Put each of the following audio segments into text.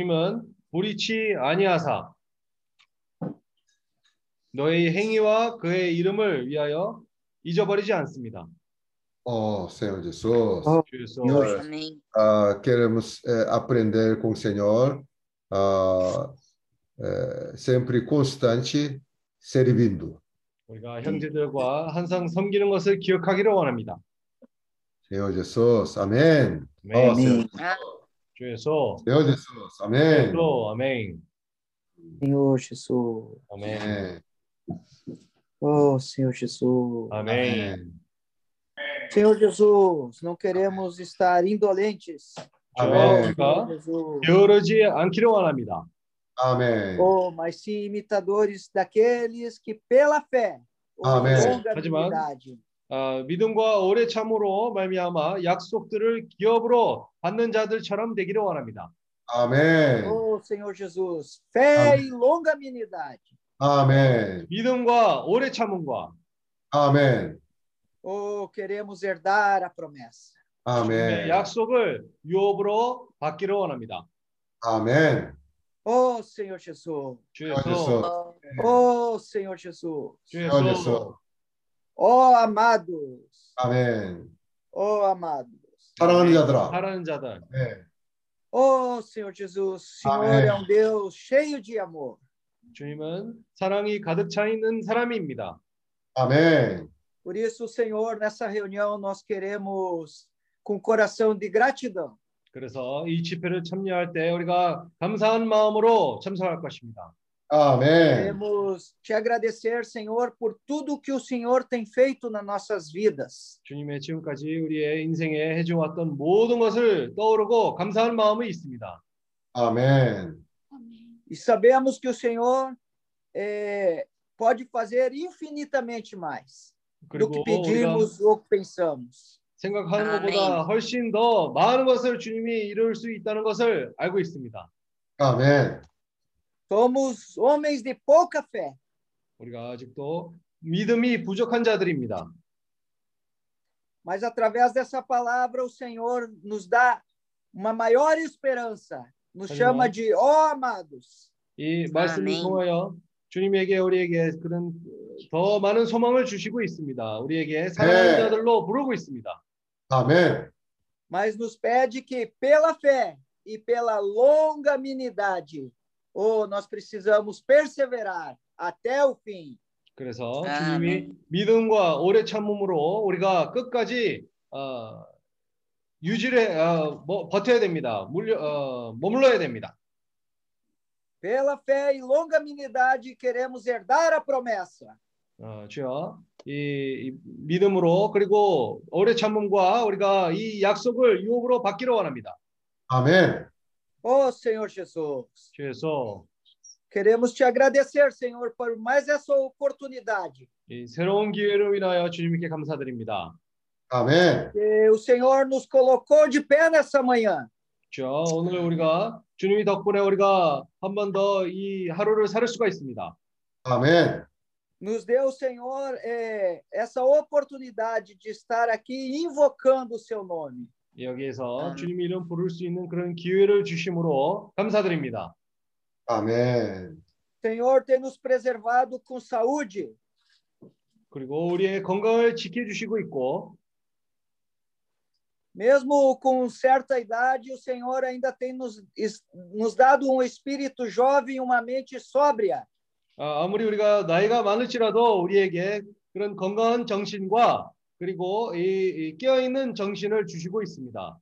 주님은 불이치 아니하사 너의 행위와 그의 이름을 위하여 잊어버리지 않습니다. Oh, Senhor Jesus, Oh. 주 예수 Senhor. Amém. ah, queremos eh, aprender com o Senhor, ah, eh, sempre constante, servindo. 우리가 형제들과 항상 섬기는 것을 기억하기를 원합니다. Senhor Jesus, amém. 아멘. Oh, Senhor, 주 예수 Senhor Jesus, amém. 또 아멘. Senhor Jesus. 아멘. Amém. Oh, Senhor Jesus. 아멘. Senhor Jesus, não queremos estar indolentes. Amém. 우리가 Senhor Jesus. 게으르지 않기를 원합니다. Amém. Oh, mas sim imitadores daqueles que pela fé ou Amém. longanimidade 아, 믿음과 오래 참으로 말미암아 약속들을 기업으로 받는 자들처럼 되기를 원합니다. Amém. Oh, Senhor Jesus, fé e longanimidade. Amém. 믿음과 오래 참음과 Amém. Oh, queremos herdar a promessa. Amém. 약속을 유업으로 받기를 원합니다. Amém. Oh, Senhor Jesus. 주 예수. Oh, Senhor Jesus. 주 예수, Oh, amados. Amém. Oh, amados. 사랑하는 자들아. 사랑하는 자들, 네. Oh, Senhor Jesus, Senhor Amém. é um Deus cheio de amor. 주님은 사랑이 가득 차 있는 사람입니다. Amém. Por isso, Senhor, nessa reunião nós queremos com coração de gratidão 그래서 이 집회를 참여할 때 우리가 감사한 마음으로 참석할 것입니다. Amém. Queremos te agradecer, Senhor, por tudo que o Senhor tem feito nas nossas vidas. 주님의 지금까지 우리의 인생에 해주었던 모든 것을 떠오르고 감사한 마음이 있습니다. Amém. E sabemos que o Senhor eh, pode fazer infinitamente mais do 그리고 que 우리가 pedimos ou pensamos. 생각하는 아멘. 것보다 훨씬 더 많은 것을 주님이 이룰 수 있다는 것을 알고 있습니다. Amém. Somos homens de pouca fé, 우리가 아직도 믿음이 부족한 자들입니다. mas através dessa palavra o Senhor nos dá uma maior esperança. Nos Amém. chama de ó amados. 이 말씀을 아멘. 통하여 주님에게 우리에게 그런 더 많은 소망을 주시고 있습니다. 우리에게 사랑하는 네. 자들로 부르고 있습니다. Amém. mas nos pede que pela fé e pela longanimidade, oh, nós precisamos perseverar até o fim. 그래서 아멘. 주님이 믿음과 오래 참음으로 우리가 끝까지 어, 유지를 어, 뭐, 버텨야 됩니다. 물려, 어, 머물러야 됩니다. Pela fé e longanimidade queremos herdar a promessa. 어, 주여 이, 이 믿음으로 그리고 오래 참음과 우리가 이 약속을 유업으로 받기를 원합니다. Amém. Oh, Senhor Jesus, 주여서 queremos te agradecer, Senhor, por mais essa oportunidade. 이 새로운 기회로 인하여 주님께 감사드립니다. Amém. Que o Senhor nos colocou de pé nessa manhã. 주여 오늘 우리가 주님이 덕분에 우리가 한 번 더 이 하루를 살 수가 있습니다. Amém. Nos deu, Senhor, eh, essa oportunidade de estar aqui invocando o seu nome. 여기에서 아. 주님 이름 부를 수 있는 그런 기회를 주심으로 감사드립니다. Amém. Senhor, tem nos preservado com saúde, 그리고 우리의 건강을 지켜 주시고 있고 mesmo com certa idade, o Senhor ainda tem nos, nos dado um espírito jovem e uma mente sóbria. 아, 아무리 우리가 나이가 많을지라도 우리에게 그런 건강한 정신과 그리고 이, 이 깨어있는 정신을 주시고 있습니다.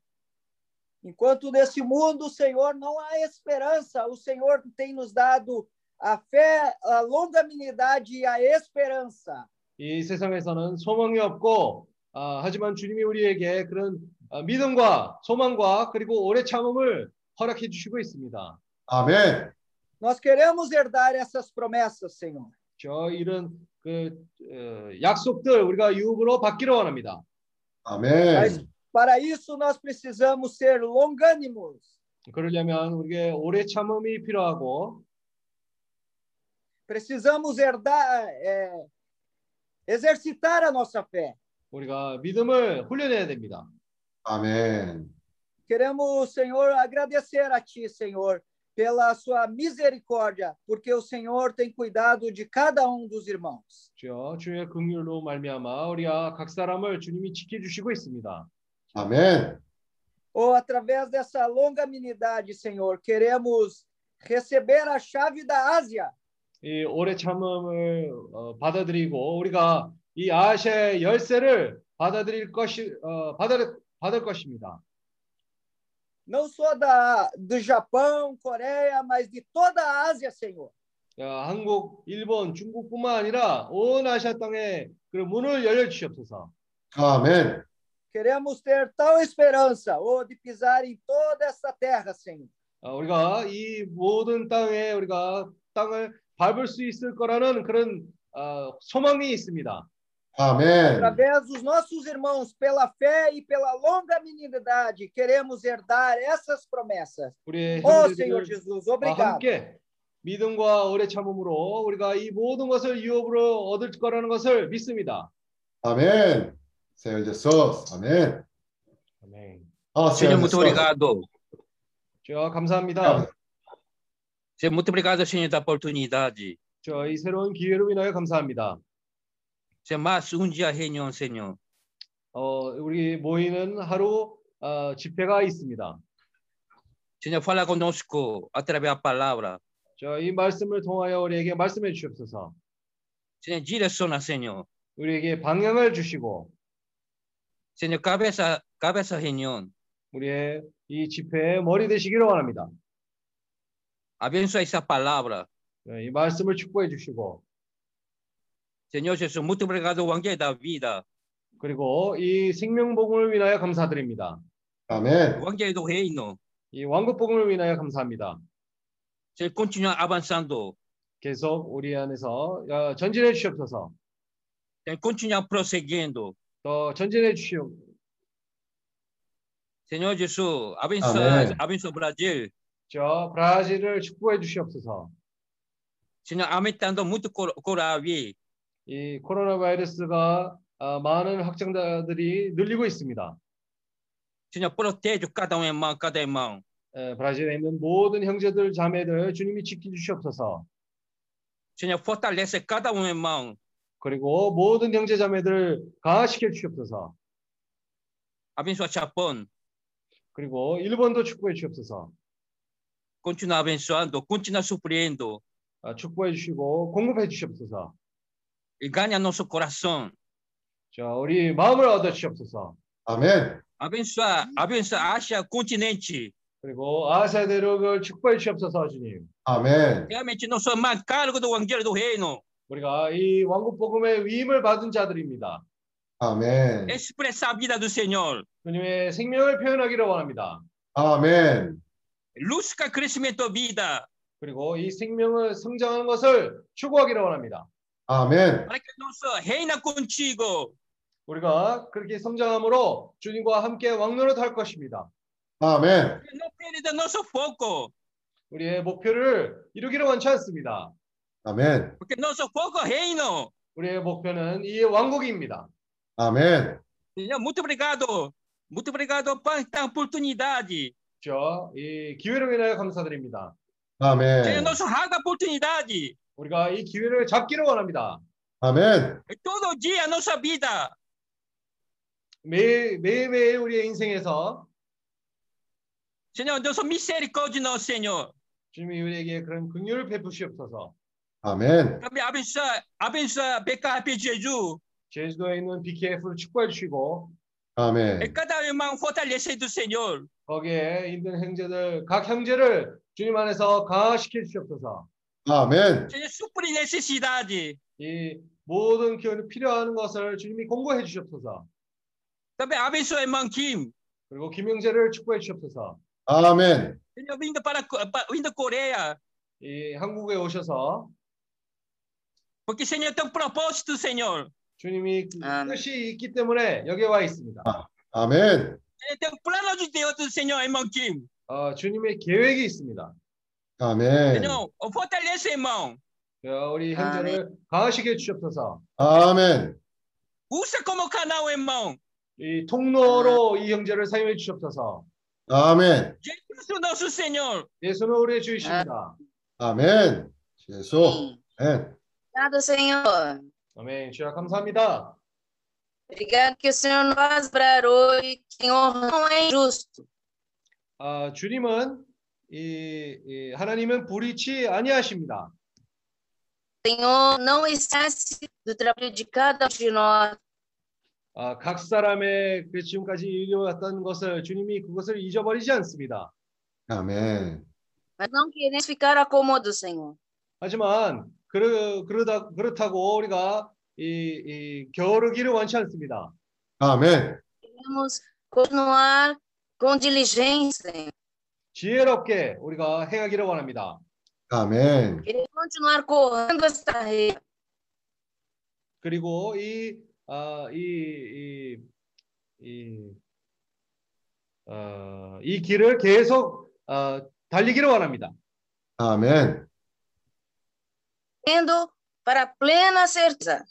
Enquanto nesse mundo, Senhor, não há esperança, o Senhor tem nos dado a fé, a longanimidade e a esperança. 이 세상에서는 소망이 없고 아, 하지만 주님이 우리에게 그런 아, 믿음과 소망과 그리고 오래 참음을 허락해 주시고 있습니다. Amém. Nós queremos herdar essas promessas, Senhor. 저 이런 그 어, 약속들 우리가 유업으로 받기를 원합니다. Amém. para isso nós precisamos ser longânimos. 그러려면 우리에게 오래 참음이 필요하고 Precisamos herdar, é, exercitar a nossa fé. 우리가 믿음을 훈련해야 됩니다. Amém. Queremos, Senhor, agradecer a Ti, Senhor, pela sua misericórdia, porque o Senhor tem cuidado de cada um dos irmãos. 주여 주의 긍휼로 말미암아 우리가 각 사람을 주님이 지켜주시고 있습니다. 아멘. Ou através dessa longanimidade, Senhor, queremos receber a chave da Ásia. 이 오래 참음을 어, 받아들이고 우리가 이 아시아의 열쇠를 받아들일 것이 어, 받을 받을 것입니다. Não só da, do Japão, Coreia, mas de toda a Ásia, Senhor. 야, 한국, 일본, 중국뿐만 아니라 온 아시아 땅에 그 문을 열려 주시옵소서. 아멘. Queremos ter tal esperança, ou de pisar em toda essa terra, Senhor. 어, 우리가 이 모든 땅에 우리가 땅을 밟을 수 있을 거라는 그런 어, 소망이 있습니다. 아멘. Através dos nossos irmãos, pela fé e pela longanimidade, queremos herdar essas promessas. 우리의 Oh, Senhor 형제들과 Jesus, obrigado. 함께 믿음과 오래 참음으로 우리가 이 모든 것을 유업으로 얻을 거라는 것을 믿습니다. 아멘. Senhor Jesus. 아멘. 아멘. 아, Senhor, Senhor muito Jesus. obrigado. 주여 감사합니다. Senhor, muito obrigado, Senhor, da oportunidade. 저 이 새로운 기회로 인하여 감사합니다. Senhor, mais um dia reunião, Senhor. 어, 우리 모이는 하루 어, 집회가 있습니다. Senhor, fala conosco através da palavra. 저이 말씀을 통하여 우리에게 말씀해 주시옵소서. Senhor, direciona, Senhor. 우리에게 방향을 주시고 Senhor, cabeça, cabeça reunião. 우리의 이 집회의 머리 되시기를 원합니다. Abençoa essa palavra. 어, 이 말씀을 축복해 주시고 Senhor Jesus, muito obrigado, Evangelho da vida. 그리고 이 생명복음을 위하여 감사드립니다. 아멘. Evangelho do Reino. 이 왕국복음을 위하여 감사합니다. Senhor, continua avançando. 계속 우리 안에서 어, 전진해 주시옵소서. Senhor, continua prosseguindo. 더 전진해 주시옵. Senhor Jesus, abençoa, Amém. abençoa o Brasil. 저 브라질을 축복해 주시옵소서. Senhor, aumentando muito cor- coração. 이 코로나 바이러스가 아, 많은 확진자들이 늘리고 있습니다. Cada um irmão, cada irmão. 에, 브라질에 있는 모든 형제들 자매들 주님이 지켜 주시옵소서. Cada um irmão. 그리고 모든 형제 자매들 강화시켜 주시옵소서. Abençoa Japão. 그리고 일본도 축복해 주시옵소서. Continua abençoando, continua surpreendendo. 아, 축복해 주시고 공급해 주시옵소서. E ganha nosso coração. 자, 우리 마음을 얻어 주시옵소서. 아멘. Abençoa, abençoa Ásia continente. 그리고 아시아 대륙을 축복해 주시옵소서 주님. 아멘. Realmente nós somos mais cargo do Evangelho do Reino. 우리가 이 왕국 복음의 위임을 받은 자들입니다. 아멘. Expressar a vida do Senhor. 주님의 생명을 표현하기를 원합니다. 아멘. Busca crescimento vida. 그리고 이 생명을 성장하는 것을 추구하기를 원합니다. 아멘. 우리가 그렇게 성장함으로 주님과 함께 왕노릇할 것입니다. 아멘. 우리의 목표를 이루기를 원치 않습니다. 아멘. 우리의 목표는 이 왕국입니다. 아멘. Muito obrigado. Muito obrigado por esta oportunidade. 저, 이 기회로 인하여 감사드립니다. 아멘. Oportunidade. 우리가 이 기회를 잡기를 원합니다. 아멘. E todo dia nossa vida. 매일, 매일 매일 우리의 인생에서 Senhor, Deus, misericórdia nosso Senhor. 주님이 우리에게 그런 긍휼을 베푸시옵소서. 아멘. Também abençoa, abençoa PKP de Jesus. 제주도에 있는 BKF를 축복해 주시고 E 아멘. cada irmão fortalecido do Senhor. 거기에 있는 형제들, 각 형제를 주님 안에서 강화시켜 주시옵소서. 아멘. Senhor, suprir necessidade. 이 모든 기운이 필요한 것을 주님이 공고해 주시옵소서. Também abençoa irmão Kim. 그리고 김영재를 축복해 주시옵소서. 아멘. Para, para vindo Coreia. 이 한국에 오셔서 Porque Senhor tem um propósito, Senhor. 주님이 그. 뜻이 있기 때문에 여기 와 있습니다. 아멘. Tem um plano de Deus Senhor, irmão Kim. 어, 주님의 계획이 있습니다. 아멘. Irmão. 우리 형제를 강하시게 해주시옵소서. 아멘. Usa como canal, irmão. 이 통로로 이 형제를 사용해 주시옵소서. 아멘. Jesus nosso Senhor. 예수는 우리의 주이십니다. 아멘. 예수. 아멘. Obrigado, Senhor. 아멘. 주여 감사합니다. Obrigado que o Senhor nos faz lembrar hoje que o Senhor não é injusto. 아, 주님은 이, 이 하나님은 불의치 아니하십니다. Senhor não esquece do trabalho de cada um de nós. 아, 각 사람의 그 지금까지 이루어왔던 것을 주님이 그것을 잊어버리지 않습니다. 아멘. Mas não queremos ficar acomodados, Senhor. 하지만 그러, 그러다 그렇다고 우리가 이, 이 게으르기를 원치 않습니다. 아멘. Queremos continuar com diligência. 지혜롭게 우리가 행하기를 원합니다. 아멘. Queremos continuar correndo essa carreira. 그리고 이, 아, 이, 이, 이, 어, 이 길을 계속 어, 달리기를 원합니다. 아멘. Tendo para plena certeza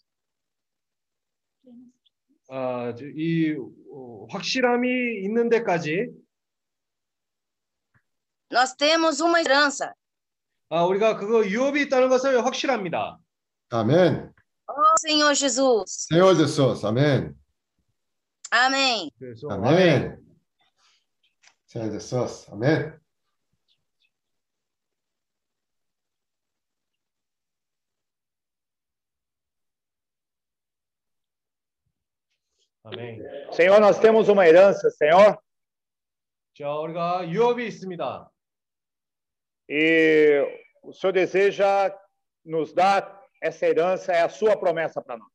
어, 이 어, 확실함이 있는 데까지 nós temos uma esperança. 아, 우리가 그거 유업이 있다는 것을 확실합니다. 아멘. Oh, Senhor Jesus. Senhor Jesus. 아멘. Amém. 그래서 아멘. Senhor Jesus. 아멘. 아멘. Senhor, nós temos uma herança, Senhor, 자, 우리가 유업이 있습니다. e o Senhor deseja nos dar essa herança, é a sua promessa para nós.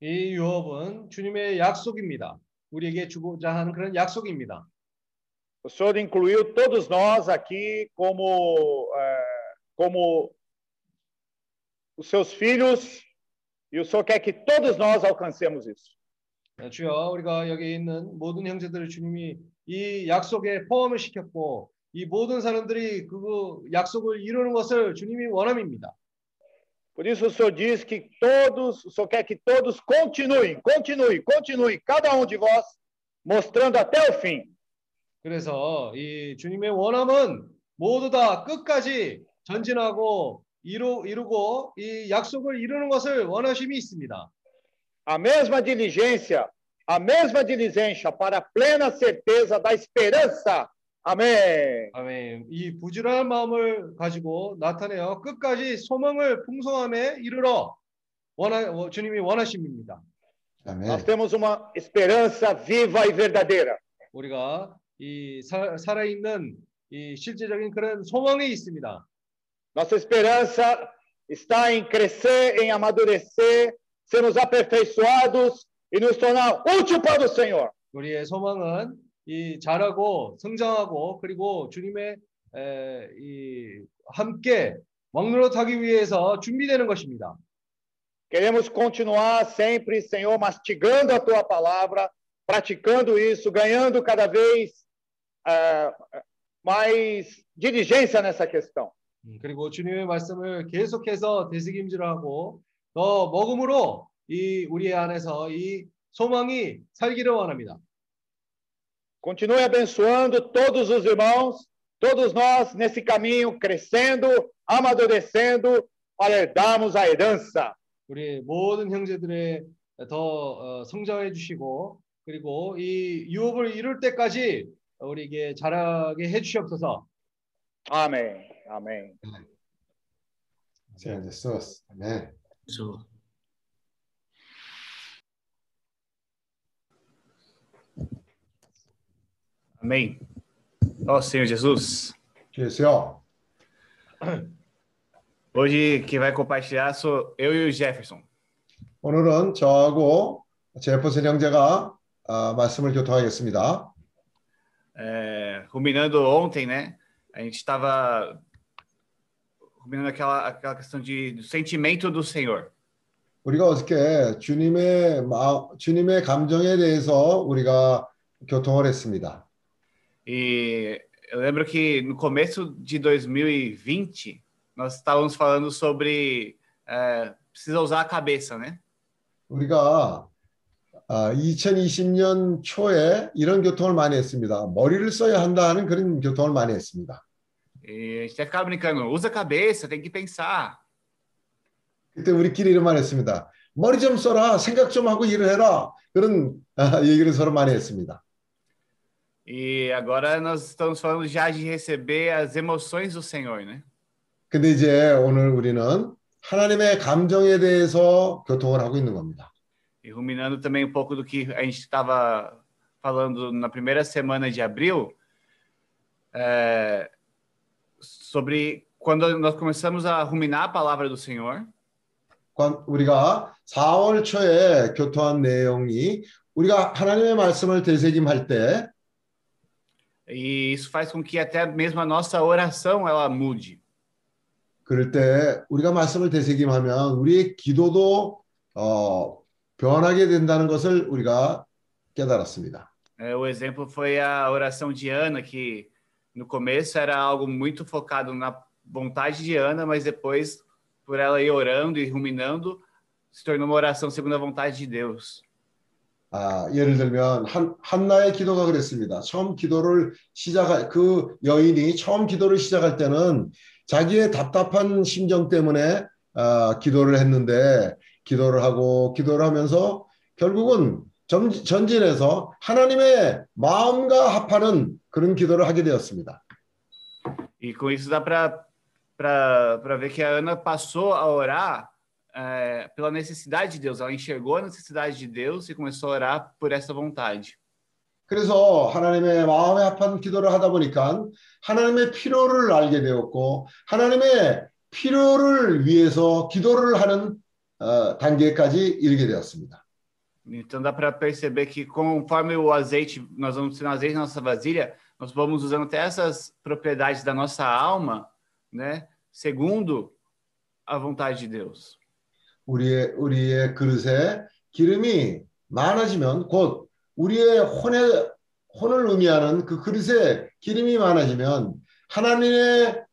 이 유업은 주님의 약속입니다. 우리에게 주고자 하는 그런 약속입니다. O Senhor incluiu todos nós aqui como, eh, como os seus filhos, e o Senhor quer que todos nós alcancemos isso. 네, 주여, 우리가 여기 있는 모든 형제들을 주님이 이 약속에 포함을 시켰고 이 모든 사람들이 그 약속을 이루는 것을 주님이 원함입니다. Por isso o Senhor diz que todos, o Senhor quer que todos continuem, continuem, continuem, cada um de vós, mostrando até o fim 그래서 이 주님의 원함은 모두 다 끝까지 전진하고 이루, 이루고 이 약속을 이루는 것을 원하심이 있습니다. a mesma diligência, a mesma diligência para a plena certeza da esperança. Amém. 아멘. 이 부지런한 마음을 가지고 나타내어 끝까지 소망을 풍성함에 이르러 원하, 어, 주님이 원하심입니다. Nós 아멘. temos uma esperança viva e verdadeira. 우리가 이 사, 살아있는 이 실제적인 그런 소망이 있습니다. Nossa esperança está em crescer, em amadurecer, sermos aperfeiçoados e nos tornar útil para o Senhor. 우리의 소망은 이 자라고 성장하고 그리고 주님의 에, 이 함께 왕노릇하기 위해서 준비되는 것입니다. Queremos continuar sempre, Senhor, mastigando a tua palavra, praticando isso, ganhando cada vez ah, mais diligência nessa questão. 음, 그리고 주님의 말씀을 계속해서 되새김질하고 더 먹음으로 이 우리의 안에서 이 소망이 살기를 원합니다. Continue abençoando todos os irmãos, todos nós nesse caminho, crescendo, amadurecendo, para herdarmos a herança. 우리 모든 형제들의 더 어, 성장해 주시고 그리고 이 유업을 이룰 때까지 우리에게 자라게 해 주시옵소서. Amém. Amém. Senhor Jesus. 아멘. Amém. Ó Senhor Jesus, 주여. hoje quem vai compartilhar sou eu e o Jefferson. 오늘은 저하고 제퍼슨 형제가 아, 말씀을 교통하겠습니다. É, ruminando ontem, né? A gente estava ruminando aquela, aquela questão de, do sentimento do Senhor. 우리가 어저께 주님의 마, 주님의 감정에 대해서 우리가 교통을 했습니다. E eu lembro que no começo de 2020 nós estávamos falando sobre é, precisa usar a cabeça, né? 우리가 아, 2020년 초에 이런 교통을 많이 했습니다. 머리를 써야 한다 하는 그런 교통을 많이 했습니다. E a gente até ficava brincando, usa a cabeça, tem que pensar. 그때 우리끼리 이런 말 했습니다. 머리 좀 써라, 생각 좀 하고 일을 해라. 그런 아, 얘기를 서로 많이 했습니다. E agora nós estamos falando já de receber as emoções do Senhor, né? 근데 이제 오늘 우리는 하나님의 감정에 대해서 교통을 하고 있는 겁니다. E ruminando também um pouco do que a gente estava falando na primeira semana de abril, é, sobre quando nós começamos a ruminar a palavra do Senhor, 관- 우리가 4월 초에 교통한 내용이 우리가 하나님의 말씀을 되새김할 때 e isso faz com que até mesmo a nossa oração ela mude. 그럴 때 우리가 말씀을 되새김하면 우리의 기도도 어, 변하게 된다는 것을 우리가 깨달았습니다. É, o exemplo foi a oração de Ana, que no começo era algo muito focado na vontade de Ana, mas depois, por ela ir orando e ruminando, se tornou uma oração segundo a vontade de Deus. 아, 예를 들면 한, 한나의 기도가 그랬습니다. 처음 기도를 시작할 그 여인이 처음 기도를 시작할 때는 자기의 답답한 심정 때문에 아, 기도를 했는데 기도를 하고 기도를 하면서 결국은 전, 전진해서 ha나님의 마음과 합하는 그런 기도를 하게 되었습니다. E com isso dá para ver que a Ana passou a orar é, pela necessidade de Deus. Ela enxergou a necessidade de Deus e começou a orar por essa vontade. 그래서 하나님의 마음에 합한 기도를 하다 보니까 하나님의 필요를 알게 되었고 하나님의 필요를 위해서 기도를 하는 어, 단계까지 이르게 되었습니다. Então dá para perceber que conforme o azeite, nós vamos tendo azeite na nossa vasilha, nós vamos usando até essas propriedades da nossa alma, né? Segundo a vontade de Deus. 우리의 우리의 그릇에 기름이 많아지면 곧 우리의 혼의 혼을 의미하는 그 그릇에 기름이 많아지면 하나님의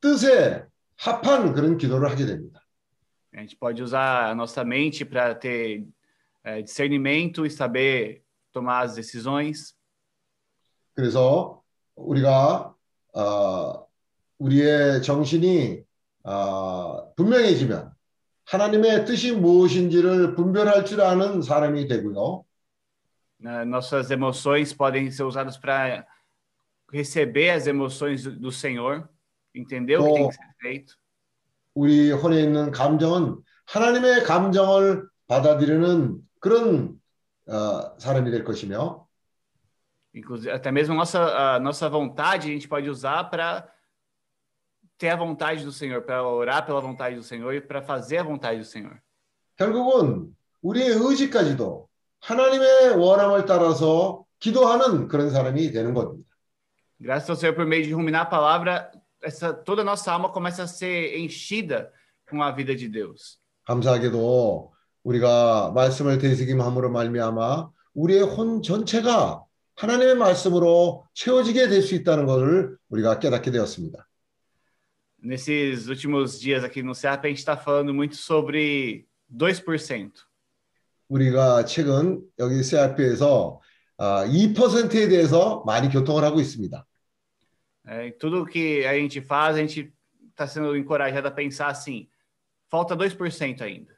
뜻에 합한 그런 기도를 하게 됩니다. A gente pode usar a nossa mente para ter é, discernimento e saber tomar as decisões. 그래서 우리가 어, 우리의 정신이 어, 분명해지면 하나님의 뜻이 무엇인지를 분별할 줄 아는 사람이 되고요. Nossas emoções podem ser usadas para receber as emoções do, do Senhor, entender o que tem que ser feito. 우리 혼에 있는 감정은 하나님의 감정을 받아들이는 그런 어, 사람이 될 것이며 Inclusive, até mesmo a nossa, a nossa vontade a gente pode usar para ter a vontade do Senhor, para orar pela vontade do Senhor e para fazer a vontade do Senhor. 결국은 우리의 의지까지도 하나님의 원함을 따라서 기도하는 그런 사람이 되는 겁니다. Graças ao Senhor, por meio de ruminar a palavra, essa, toda a nossa alma começa a ser enchida com a vida de Deus. 감사하게도 우리가 말씀을 되새김함으로 말미암아 우리의 혼 전체가 하나님의 말씀으로 채워지게 될 수 있다는 것을 우리가 깨닫게 되었습니다. Nesses últimos dias aqui no CEAP, a gente está falando muito sobre 2%. 우리가 최근 여기 CRP에서 2%에 대해서 많이 교통을 하고 있습니다. É, e tudo que a gente faz, a gente está sendo encorajado a pensar assim: falta 2% ainda.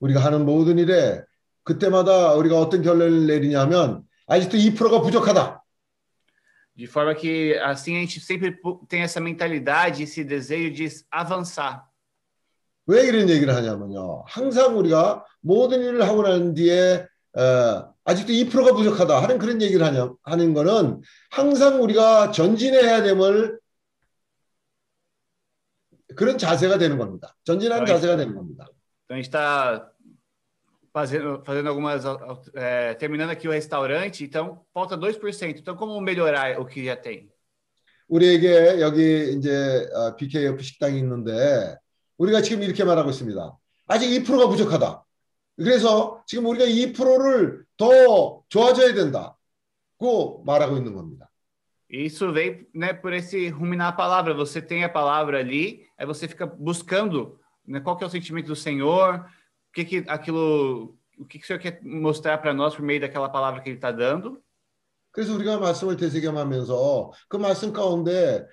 우리가 하는 모든 일에 그때마다 우리가 어떤 결론을 내리냐면 아직도 2%가 부족하다. De forma que assim a gente sempre tem essa mentalidade, esse desejo de avançar. 왜 이런 얘기를 하냐면요. 항상 우리가 모든 일을 하고 난 뒤에 어, 아직도 2%가 부족하다 하는 그런 얘기를 하냐, 하는 거는 항상 우리가 전진해야 됨을 그런 자세가 되는 겁니다. 전진하는 아이. 자세가 되는 겁니다. Então a gente está fazendo, fazendo algumas. é, terminando aqui o restaurante, então falta 2%. Então, como melhorar o que já tem? 우리에게 여기 이제 어, BKF 식당이 있는데 우리가 지금 이렇게 말하고 있습니다. 아직 2%가 부족하다. 그래서 지금 우리가 2%를 더 좋아져야 된다고 말하고 있는 겁니다. E Isso vem né, por esse ruminar a palavra. Você tem a palavra ali, aí você fica buscando né, qual que é o sentimento do Senhor, o que, que aquilo o que, que o senhor quer mostrar para nós por meio daquela palavra que ele está dando. 그래서 우리가 말씀을 되새김하면서 그 말씀 가운데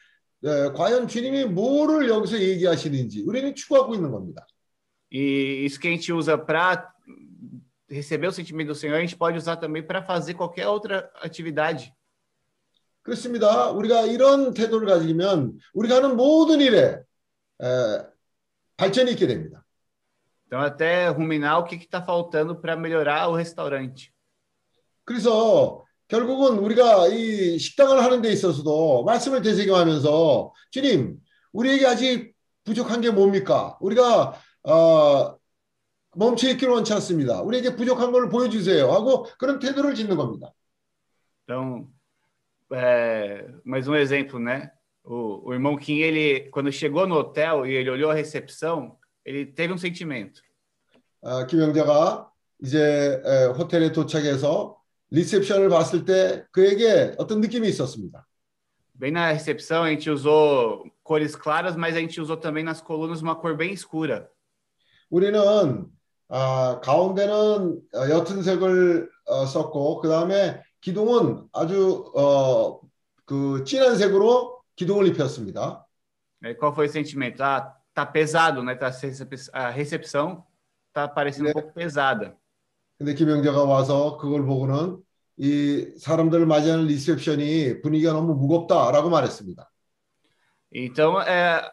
에, 과연 주님이 뭐를 여기서 얘기하시는지 우리는 추구하고 있는 겁니다. E isso que a gente usa para receber o sentimento do Senhor, a gente pode usar também para fazer qualquer outra atividade. 그렇습니다. 우리가 이런 태도를 가지면 우리가 하는 모든 일에 에, 발전이 있게 됩니다. Então, até ruminar o que está faltando para melhorar o restaurante. 그래서 결국은 우리가 이 식당을 하는 데 있어서도 말씀을 되새김하면서 주님, 우리에게 아직 부족한 게 뭡니까? 우리가 어, 멈춰 있기를 원치 않습니다. 우리에게 부족한 걸 보여주세요. 하고 그런 태도를 짓는 겁니다. Então, é, mais um exemplo, né? O, o irmão Kim, ele, quando chegou no hotel e ele olhou a recepção, ele teve um sentimento. 아, 김영자가 이제 에, 호텔에 도착해서 리셉션을 봤을 때 그에게 어떤 느낌이 있었습니다. Bem na recepção, a gente usou cores claras, mas a gente usou também nas colunas uma cor bem escura. 우리는 아, 가운데는 어, 옅은 색을 어, 썼고 그 다음에 기둥은 아주 어, 그 진한 색으로 기둥을 입혔습니다. E qual foi o sentimento? Ah, tá pesado, né? Tá, a recepção tá parecendo um pouco pesada. 근데 김영자가 와서 그걸 보고는 이 사람들을 맞이하는 리셉션이 분위기가 너무 무겁다라고 말했습니다. Então, é,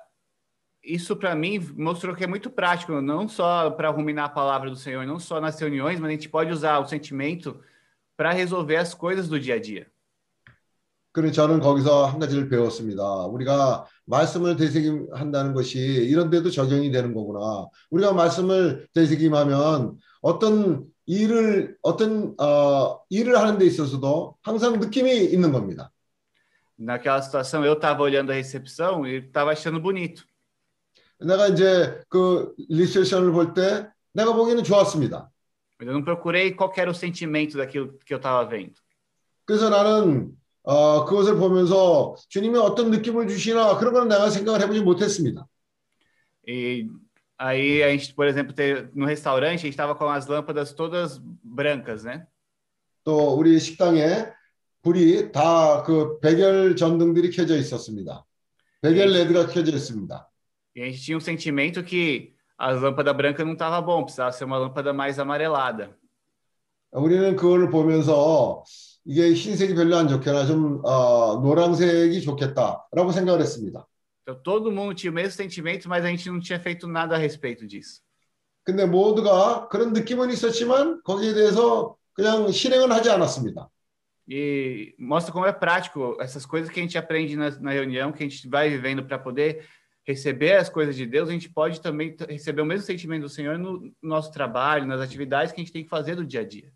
isso para mim mostrou que é muito prático, não só para ruminar a palavra do Senhor, não só nas reuniões, mas a gente pode usar o sentimento para resolver as coisas do dia a dia. 그래서 저는 거기서 한 가지를 배웠습니다. 우리가 말씀을 되새김한다는 것이 이런 데도 적용이 되는 거구나. 우리가 말씀을 되새김하면 어떤 일을 어떤 어, 일을 하는 데 있어서도 항상 느낌이 있는 겁니다. Naquela situação, eu estava olhando a recepção e estava achando bonito. 내가 이제 그 리셉션을 볼 때 내가 보기에는 좋았습니다. Eu não procurei qual era o sentimento daquilo que eu estava vendo. 그래서 나는 어, 그것을 보면서 주님이 어떤 느낌을 주시나 그런 건 내가 생각을 해보지 못했습니다. E aí a gente, por exemplo, ter, no restaurante, a gente estava com as lâmpadas todas brancas, né? 또 우리 식당에 불이 다 그 백열 전등들이 켜져 있었습니다. 백열 레드가 켜져 있습니다. E a gente tinha um sentimento que a lâmpada branca não estava bom, precisava ser uma lâmpada mais amarelada. 우리는 그걸 보면서 이게 흰색이 별로 안 좋겠나 좀 어, 노란색이 좋겠다라고 생각을 했습니다. Então todo mundo tinha o mesmo sentimento, mas a gente não tinha feito nada a respeito disso. 근데 모두가 그런 느낌은 있었지만 거기에 대해서 그냥 실행은 하지 않았습니다. E mostra como é prático essas coisas que a gente aprende na, na reunião, que a gente vai vivendo para poder receber as coisas de Deus, a gente pode também receber o mesmo sentimento do Senhor no nosso trabalho, nas atividades que a gente tem que fazer do dia a dia.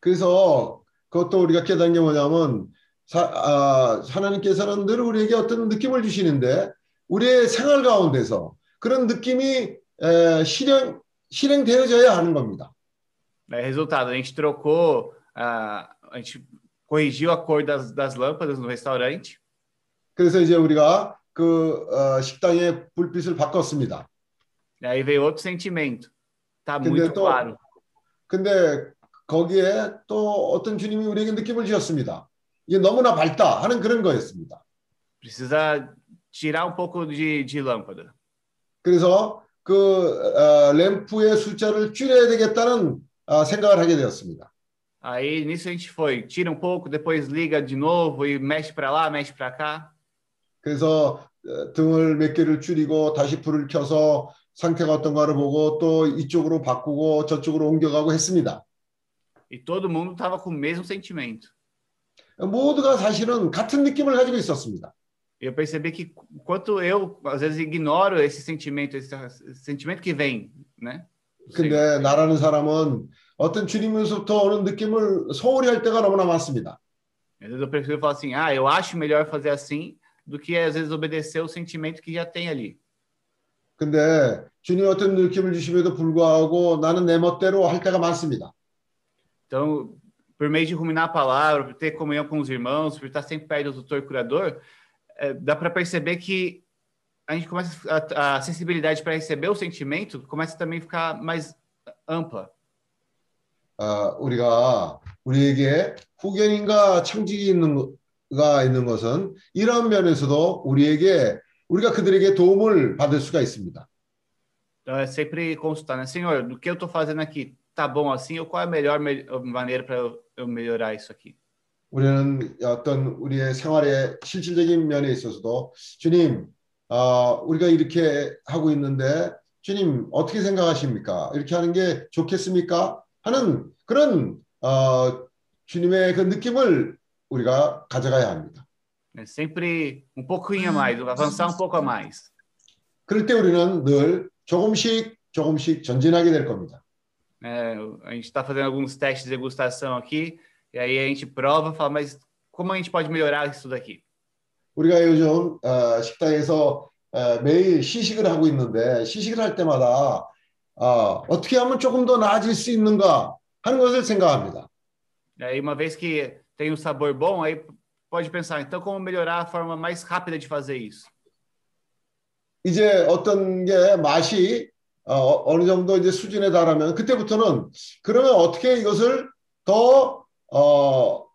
그래서 그것도 우리가 깨닫는 게 뭐냐면 사, 아, 하나님께서는 늘 우리에게 어떤 느낌을 주시는데 우리의 생활 가운데서 그런 느낌이 에, 실행 실행되어져야 하는 겁니다. É, resultado, a gente trocou, a, a gente corrigiu a cor das, das lâmpadas no restaurante. 그래서 이제 우리가 그 어, 식당의 불빛을 바꿨습니다. E aí veio outro sentimento. Tá muito 또 claro. 근데 거기에 또 어떤 주님이 우리에게 느낌을 주셨습니다. 이게 너무나 밝다 하는 그런 거였습니다. Precisa tirar um pouco de, de lâmpada. 그래서 그 어, 램프의 숫자를 줄여야 되겠다는 어, 생각을 하게 되었습니다. Aí nisso a gente foi, tira um pouco, depois liga de novo e mexe para lá, mexe para cá. 그래서 어, 등을 몇 개를 줄이고 다시 불을 켜서 상태가 어떤가를 보고 또 이쪽으로 바꾸고 저쪽으로 옮겨가고 했습니다. E todo mundo estava com o mesmo sentimento. 모두가 사실은 같은 느낌을 가지고 있었습니다. E eu percebi que enquanto eu às vezes ignoro esse sentimento, esse sentimento que vem, né? do Senhor. 근데 나라는 사람은 어떤 주님으로부터 오는 느낌을 소홀히 할 때가 너무나 많습니다. Às vezes eu prefiro falar assim, ah, eu acho melhor fazer assim, do que às vezes obedecer o sentimento que já tem ali. 근데 주님이 어떤 느낌을 주심에도 불구하고 나는 내 멋대로 할 때가 많습니다. Então, por meio de ruminar a palavra, por ter comunhão com os irmãos, por estar sempre perto do tutor curador, eh, dá para perceber que a gente começa a, a sensibilidade para receber o sentimento começa também a ficar mais ampla. 어, 우리가 우리에게 후견인과 창직이 있는가 있는 것은 이런 면에서도 우리에게 우리가 그들에게 도움을 받을 수가 있습니다. Então é sempre consultar, né? Senhor, do que eu estou fazendo aqui, tá bom assim? Ou qual é a melhor me- maneira para eu, eu melhorar isso aqui? 우리는 어떤 우리의 생활의 실질적인 면에 있어서도 주님, 어, 우리가 이렇게 하고 있는데 주님 어떻게 생각하십니까? 이렇게 하는 게 좋겠습니까? 하는 그런 어, 주님의 그 느낌을 우리가 가져가야 합니다. É sempre um pouquinho a mais, avançar um pouco a mais. 그럴 때 우리는 늘 조금씩 조금씩 전진하게 될 겁니다. É, a gente está fazendo alguns testes de degustação aqui, e aí a gente prova, fala, mas como a gente pode melhorar isso daqui? 우리가 요즘 어, 식당에서 어, 매일 시식을 하고 있는데 시식을 할 때마다 어, 어떻게 하면 조금 더 나아질 수 있는가 하는 것을 생각합니다. E aí, uma vez que tem um sabor bom, aí pode pensar, então como melhorar a forma mais rápida de fazer isso? 이제 어떤 게 맛이 어, 어느 정도 이제 수준에 달하면 그때부터는 그러면 어떻게 이것을 더 어,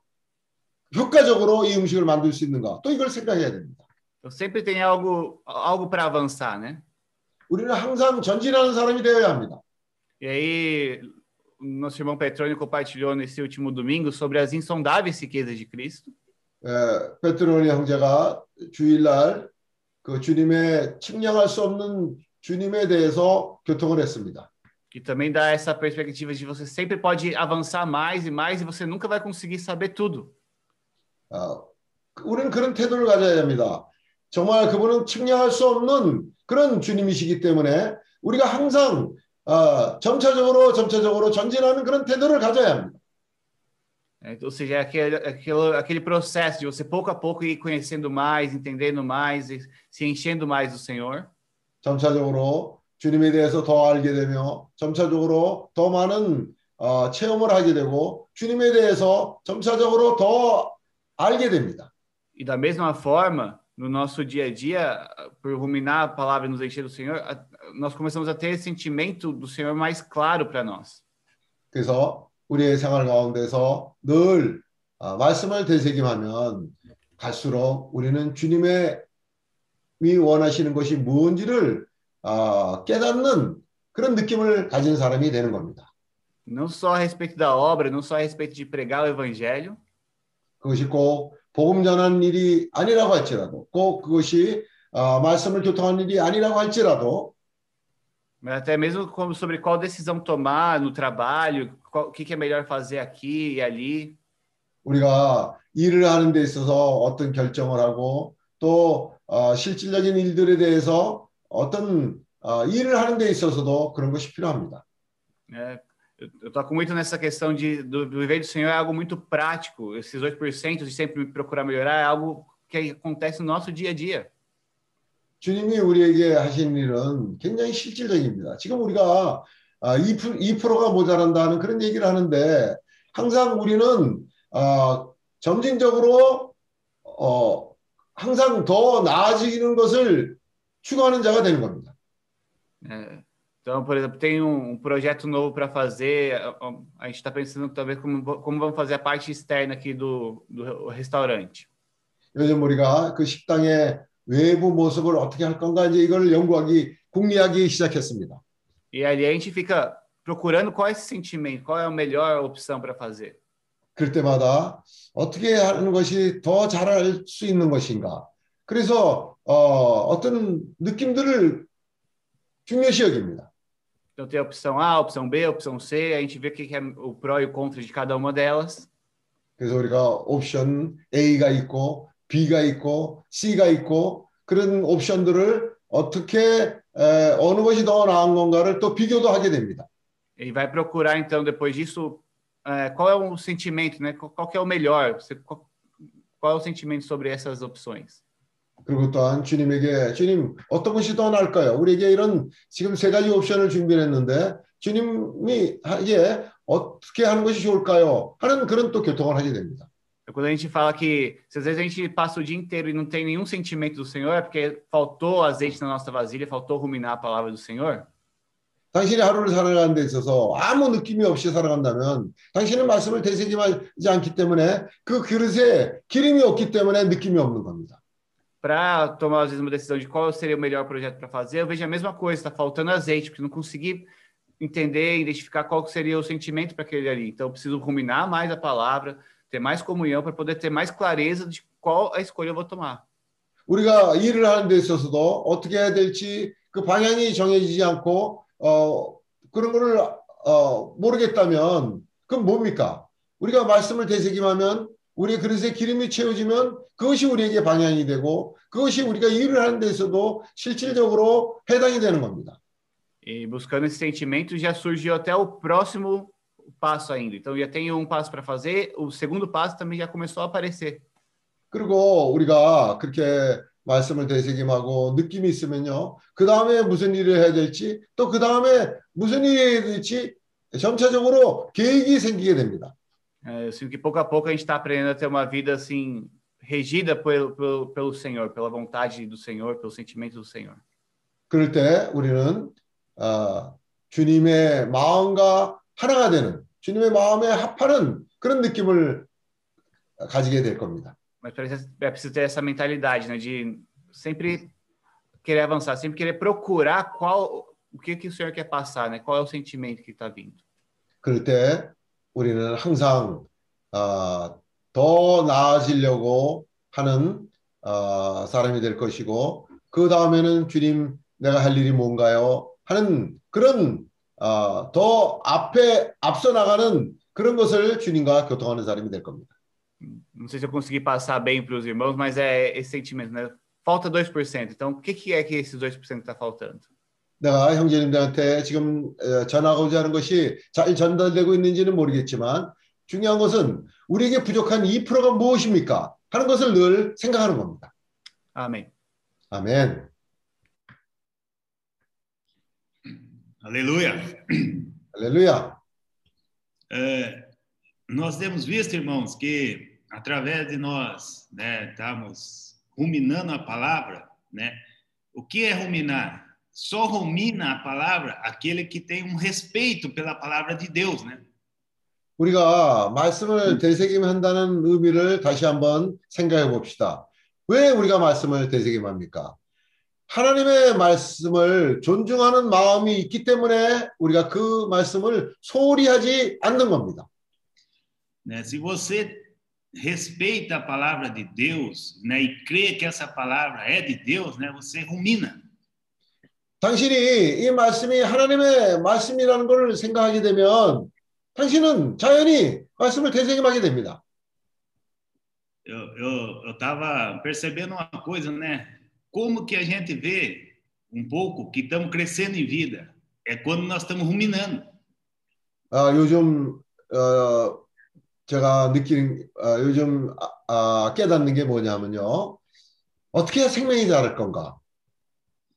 효과적으로 이 음식을 만들 수 있는가 또 이걸 생각해야 됩니다. Sempre tem algo, algo para avançar, né? 우리는 항상 전진하는 사람이 되어야 합니다. E aí, nosso irmão Petrônio compartilhou nesse último domingo sobre as insondáveis riquezas de Cristo. 에, 베트로니 형제가 주일날 그 주님의 측량할 수 없는 주님에 대해서 교통을 했습니다. E também dá essa perspectiva de você sempre pode avançar mais e mais e você nunca vai conseguir saber tudo. 어, 우리는 그런 태도를 가져야 합니다. 정말 그분은 측량할 수 없는 그런 주님이시기 때문에 우리가 항상 어, 점차적으로 점차적으로 전진하는 그런 태도를 가져야 합니다. Ou seja, aquele, aquele, aquele processo de você pouco a pouco ir conhecendo mais, entendendo mais, e se enchendo mais do Senhor. 점차적으로 주님에 대해서 더 알게 되며 점차적으로 더 많은 어, 체험을 하게 되고 주님에 대해서 점차적으로 더 알게 됩니다. E da mesma forma, no nosso dia a dia, por ruminar a palavra e nos encher do Senhor, nós começamos a ter esse sentimento do Senhor mais claro para nós. 그래서 우리의 생활 가운데서 늘 어, 말씀을 되새김하면 갈수록 우리는 주님의 이 원하시는 것이 무엇인지를 어, 깨닫는 그런 느낌을 가진 사람이 되는 겁니다. Não só a respeito da obra, não só a respeito de pregar o evangelho, 그것이 꼭 복음 전하는 일이 아니라고 할지라도 꼭 그것이 어, 말씀을 교통하는 일이 아니라고 할지라도 mas até mesmo como sobre qual decisão tomar no trabalho, o que, que é melhor fazer aqui e ali. 우리가 일을 하는 데 있어서 어떤 결정을 하고 또 어, 실질적인 일들에 대해서 어떤 어, 일을 하는 데 있어서도 그런 것이 필요합니다. né? Eu, toco muito nessa questão de do, viver do Senhor é algo muito prático. Esses 8% de sempre procurar melhorar é algo que acontece no nosso dia a dia. 주님이 우리에게 하신 일은 굉장히 실질적입니다. 지금 우리가 아, 2%, 2%가 모자란다는 그런 얘기를 하는데 항상 우리는 어, 점진적으로 어, 항상 더 나아지는 것을 추구하는 자가 되는 겁니다. É, Então, por exemplo, tem um, um projeto novo para fazer. a- a- A gente está pensando talvez como, como vamos fazer a parte externa aqui do, do restaurante. 요즘 우리가 그 식당의 외부 모습을 어떻게 할 건가 이제 이걸 연구하기 궁리하기 시작했습니다. E ali a gente fica procurando qual é esse sentimento, qual é a melhor opção para fazer. 그럴 때마다 어떻게 하는 것이 더 잘할 수 있는 것인가. 그래서 어, 어떤 느낌들을 중요시 여깁니다. Então tem a opção A, a opção B, a opção C, a gente vê o que é o pró e o contra de cada uma delas. 그래서 우리가 옵션 A가 있고 B가 있고 C가 있고 그런 옵션들을 어떻게 에, 어느 것이 더 나은 건가를 또 비교도 하게 됩니다. E vai procurar, então, depois disso, é, qual é o sentimento, né? Qual, qual que é o melhor? Você- qual, qual é o sentimento sobre essas opções? 그리고 또한 주님에게 주님 어떤 것이 더 나을까요? 우리에게 이런 지금 세 가지 옵션을 준비했는데 주님이 하기에 어떻게 하는 것이 좋을까요? 하는 그런 또 교통을 하게 됩니다. Quando a gente fala que se às vezes a gente passa o dia inteiro e não tem nenhum sentimento do Senhor, é porque faltou azeite na nossa vasilha, faltou ruminar a palavra do Senhor. 당신이 하루를 살아가는 데 있어서 아무 느낌이 없이 살아간다면 당신은 말씀을 되새김하지 않기 때문에 그 그릇에 기름이 없기 때문에 느낌이 없는 겁니다. Para tomar, às vezes, uma decisão de qual seria o melhor projeto para fazer, eu vejo a mesma coisa, está faltando azeite, porque eu não consegui entender, identificar qual que seria o sentimento para aquele ali. Então, eu preciso ruminar mais a palavra, ter mais comunhão para poder ter mais clareza de qual a escolha eu vou tomar. 우리가 일을 하는 데 있어서도 어떻게 해야 될지 그 방향이 정해지지 않고 어 그런 거를 어 모르겠다면 그럼 뭡니까? 우리가 말씀을 되새김하면 우리 그릇에 기름이 채워지면 그것이 우리에게 방향이 되고 그것이 우리가 일을 하는 데 있어도 실질적으로 해당이 되는 겁니다. E buscando esse sentimento, já surgiu até o próximo passo ainda. Então, já tenho um passo para fazer, o segundo passo também já começou a aparecer. 그리고 우리가 그렇게 말씀을 되새김하고 느낌이 있으면요. 그 다음에 무슨 일을 해야 될지 또 그 다음에 무슨 일을 해야 될지 점차적으로 계획이 생기게 됩니다. É, eu sinto que pouco a pouco a gente está aprendendo a ter uma vida assim, regida pelo, pelo, pelo Senhor, pela vontade do Senhor, pelo sentimento do Senhor. 그럴 때 우리는 어, 주님의 마음과 하나가 되는 주님의 마음에 합하는 그런 느낌을 가지게 될 겁니다. Mas é preciso ter essa mentalidade, né? De sempre querer avançar, sempre querer procurar qual o que, que o Senhor quer passar, né? Qual é o sentimento que está vindo. 그럴 때 우리는 항상 어, 더 나아지려고 하는 어, 사람이 될 것이고 그 다음에는 주님 내가 할 일이 뭔가요? 하는 그런 어, 더 앞에 앞서 나가는 그런 것을 주님과 교통하는 사람이 될 겁니다. Não sei se eu consegui passar bem para os irmãos, mas é esse sentimento, né? Falta 2%. Então, o que, que é que esses 2% está faltando? 내가 형제님들한테 지금 어, 전하고자 하는 것이 잘 전달되고 있는지는 모르겠지만 중요한 것은 우리에게 부족한 2%가 무엇입니까? 하는 것을 늘 생각하는 겁니다. Amém. 아멘. Aleluia. 할렐루야. É, nós temos visto, irmãos, que através de nós, né, estamos ruminando a palavra, né? O que é ruminar? Só rumina a palavra aquele que tem um respeito pela palavra de Deus, né? 우리가 말씀을 되새김한다는 의미를 다시 한번 생각해 봅시다. 왜 우리가 말씀을 되새김합니까? 하나님의 말씀을 존중하는 마음이 있기 때문에 우리가 그 말씀을 소홀히 하지 않는 겁니다. né? Se você respeita a palavra de Deus, né, e crê que essa palavra é de Deus, né, você rumina. 당신이 이 말씀이 하나님의 말씀이라는 것을 생각하게 되면 당신은 자연히 말씀을 되새김하게 됩니다. Eu eu eu estava percebendo uma coisa, né? Como que a gente vê um pouco que estamos crescendo em vida é quando nós estamos ruminando. 아, 요즘 어, 제가 느끼는 어, 요즘 아, 아, 깨닫는 게 뭐냐면요. 어떻게 해야 생명이 자랄 건가?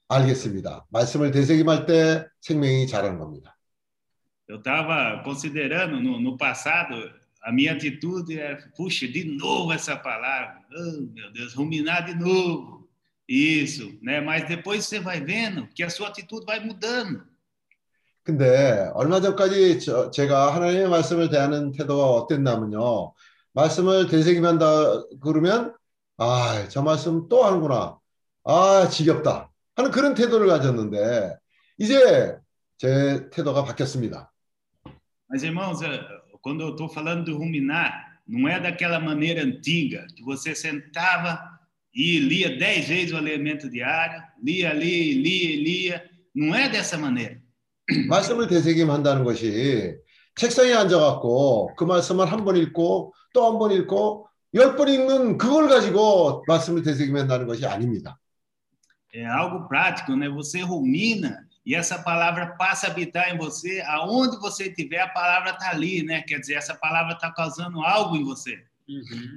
알겠습니다. 말씀을 되새김할 때 생명이 자라는 겁니다. Eu estava considerando no, no passado a minha atitude é, puxa, de novo essa palavra, oh, meu Deus, ruminar de novo, isso, né? Mas depois você vai vendo que a sua atitude vai mudando. 근데 얼마 전까지 저- 제가 하나님의 말씀을 대하는 태도가 어땠냐면요. 말씀을 되새김한다 그러면 아, 저 말씀 또 하는구나. 아, 지겹다. 하는 그런 태도를 가졌는데 이제 제 태도가 바뀌었습니다. Mas, irmãos, eh, quando eu estou falando de ruminar, não é daquela maneira antiga, que você sentava e lia dez vezes o elemento diário, lia, lia, lia, lia. Não é dessa maneira. 말씀을 되새김한다는 것이 책상에 앉아갖고 그 말씀을 한 번 읽고 또 한 번 읽고 열 번 읽는 그걸 가지고 말씀을 되새김한다는 것이 아닙니다. É algo prático, né? Você rumina e essa palavra passa a habitar em você. Aonde você estiver, a palavra está ali, né? Quer dizer, essa palavra está causando algo em você.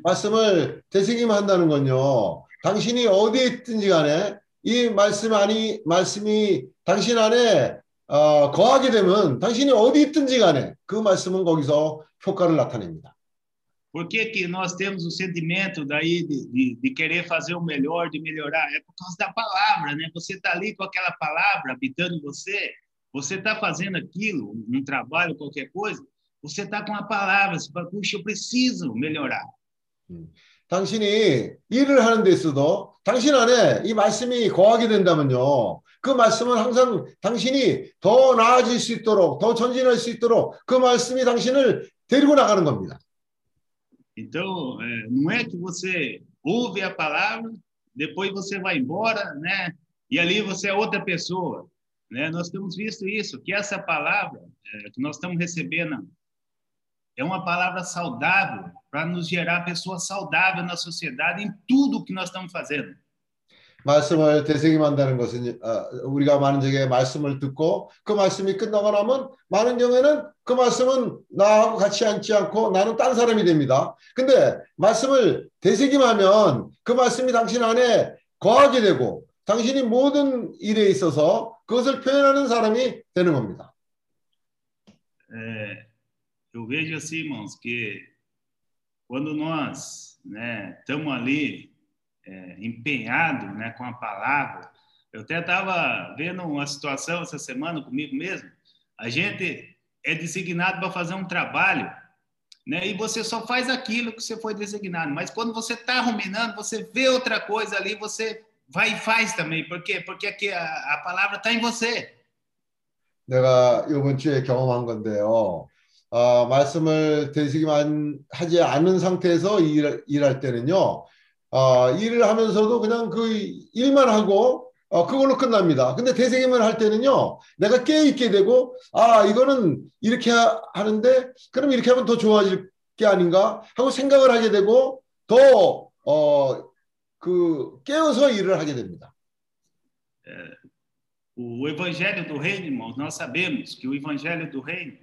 말씀을 되새김한다는 건요. 당신이 어디에 있든지 간에 이 말씀 안이 말씀이 당신 안에 어, 거하게 되면 당신이 어디 있든지 간에 그 말씀은 거기서 효과를 나타냅니다. Por que, que nós temos o sentimento daí de, de, de querer fazer o melhor, de melhorar? É por causa da palavra, né? Você está ali com aquela palavra habitando em você, você está fazendo aquilo, um trabalho, qualquer coisa, você está com a palavra, você fala, puxa, eu preciso melhorar. 당신이 일을 하는 데 있어도 당신 안에 이 말씀이 거하게 된다면요. 그 말씀은 항상 당신이 더 나아질 수 있도록, 더 전진할 수 있도록 그 말씀이 당신을 데리고 나가는 겁니다. Então, é, não é que você ouve a palavra, depois você vai embora, né? E ali você é outra pessoa, né? Nós temos visto isso, que essa palavra é, que nós estamos recebendo é uma palavra saudável para nos gerar pessoas saudáveis na sociedade em tudo que nós estamos fazendo. 말씀을 되새김한다는 것은 어, 우리가 많은 적에 말씀을 듣고 그 말씀이 끝나고 나면 많은 경우에는 그 말씀은 나하고 같이 앉지 않고 나는 딴 사람이 됩니다. 근데 말씀을 되새김하면 그 말씀이 당신 안에 거하게 되고 당신이 모든 일에 있어서 그것을 표현하는 사람이 되는 겁니다. É, eu vejo assim, irmãos, que quando nós né, estamos ali é, empenhados né, com a palavra, eu até estava vendo uma situação essa semana comigo mesmo, a gente é designado para fazer um trabalho, né, e você só faz aquilo que você foi designado, mas quando você está ruminando, você vê outra coisa ali, você vai e faz também, por quê? Porque aqui a, a palavra está em você. 내가 이번 주에 경험한 건데요. 어, 말씀을 되새김 하지 않은 상태에서 일, 일할 때는요. 어, 일을 하면서도 그냥 그 일만 하고 어, 그걸로 끝납니다. 근데 되새김을 할 때는요. 내가 깨 있게 되고 아 이거는 이렇게 하, 하는데 그럼 이렇게 하면 더 좋아질 게 아닌가 하고 생각을 하게 되고 더 어, 그 깨어서 일을 하게 됩니다. O evangelho do reino, irmãos, nós sabemos que o evangelho do reino,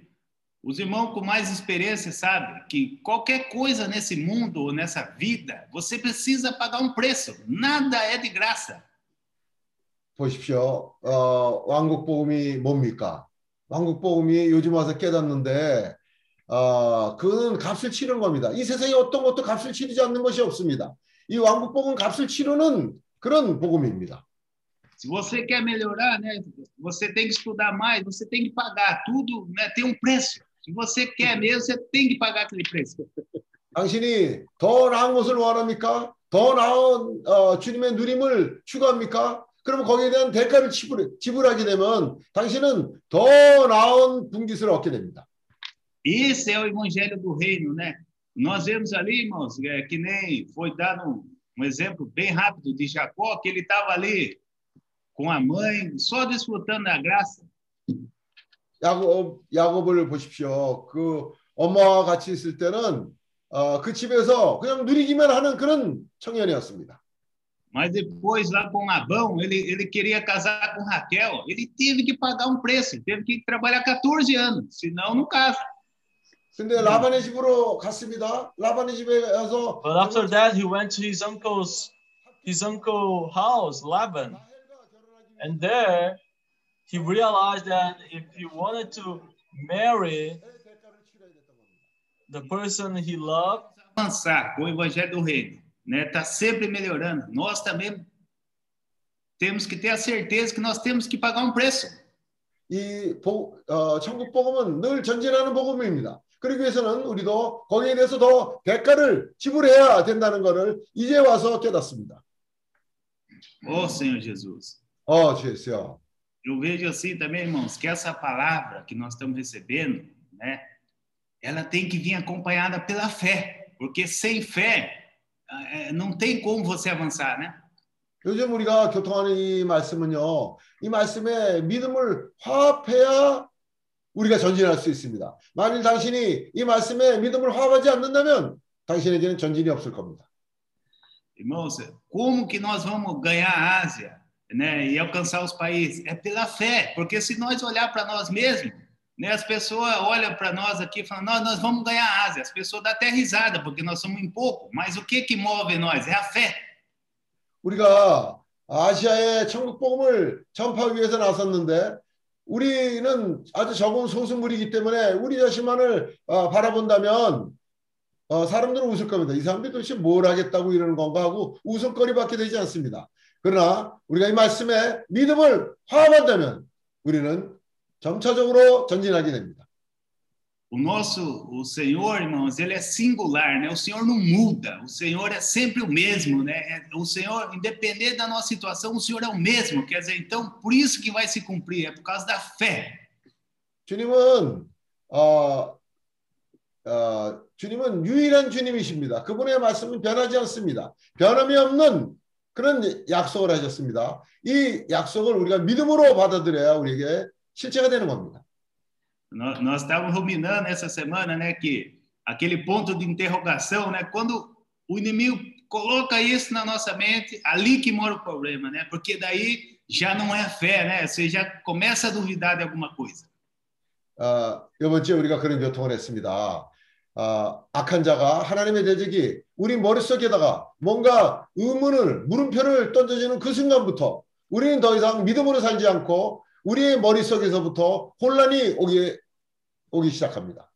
os irmãos com mais experiência sabem que qualquer coisa nesse mundo ou nessa vida, você precisa pagar um preço. Nada é de graça. 보십시오. 어, 왕국 복음이 뭡니까? 왕국 복음이 요즘 와서 깨닫는데 어, 그는 값을 치른 겁니다. 이 세상에 어떤 것도 값을 치르지 않는 것이 없습니다. 이 왕국 복음 값을 치르는 그런 복음입니다. Se você quer melhorar, né, você tem que estudar mais, você tem que pagar. Tudo né, tem um preço. Se você quer mesmo, você tem que pagar aquele preço. 당신이 더 나은 것을 원합니까? 더 나은 어, 주님의 누림을 추구합니까? 그러면 거기에 대한 대가를 지불, 지불하게 되면 당신은 더 나은 분깃을 얻게 됩니다. Esse é o evangelho do reino, né? Nós vemos ali, irmãos, é, que nem foi dado um, um exemplo bem rápido de Jacó, que ele estava ali com a mãe, só desfrutando da graça. 야곱, 야곱을 보십시오. 그 엄마와 같이 있을 때는 어, 그 집에서 그냥 누리기만 하는 그런 청년이었습니다. Mas depois, lá com Labão, ele, ele queria casar com Raquel, ele teve que pagar um preço, teve que trabalhar 14 anos, senão não casa. 근데 라반의 집으로 갔습니다. 라반의 집에 가서 But after that, he went to his uncle's his uncle house, Laban, and there he realized that if he wanted to marry the person he loved, Avançar com o evangelho do reino, né? Tá sempre melhorando. Nós também temos que ter a certeza que nós temos que pagar um preço. 이 복, 어, 천국 복음은 늘 전진하는 복음입니다. 그러기 위해서는 우리도 거기에 대해서 더 대가를 지불해야 된다는 것을 이제 와서 깨닫습니다. Ô Senhor Jesus, 어, 주였어요. eu vejo assim também, irmãos, que essa palavra que nós estamos recebendo, né? Ela tem que vir acompanhada pela fé, porque sem fé eh, não tem como você avançar, né? 요즘 우리가 교통하는 이 말씀은요, 이 말씀에 믿음을 화합해야 우리가 전진할 수 있습니다. 만일 당신이 이 말씀에 믿음을 화합하지 않는다면 당신에게는 전진이 없을 겁니다. Irmãos, como que nós vamos ganhar a Ásia, né, e alcançar os países? É pela fé, porque se nós olhar para nós mesmos, né, as pessoas olham para nós aqui e falam, nós, nós vamos ganhar a Ásia. As pessoas dão até risada, porque nós somos em pouco, mas o que que move nós? É a fé. 우리가 아시아의 천국 복음을 전파하기 위해서 나섰는데 우리는 아주 적은 소수물이기 때문에 우리 자신만을 어, 바라본다면 어, 사람들은 웃을 겁니다. 이 사람들이 도대체 뭘 하겠다고 이러는 건가 하고 웃음거리밖에 되지 않습니다. 그러나 우리가 이 말씀에 믿음을 화합한다면 우리는 점차적으로 전진하게 됩니다. O nosso, o Senhor, irmãos, ele é singular, né? O Senhor não muda, o Senhor é sempre o mesmo, né? O Senhor, independente da nossa situação, o Senhor é o mesmo. Quer dizer, então, por isso que vai se cumprir, é por causa da fé. 주님은 어, 어, 주님은 유일한 주님이십니다. 그분의 말씀은 변하지 않습니다. 변함이 없는 그런 약속을 하셨습니다. 이 약속을 우리가 믿음으로 받아들여야 우리에게 실체가 되는 겁니다. Nós, nós estávamos ruminando essa semana, né, que aquele ponto de interrogação, né, quando o inimigo coloca isso na nossa mente, ali que mora o problema, né? Porque daí já não é fé, né? Você já começa a duvidar de alguma coisa. 어, 이번 주에 우리가 그런 교통을 했습니다. 어, 악한 자가 하나님의 대적이 우리 머릿속에다가 뭔가 의문을 물음표를 던져주는 그 순간부터 우리는 더 이상 믿음으로 살지 않고 우리의 머릿속에서부터 혼란이 오기, 오기 시작합니다.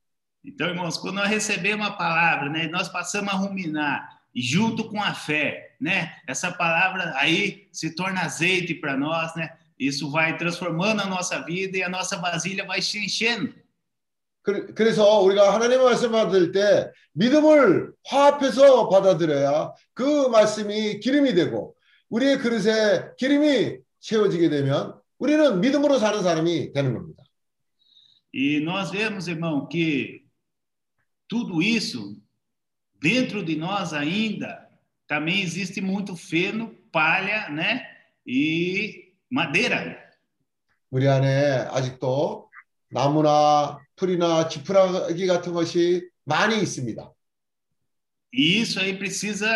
Então, irmãos, quando nós recebemos a palavra, né, nós passamos a ruminar e junto com a fé, né, essa palavra aí se torna azeite para nós, né? Isso vai transformando a nossa vida e a nossa vasilha vai se enchendo. 그- 그래서 우리가 하나님의 말씀을 받을 때 믿음을 화합해서 받아들여야 그 말씀이 기름이 되고 우리의 그릇에 기름이 채워지게 되면 우리는 믿음으로 사는 사람이 되는 겁니다. E nós vemos, irmão, que tudo isso dentro de nós ainda também existe muito feno, palha, né? E madeira. 우리 안에 아직도 나무나 풀이나 지푸라기 같은 것이 많이 있습니다. E isso aí precisa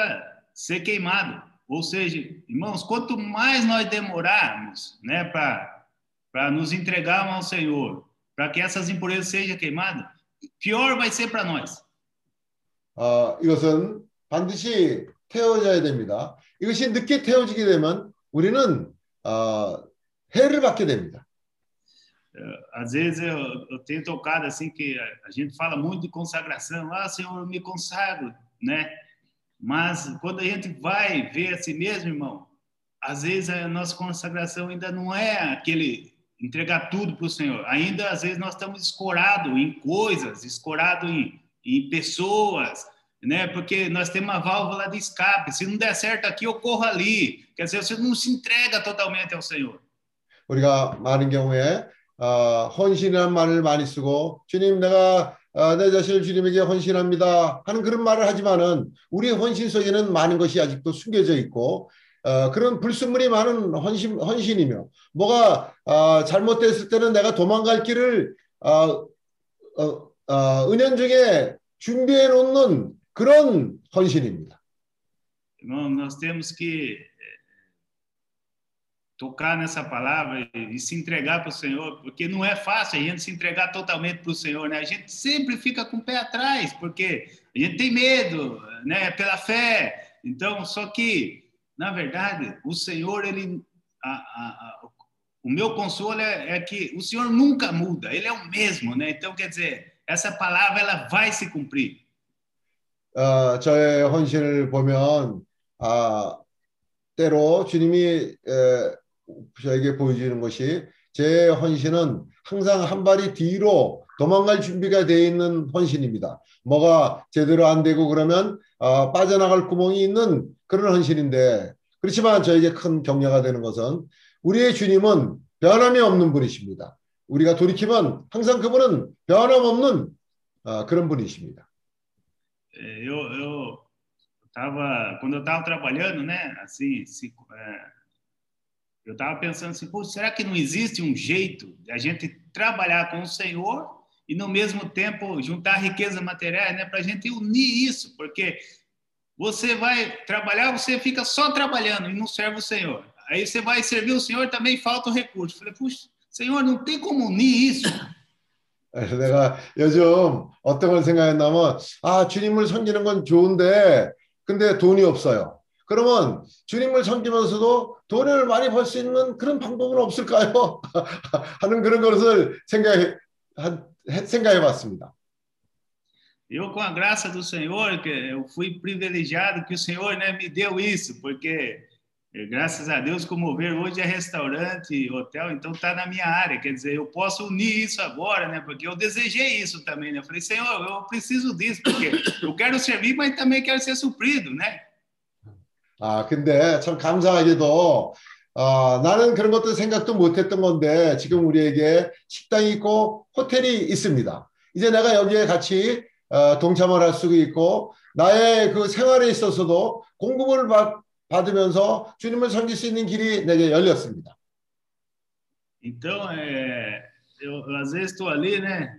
ser queimado. Ou seja, irmãos, quanto mais nós demorarmos, né, para nos entregarmos ao Senhor, para que essas impurezas sejam queimadas, pior vai ser para nós. 어, 이것은 반드시 태워져야 됩니다. 이것이 늦게 태워지게 되면 우리는 어, 해를 받게 됩니다. Às vezes eu, eu tenho tocado assim que a, a gente fala muito de consagração, ah, Senhor, eu me consagro, né? Mas quando a gente vai ver a si mesmo, irmão, às vezes a nossa consagração ainda não é aquele entregar tudo para o Senhor. Ainda às vezes nós estamos escorados em coisas, escorados em, em pessoas, né? Porque nós temos uma válvula de escape. Se não der certo aqui, eu corro ali. Quer dizer, você não se entrega totalmente ao Senhor. 우리가 많은 경우에 어, 헌신이라는 말을 많이 쓰고 주님 내가 어, 내 자신을 주님에게 헌신합니다 하는 그런 말을 하지만은 우리 헌신 속에는 많은 것이 아직도 숨겨져 있고 어, 그런 불순물이 많은 헌신, 헌신이며 뭐가 어, 잘못됐을 때는 내가 도망갈 길을 어, 은연 중에 준비해 놓는 그런 헌신입니다. Irmão, nós temos que tocar nessa palavra e se entregar para o Senhor, porque não é fácil a gente se entregar totalmente para o Senhor, né? A gente sempre fica com o pé atrás, porque a gente tem medo, né? Pela fé. Então, só que, na verdade, o Senhor, ele, a, a, a, o meu consolo é, é, que o Senhor nunca muda, Ele é o mesmo, né? Então, quer dizer, essa palavra ela vai se cumprir. 어, 저의 헌신을 보면 아, 때로 주님이 에, 저에게 보여주는 것이 제 헌신은 항상 한 발이 뒤로 도망갈 준비가 되어 있는 헌신입니다. 뭐가 제대로 안 되고 그러면 어, 빠져나갈 구멍이 있는 그런 헌신인데 그렇지만 저에게 큰 격려가 되는 것은 우리의 주님은 변함이 없는 분이십니다. 우리가 돌이키면 항상 그분은 변함없는 어, 그런 분이십니다. Eu, eu tava, quando eu estava trabalhando, né, assim, se, eu estava pensando assim, Pô, será que não existe um jeito de a gente trabalhar com o Senhor e, no mesmo tempo, juntar riqueza material, né, para a gente unir isso? Porque você vai trabalhar, você fica só trabalhando e não serve o Senhor. Aí você vai servir o Senhor também falta o recurso. Falei, puxa, Senhor, não tem como unir isso. 그래서 내가 요즘 어떤 걸 생각했냐면 아 주님을 섬기는 건 좋은데 근데 돈이 없어요. 그러면 주님을 섬기면서도 돈을 많이 벌 수 있는 그런 방법은 없을까요? 하는 그런 것을 생각해 생각해 봤습니다. Eu, com a graça do Senhor, que eu fui privilegiado que o Senhor né, me deu isso, porque E, graças a Deus, como ver hoje é restaurante, hotel, então está na minha área. Quer dizer, eu posso unir isso agora, né? Porque eu desejei isso também, né? Eu falei, Senhor, eu preciso disso, porque eu quero servir, mas também quero ser suprido, né? 아, 근데 참 감사하게도 어, 나는 그런 것도 생각도 못했던 건데 지금 우리에게 식당이 있고 호텔이 있습니다. 이제 내가 여기에 같이 어, 동참을 할 수 있고 나의 그 생활에 있어서도 공급을 받, 받으면서 주님을 섬길 수 있는 길이 내게 열렸습니다. Então, é, eu, às vezes estou ali, né?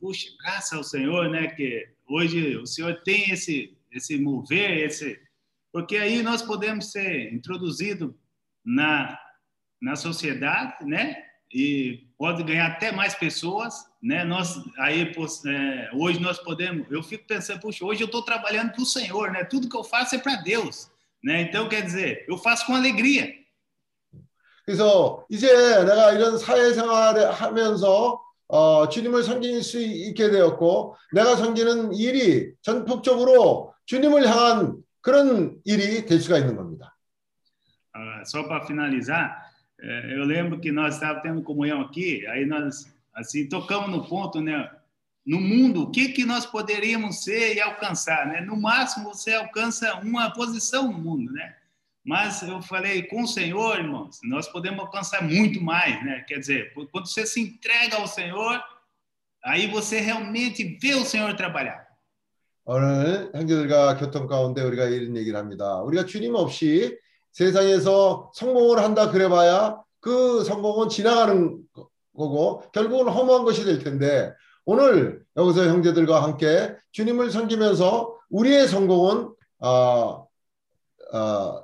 Puxa, graças ao Senhor, né? Que hoje o Senhor tem esse, esse mover, esse, porque aí nós podemos ser introduzidos na, na sociedade, né? E pode ganhar até mais pessoas, né? Nós aí é, hoje nós podemos. Eu fico pensando, puxa, hoje eu estou trabalhando para o Senhor, né? Tudo que eu faço é para Deus, né? Então quer dizer, eu faço com alegria. 그래서 이제 내가 이런 사회생활을 하면서 어, 주님을 섬길 수 있게 되었고 내가 섬기는 일이 전폭적으로 주님을 향한 그런 일이 될 수가 있는 겁니다. Uh, só para finalizar, eh, eu lembro que nós estávamos tendo comunhão aqui, aí nós assim tocamos no ponto, né? No mundo, o que que nós poderíamos ser e alcançar, né? No máximo você alcança uma posição no mundo, né? Mas eu falei com o Senhor, irmãos, nós podemos alcançar muito mais, né? Quer dizer, quando você se entrega ao Senhor, aí você realmente vê o Senhor trabalhar. 오늘 형제들과 교통 가운데 우리가 이런 얘기를 합니다. 우리가 주님 없이 세상에서 성공을 한다 그래봐야 그 성공은 지나가는 거고 결국은 허무한 것이 될 텐데 오늘 여기서 형제들과 함께 주님을 섬기면서 우리의 성공은 어, 어,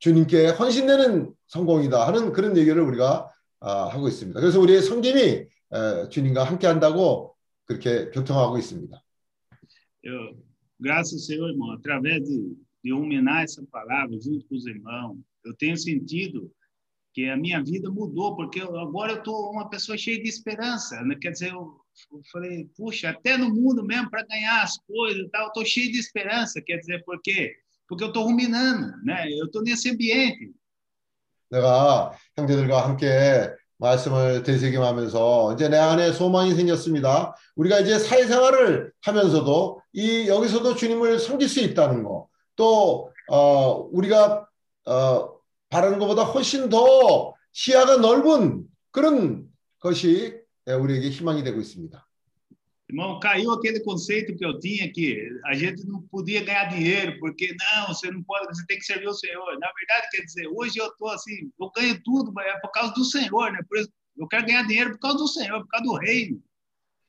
주님께 헌신되는 성공이다 하는 그런 얘기를 우리가 어, 하고 있습니다. 그래서 우리의 섬김이 주님과 함께 한다고 그렇게 교통하고 있습니다. Eu, graças ao Senhor, irmão, através de, de ruminar essa palavra junto com os irmãos, eu tenho sentido que a minha vida mudou, porque eu, agora eu estou uma pessoa cheia de esperança. Né? Quer dizer, eu, eu falei, puxa, até no mundo mesmo, para ganhar as coisas e tal, eu estou cheio de esperança. Quer dizer, por quê? Porque eu estou ruminando, né? eu estou nesse ambiente. 내가 형제들과 함께 말씀을 되새김하면서 이제 내 안에 소망이 생겼습니다. 우리가 이제 사회생활을 하면서도 이 여기서도 주님을 섬길 수 있다는 거, 또 어, 우리가 어, 바라는 것보다 훨씬 더 시야가 넓은 그런 것이 우리에게 희망이 되고 있습니다. Irmão, caiu aquele conceito que eu tinha que a gente não podia ganhar dinheiro, porque não, você não pode, você tem que servir o Senhor. Na verdade, quer dizer, hoje eu estou assim, eu ganho tudo, mas é por causa do Senhor, né? Por isso, eu quero ganhar dinheiro por causa do Senhor, por causa do reino.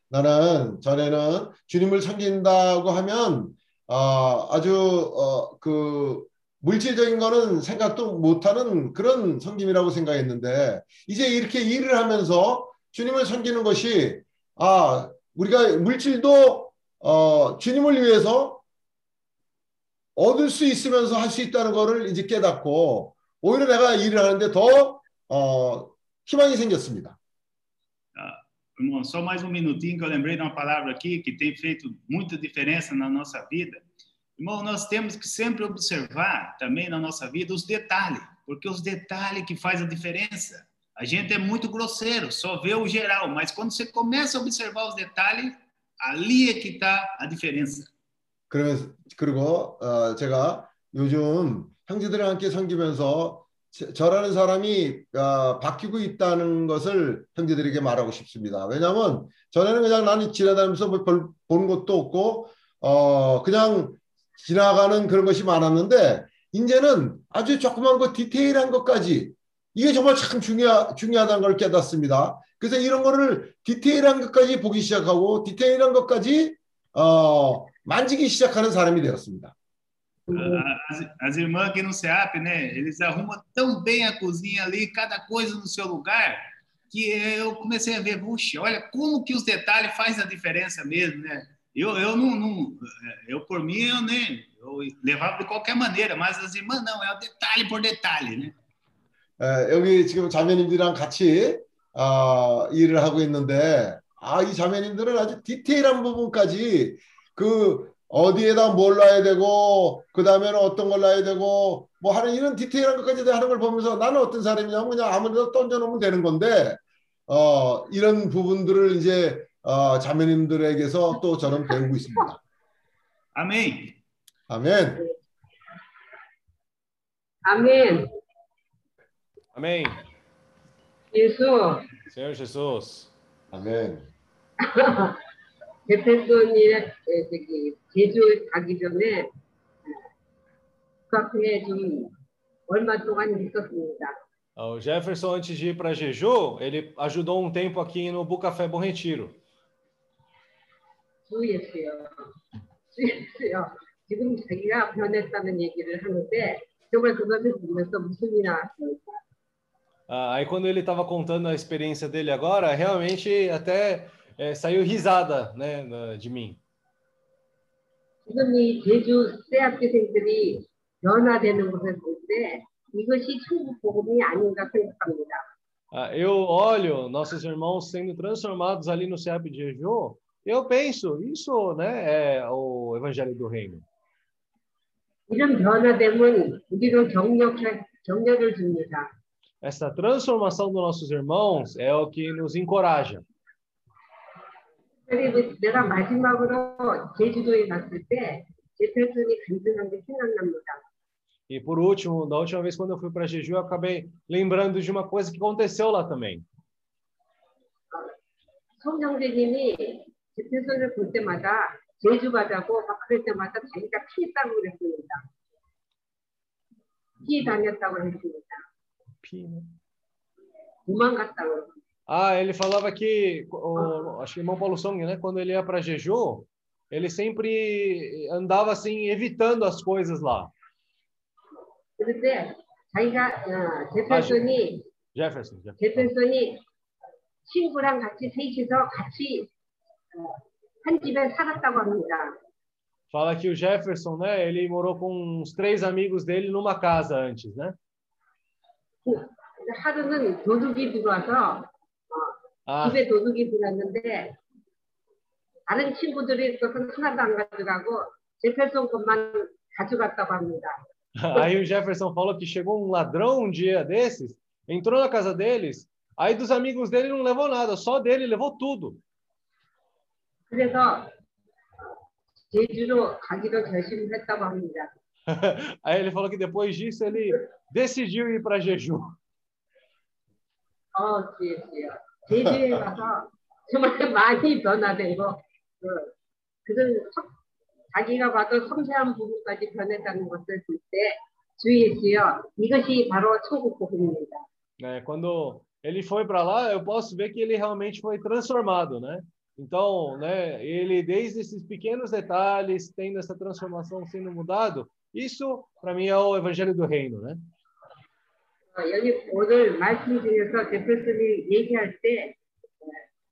나는 전에는 주님을 섬긴다고 하면 어, 아주 어, 그 물질적인 거는 생각도 못하는 그런 섬김이라고 생각했는데 이제 이렇게 일을 하면서 주님을 섬기는 것이 아 우리가 물질도 어, 주님을 위해서 얻을 수 있으면서 할 수 있다는 것을 이제 깨닫고 오히려 내가 일을 하는데 더 어, 희망이 생겼습니다. Irmão, só mais um minutinho que eu lembrei de uma palavra aqui que tem feito muita diferença na nossa vida. Irmão, nós temos que sempre observar também na nossa vida os detalhes, porque os detalhes que faz a diferença. A gente é muito grosseiro, só vê o geral, mas quando você começa a observar os detalhes, ali é que está a diferença. 그리고 어, 제가 요즘 형제들이랑 함께 섬기면서 저라는 사람이 어, 바뀌고 있다는 것을 형제들에게 말하고 싶습니다. 왜냐하면 전에는 그냥 나는 지나다니면서 뭐 별, 보는 것도 없고 어, 그냥 지나가는 그런 것이 많았는데 이제는 아주 조그만 것 디테일한 것까지 이게 정말 참 중요하, 중요하다는 걸 깨닫습니다. 그래서 이런 거를 디테일한 것까지 보기 시작하고 디테일한 것까지 어, 만지기 시작하는 사람이 되었습니다. As, as irmãs aqui no CEAP, né? Eles arrumam tão bem a cozinha ali, cada coisa no seu lugar, que eu comecei a ver, puxa, olha como que os detalhes fazem a diferença mesmo, né? Eu, eu não, não eu por mim eu nem eu levava de qualquer maneira, mas as irmãs não, é o detalhe por detalhe, né? 에, 여기 지금 자매님들이랑 같이 어, 일을 하고 있는데 아, 이 자매님들은 아주 디테일한 부분까지 그 어디에다 뭘 놔야 되고 그 다음에는 어떤 걸 놔야 되고 뭐 하는 이런 디테일한 것까지 다 하는 걸 보면서 나는 어떤 사람이냐면 그냥 아무데나 던져놓으면 되는 건데 어, 이런 부분들을 이제 어, 자매님들에게서 또 저는 배우고 있습니다. Amém. 아멘. Amém. Amém. 예수, Senhor Jesus. 아멘. 제페소니 저기 제주 가기 전에 그 앞에 좀 얼마 동안 있었습니다. Ah, O Jefferson, antes de ir para Jeju, ele ajudou um tempo aqui no Bucafé Bom Retiro. 주 예수요. 주 예수요. 지금 자기가 변했다는 얘기를 하는데 정말 그것을 보면서 웃음이 나왔어요. Ah, aí, quando ele estava contando a experiência dele agora, realmente até eh, saiu risada né, na- de mim. 지금 이 제주 대학교생들이 변화되는 것을 볼 때 이것이 천국 복음이 아닌가 생각합니다. Ah, eu olho nossos irmãos sendo transformados ali no CEP de Jeju, eu penso, isso né, é o Evangelho do Reino. 이런 변화됨은 우리로 경력, 경력을 줍니다. Essa transformação dos nossos irmãos é o que nos encoraja. 그리고 내가 마지막으로 제주도에 갔을 때 제페슨이 간증한 게 생각납니다. E por último, da última vez quando eu fui para Jeju, eu acabei lembrando de uma coisa que aconteceu lá também. 송영재님이 제페슨을 볼 때마다 제주 가자고 막 그럴 때마다 자기가 피했다고 그랬습니다. 피해 다녔다고 했습니다. Pi, né? 도망갔다고. Ah, ele falava que, o, acho que o irmão Paulo Song, né, quando ele ia para Jeju, ele sempre andava assim, evitando as coisas lá. 그런데 자기가 어, 제페슨이 Jefferson, Jefferson. 제페슨이 친구랑 같이 셋이서 같이 어, 한 집에 살았다고 합니다. Fala que o Jefferson, né, ele morou com uns três amigos dele numa casa antes, né? 하루는 도둑이 들어와서 Ah, 집에 도둑이 들어왔는데 다른 친구들이 것은 하나도 안 가져가고 제페슨 것만 가져갔다고 합니다. aí o Jefferson falou que chegou um ladrão um dia desses, entrou na casa deles, aí dos amigos dele não levou nada, só dele levou tudo. 그래서 제주로 가기로 결심을 했다고 합니다. Aí ele falou que depois disso ele decidiu ir para Jeju. 어, 지혜씨요. 제주에 가서 정말 많이 변화되고 그, 그런 성- 자기가 봐도 섬세한 부분까지 변했다는 것을 볼 때 주의했어요. 이것이 바로 천국 복음입니다. né? Quando ele foi para lá, eu posso ver que ele realmente foi transformado, né? Então, né, ele desde esses pequenos detalhes, tendo essa transformação sendo mudado, isso para mim é o evangelho do reino, né? 어, 여기 오늘 말씀 중에서 대표님이 얘기할 때 어,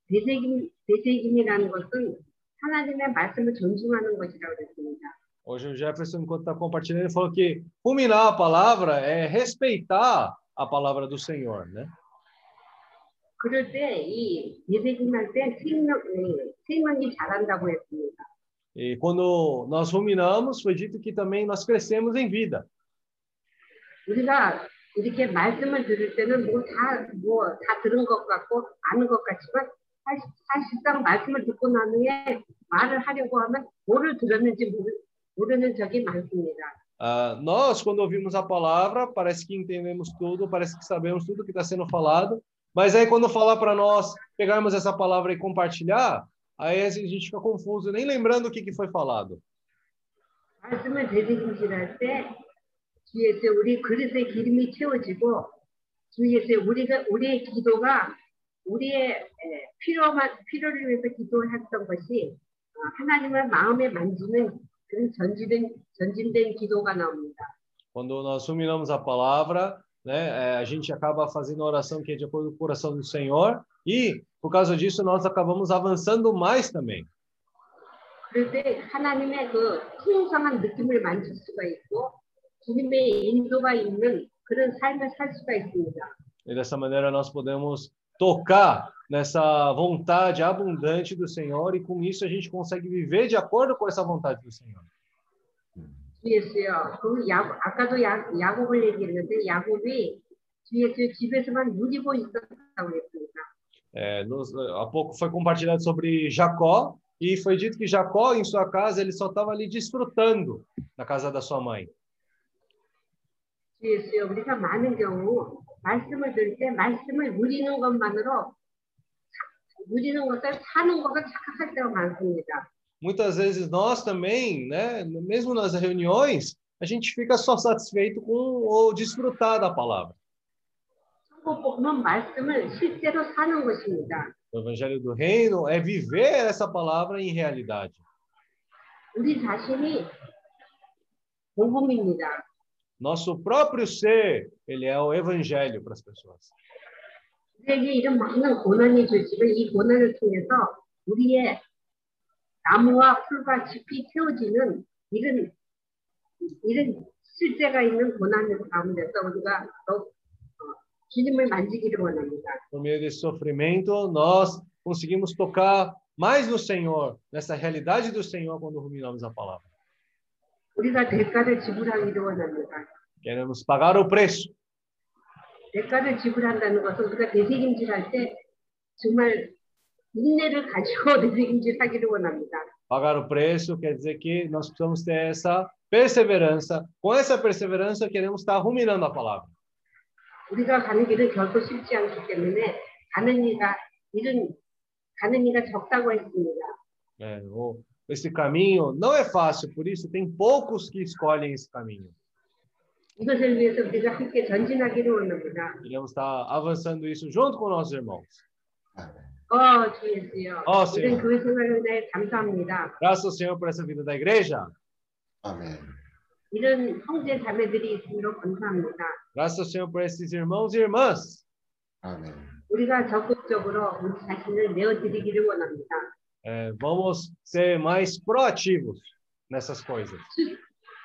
대세김, 대세김이라는 것은 하나님의 말씀을 존중하는 것이라고 그랬습니다. Hoje o Jefferson, enquanto está compartilhando, ele falou que fulminar a palavra é respeitar a palavra do Senhor, né? 그럴 때 이 대세김 할때 생명, 예, 생명이 자란다고 했습니다. E quando nós ruminamos, foi dito que também nós crescemos em vida. 우리가 이렇게 말씀을 들을 때는 뭐 다 뭐 다 들은 것 같고 아는 것 같지만 사실, 사실상 말씀을 듣고 난 후에 말을 하려고 하면 뭐를 들었는지 모르, 모르는 적이 많습니다. Ah, nós, quando ouvimos a palavra, parece que entendemos tudo, parece que sabemos tudo que está sendo falado, mas aí quando falar para nós pegarmos essa palavra e compartilhar, aí a gente fica confuso, nem lembrando o que, que foi falado. 말씀을 되새김질할 때 주에서 우리 그릇의 기름이 채워지고 주에서 우리가 우리의 기도가 우리의 에, 필요만 필요를 위해서 기도했던 것이 어, 하나님을 마음에 만지는 그런 전진된 전진된 기도가 나옵니다. Quando nós ruminamos a palavra, né, eh, a gente acaba fazendo a oração que é de acordo com o coração do Senhor, e por causa disso nós acabamos avançando mais também. 그럴 때 하나님의 그 풍성한 느낌을 만질 수가 있고 주님의 인도가 있는 그런 삶을 살 수가 있습니다. E dessa maneira nós podemos tocar nessa vontade abundante do Senhor e com isso a gente consegue viver de acordo com essa vontade do Senhor. 주 예수요. 그 야, 아까도 야, 야곱을 얘기했는데 야곱이 주 예수 집에서만 누리고 있었다고 했습니다. É, nos, há pouco foi compartilhado sobre Jacó, e foi dito que Jacó, em sua casa, ele só estava ali desfrutando na casa da sua mãe. Muitas vezes nós também, né, mesmo nas reuniões, a gente fica só satisfeito com ou desfrutar da palavra. O evangelho do reino é viver essa palavra em realidade. 우리 자신이 복음입니다. Nosso próprio ser, ele é o evangelho para as pessoas. 우리에게 이런 많은 고난이 주시고 이 고난을 통해서 우리의 나무와 풀과 짚이 태워지는 이런 이런 실제가 있는 고난 가운데서 우리가 더 no meio desse sofrimento, nós conseguimos tocar mais no Senhor, nessa realidade do Senhor quando ruminamos a palavra. Queremos pagar o preço. Pagar o preço quer dizer que nós precisamos ter essa perseverança. Com essa perseverança, queremos estar ruminando a palavra. 우리가 가는 길은 결코 쉽지 않기 때문에 가는 이가 일은 가는 이가 적다고 했습니다. É, o- esse caminho não é fácil, por isso tem poucos que escolhem esse caminho. 이것을 위해서 우리가 함께 전진하기를 원합니다. Queremos estar avançando isso junto com nossos irmãos. 어, 주 예수여. 어, 이런 주여. 교회 생활을 위해 감사합니다. Graças ao Senhor por essa vida da igreja. 아멘. 이런 형제 자매들이 있음으로 감사합니다. Graças ao Senhor por esses irmãos e irmãs. 아멘. 우리가 적극적으로 우리 자신을 내어드리기를 원합니다. É, vamos ser mais proativos nessas coisas.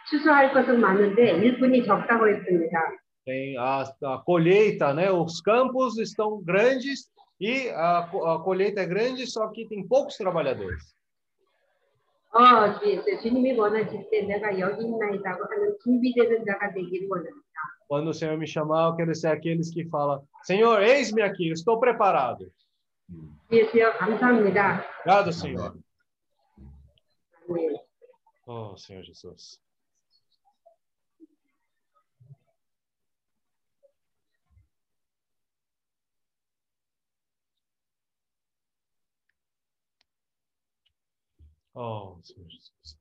추수할 것은 많은데 일꾼이 적다고 했습니다. Tem a, a colheita, né? Os campos estão grandes e a, co- a colheita é grande, só que tem poucos trabalhadores. 어, 주 예수, 주님이 원하실 때 내가 여기 있나이다고 하는 준비되는 자가 되기를 원합니다. Quando o Senhor me chamar, eu quero ser aqueles que falam: Senhor, eis-me aqui, estou preparado. Obrigado, Senhor. Oh, Senhor Jesus. Oh, Senhor Jesus.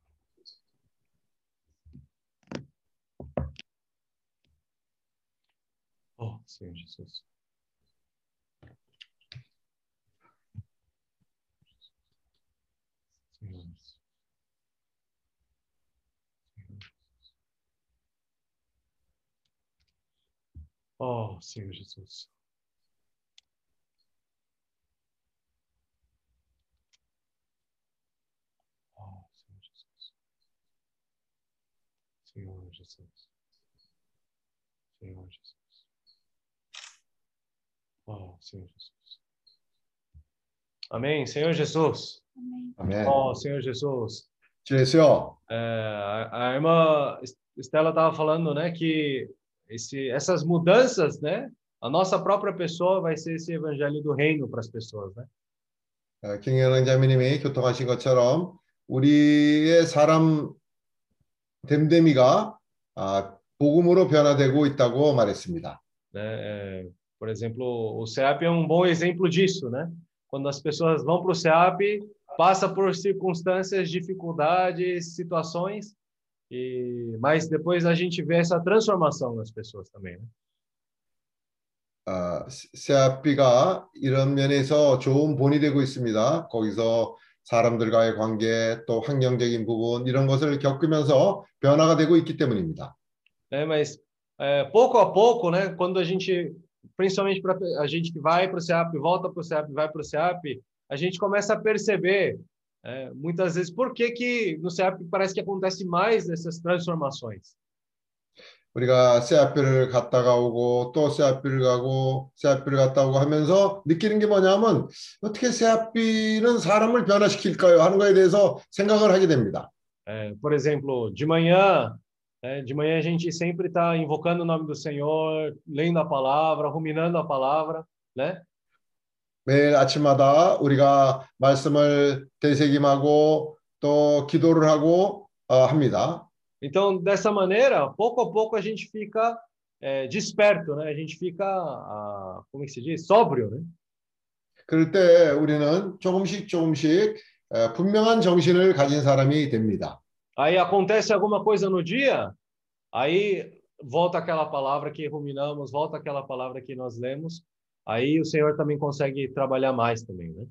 Oh, Senhor Jesus. Oh, Senhor Jesus. Oh, Senhor Jesus. Senhor Jesus. Senhor Jesus. Oh, Senhor Jesus. Amém. Senhor Jesus. 아멘. Oh, Senhor Jesus. 주 예수여. É, a, a irmã Estela estava falando, né, que esse, essas mudanças, né, a nossa própria pessoa vai ser esse evangelho do reino para as pessoas, né? 어, 김영란 자매님이 교통하신 것처럼 우리의 사람 됨됨이가 아, 복음으로 변화되고 있다고 말했습니다. né? É, por exemplo, o CEAP é um bom exemplo disso, né? Quando as pessoas vão para o CEAP, passa por circunstâncias, dificuldades, situações, e mas depois a gente vê essa transformação nas pessoas também, né? 아, 세아비가 이런 면에서 좋은 본이 되고 있습니다. 거기서 사람들과의 관계 또 환경적인 부분 이런 것을 겪으면서 변화가 되고 있기 때문입니다. né? Mas é, pouco a pouco, né? Quando a gente, principalmente para a gente que vai para o CEAP, volta para o CEAP, vai para o CEAP, a gente começa a perceber é, muitas vezes por que que no CEAP parece que acontece mais essas transformações. 우리가 새학교를 갔다가 오고 또 새학교를 가고 새학교를 갔다 오고 하면서 느끼는 게 뭐냐면 어떻게 새학비는 사람을 변화시킬까요 하는 거에 대해서 생각을 하게 됩니다. É, por exemplo, de manhã, né, de manhã a gente sempre está invocando o nome do Senhor, lendo a palavra, ruminando a palavra, né? 매일 아침마다 우리가 말씀을 되새김하고 또 기도를 하고 어, 합니다. Então, dessa maneira, pouco a pouco a gente fica é, desperto, né? A gente fica, ah, como é que se diz? Sóbrio, né? 그럴 때 우리는 조금씩 조금씩 어, 분명한 정신을 가진 사람이 됩니다. Aí acontece alguma coisa no dia, aí volta aquela palavra que ruminamos, volta aquela palavra que nós lemos, aí o Senhor também consegue trabalhar mais também, né?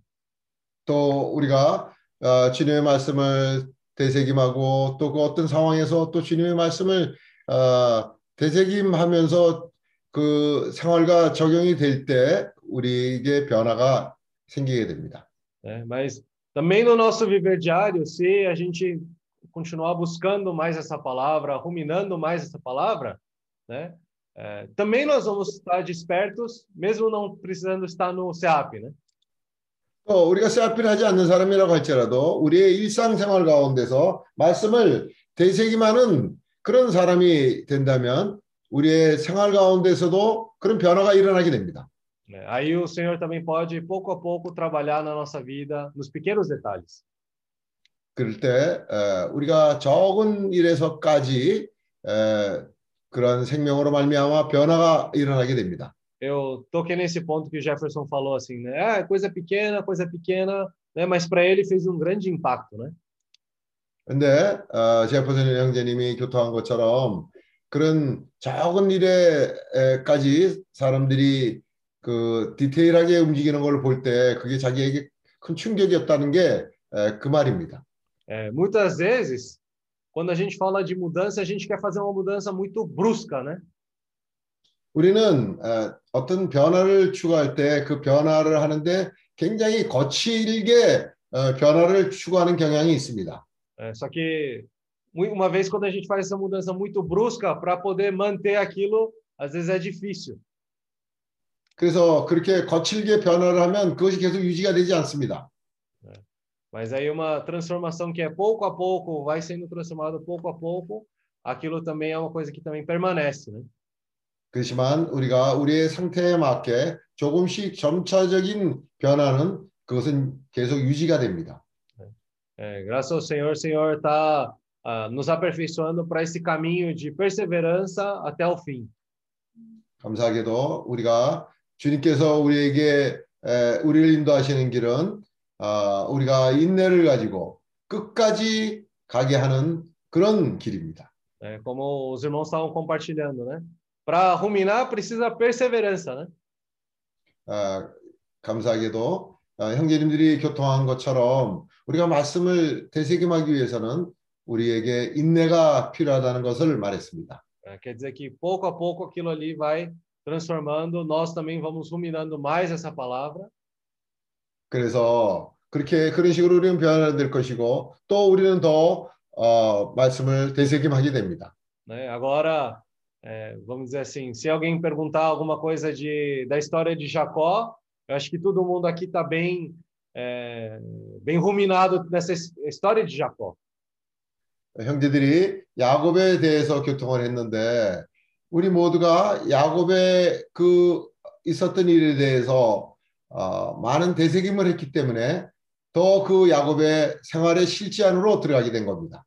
또 우리가 어, 주님의 말씀을 되새김하고 또 그 어떤 상황에서 또 주님의 말씀을 어, 되새김하면서 그 생활과 적용이 될 때 우리에게 변화가 생기게 됩니다. É, mas também no nosso viver diário, se a gente continuar buscando mais essa palavra, ruminando mais essa palavra, né? É, também nós vamos estar despertos, mesmo não precisando estar no CEAP, né? 또 우리가 세아피를 하지 않는 사람이라고 할지라도 우리의 일상생활 가운데서 말씀을 되새김하는 그런 사람이 된다면 우리의 생활 가운데서도 그런 변화가 일어나게 됩니다. É, Aí o Senhor também pode, pouco a pouco, trabalhar na nossa vida, nos pequenos detalhes. 그럴 때 어, 우리가 적은 일에서까지 어, 그런 생명으로 말미암아 변화가 일어나게 됩니다. Eu toquei nesse ponto que o Jefferson falou assim, né? Ah, coisa pequena, coisa pequena, né? Mas para ele fez um grande impacto, né? 근데 어, 제퍼슨 형제님이 교통한 것처럼 그런 적은 일에까지 사람들이 그 디테일하게 움직이는 걸 볼 때 그게 자기에게 큰 충격이었다는 게 그 말입니다. É, muitas vezes, quando a gente fala de mudança, a gente quer fazer uma mudança muito brusca, né? 우리는 어, 어떤 변화를 추구할 때 그 변화를 하는데 굉장히 거칠게 어, 변화를 추구하는 경향이 있습니다. É, só que uma vez quando a gente faz essa mudança muito brusca, para poder manter aquilo, às vezes é difícil. 그래서 그렇게 거칠게 변화를 하면 그것이 계속 유지가 되지 않습니다. Mas aí uma transformação que é pouco a pouco, vai sendo transformado pouco a pouco, aquilo também é uma coisa que também permanece, né? 그렇지만 우리가 우리의 상태에 맞게 조금씩 점차적인 변화는 그것은 계속 유지가 됩니다. É, graças ao Senhor, o Senhor está nos aperfeiçoando para esse caminho de perseverança até o fim. 감사하게도 우리가 주님께서 우리에게 에, 우리를 인도하시는 길은 아, 우리가 인내를 가지고 끝까지 가게 하는 그런 길입니다. É, como os irmãos estavam compartilhando, né? Para ruminar precisa perseverança, né? 아, 감사하게도 아, 형제님들이 교통한 것처럼 우리가 말씀을 되새김하기 위해서는 우리에게 인내가 필요하다는 것을 말했습니다. É, quer dizer que pouco a pouco aquilo ali vai transformando, nós também vamos ruminando mais essa palavra. 그래서 그렇게 그런 식으로 우리는 변화가 될 것이고 또 우리는 더 어, 말씀을 되새김하게 됩니다. Né? Agora, é, vamos dizer assim, se alguém perguntar alguma coisa de, da história de Jacó, eu acho que todo mundo aqui está bem, é, bem ruminado nessa his- história de Jacó. 형제들이 야곱에 대해서 교통을 했는데 우리 모두가 야곱의 그 있었던 일에 대해서 어, 많은 되새김을 했기 때문에 더 그 야곱의 생활의 실제 안으로 들어가게 된 겁니다.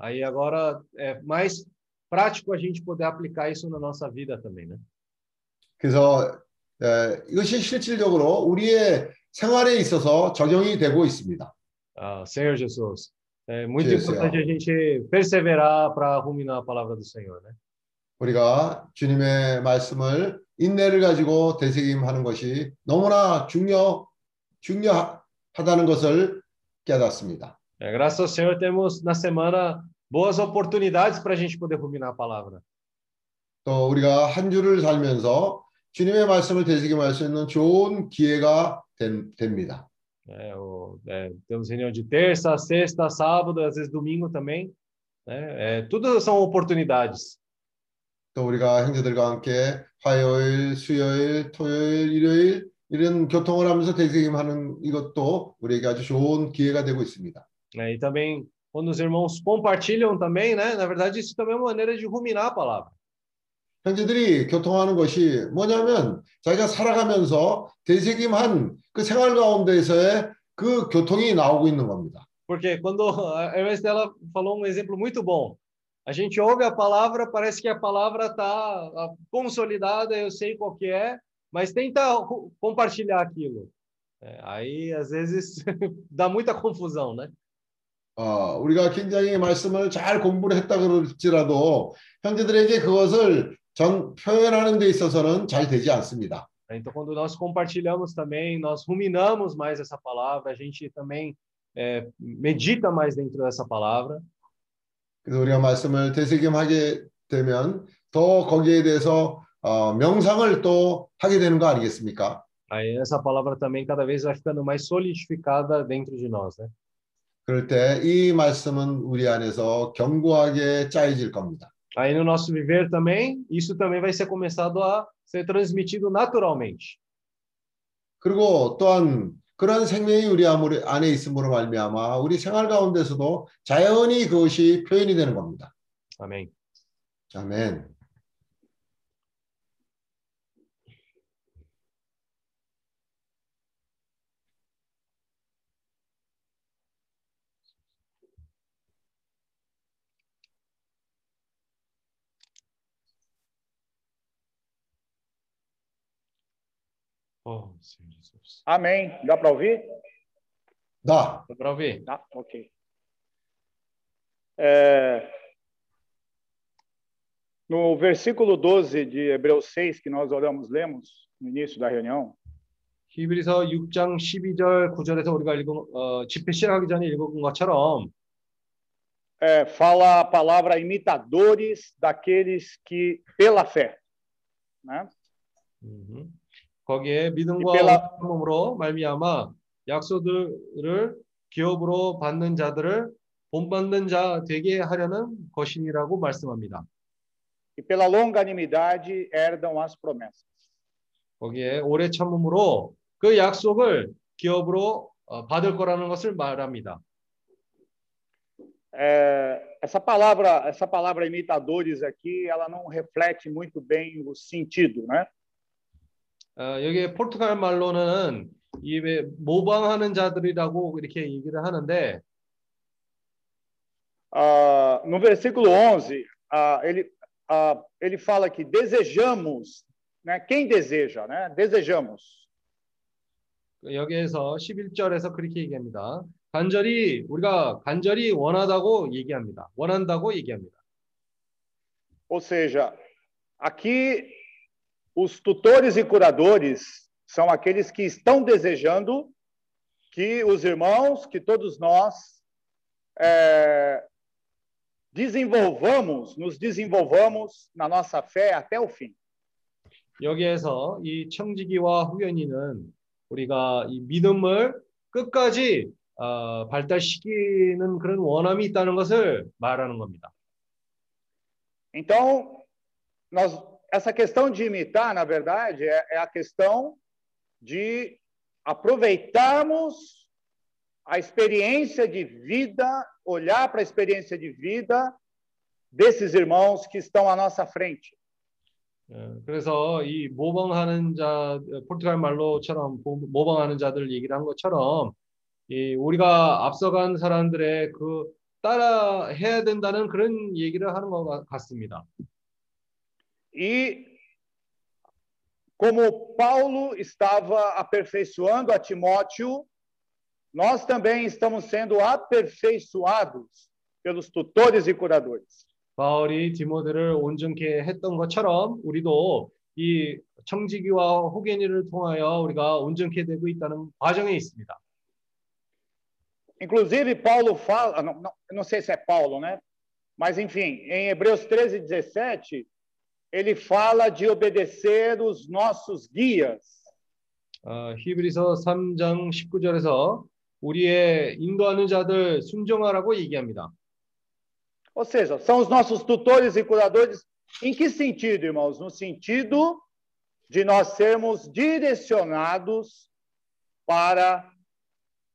Aí agora é mais prático a gente poder aplicar isso na nossa vida também, né? 그래서 에, 이것이 실질적으로 우리의 생활에 있어서 적용이 되고 있습니다. Ah, Senhor Jesus, é muito Sim, importante a gente perseverar para ruminar a palavra do Senhor, né? 우리가 주님의 말씀을 인내를 가지고 되새김하는 것이 너무나 중요 중요하다는 것을 깨닫습니다. É, graças ao Senhor temos na semana boas oportunidades para a gente poder ruminar a palavra. 또 우리가 한 주를 살면서 주님의 말씀을 되새김할 수 있는 좋은 기회가 된- 됩니다. É, o- é, temos reunião de terça, sexta, sábado, às vezes domingo também. Né? É, tudo são oportunidades. 또 우리가 형제들과 함께 화요일, 수요일, 토요일, 일요일 이런 교통을 하면서 대세김하는 이것도 우리에게 아주 좋은 기회가 되고 있습니다. né? E também, quando os irmãos compartilham também, né? Na verdade, isso também é uma maneira de ruminar a palavra. 형제들이 교통하는 것이 뭐냐면 자기가 살아가면서 대세김한 그 생활 가운데에서의 그 교통이 나오고 있는 겁니다. Porque quando a irmã Estela falou um exemplo muito bom. A gente ouve a palavra, parece que a palavra está consolidada, eu sei qual que é, mas tenta ru- compartilhar aquilo. É, aí, às vezes, dá muita confusão, né? 어, 우리가 굉장히 말씀을 잘 공부를 했다 그럴지라도 형제들에게 그것을 전 표현하는 데 있어서는 잘 되지 않습니다. Então, quando nós compartilhamos também, nós ruminamos mais essa palavra, a gente também é, medita mais dentro dessa palavra. 그래서 우리가 말씀을 되새김하게 되면 더 거기에 대해서 어, 명상을 또 하게 되는 거 아니겠습니까? Aí essa palavra também cada vez vai ficando mais solidificada dentro de nós, né? 그럴 때 이 말씀은 우리 안에서 견고하게 짜여질 겁니다. Aí no nosso viver também, isso também vai ser começado a ser transmitido naturalmente. 그리고 또한 그런 생명이 우리 안에 있음으로 말미암아 우리 생활 가운데서도 자연히 그것이 표현이 되는 겁니다. 아멘. Oh, Senhor Jesus. Amém. Dá para ouvir? 나 Dá para ouvir? Tá, ok. É, no versículo 12 de Hebreus 6, que nós oramos, lemos no início da reunião, 히브리서 6장 12절 9절에서 우리가 읽은 어, 집회 시작하기 전에 읽은 것처럼 é, fala a palavra imitadores daqueles que, pela fé, né? 음흠. 거기에 믿음과 이끌라- 몸으로 말미암아 약속들을 기업으로 받는 자들을 본받는 자 되게 하려는 것이니라고 말씀합니다. e pela longanimidade herdam as promessas. 거기에 오래 참음으로 그 약속을 기업으로 어, 받을 거라는 것을 말합니다. É, essa palavra, essa palavra imitadores aqui, ela não reflete muito bem o sentido, né? 어, 여기 포르투갈 말로는 이왜 모방하는 자들이라고 이렇게 얘기를 하는데 Ah, no versículo 11, ah, ele, ah, ele fala que desejamos, né? Quem deseja, né? Desejamos. 여기에서 11절에서 그렇게 얘기합니다. 간절히 우리가 간절히 원하다고 얘기합니다. 원한다고 얘기합니다. Ou seja, aqui os tutores e curadores são aqueles que estão desejando que os irmãos, que todos nós é, desenvolvamos, nos desenvolvamos na nossa fé até o fim. 여기에서 이 청지기와 후견이는 우리가 이 믿음을 끝까지 어, 발달시키는 그런 원함이 있다는 것을 말하는 겁니다. Então, nós, essa questão de imitar, na verdade, é, é a questão de aproveitarmos a experiência de vida, olhar para a experiência de vida desses irmãos que estão à nossa frente. 어, 그래서 이 모방하는 자 포르투갈 말로처럼 모- 모방하는 자들 얘기를 한 것처럼 이 우리가 앞서간 사람들의 그 따라 해야 된다는 그런 얘기를 하는 것 같- 같습니다. E como Paulo estava aperfeiçoando a Timóteo, nós também estamos sendo aperfeiçoados pelos tutores e curadores. 바울이 디모데를 온전케 했던 것처럼 우리도 이 청지기와 호겐이를 통하여 우리가 온전케 되고 있다는 과정에 있습니다. Inclusive, Paulo fala, não, não, eu não sei se é Paulo, né? Mas, enfim, em Hebreus 13, 17, ele fala de obedecer os nossos guias. 어, 히브리서 3장 19절에서 우리의 인도하는 자들 순종하라고 얘기합니다. Ou seja, são os nossos tutores e curadores Em que sentido, irmãos? No sentido de nós sermos direcionados para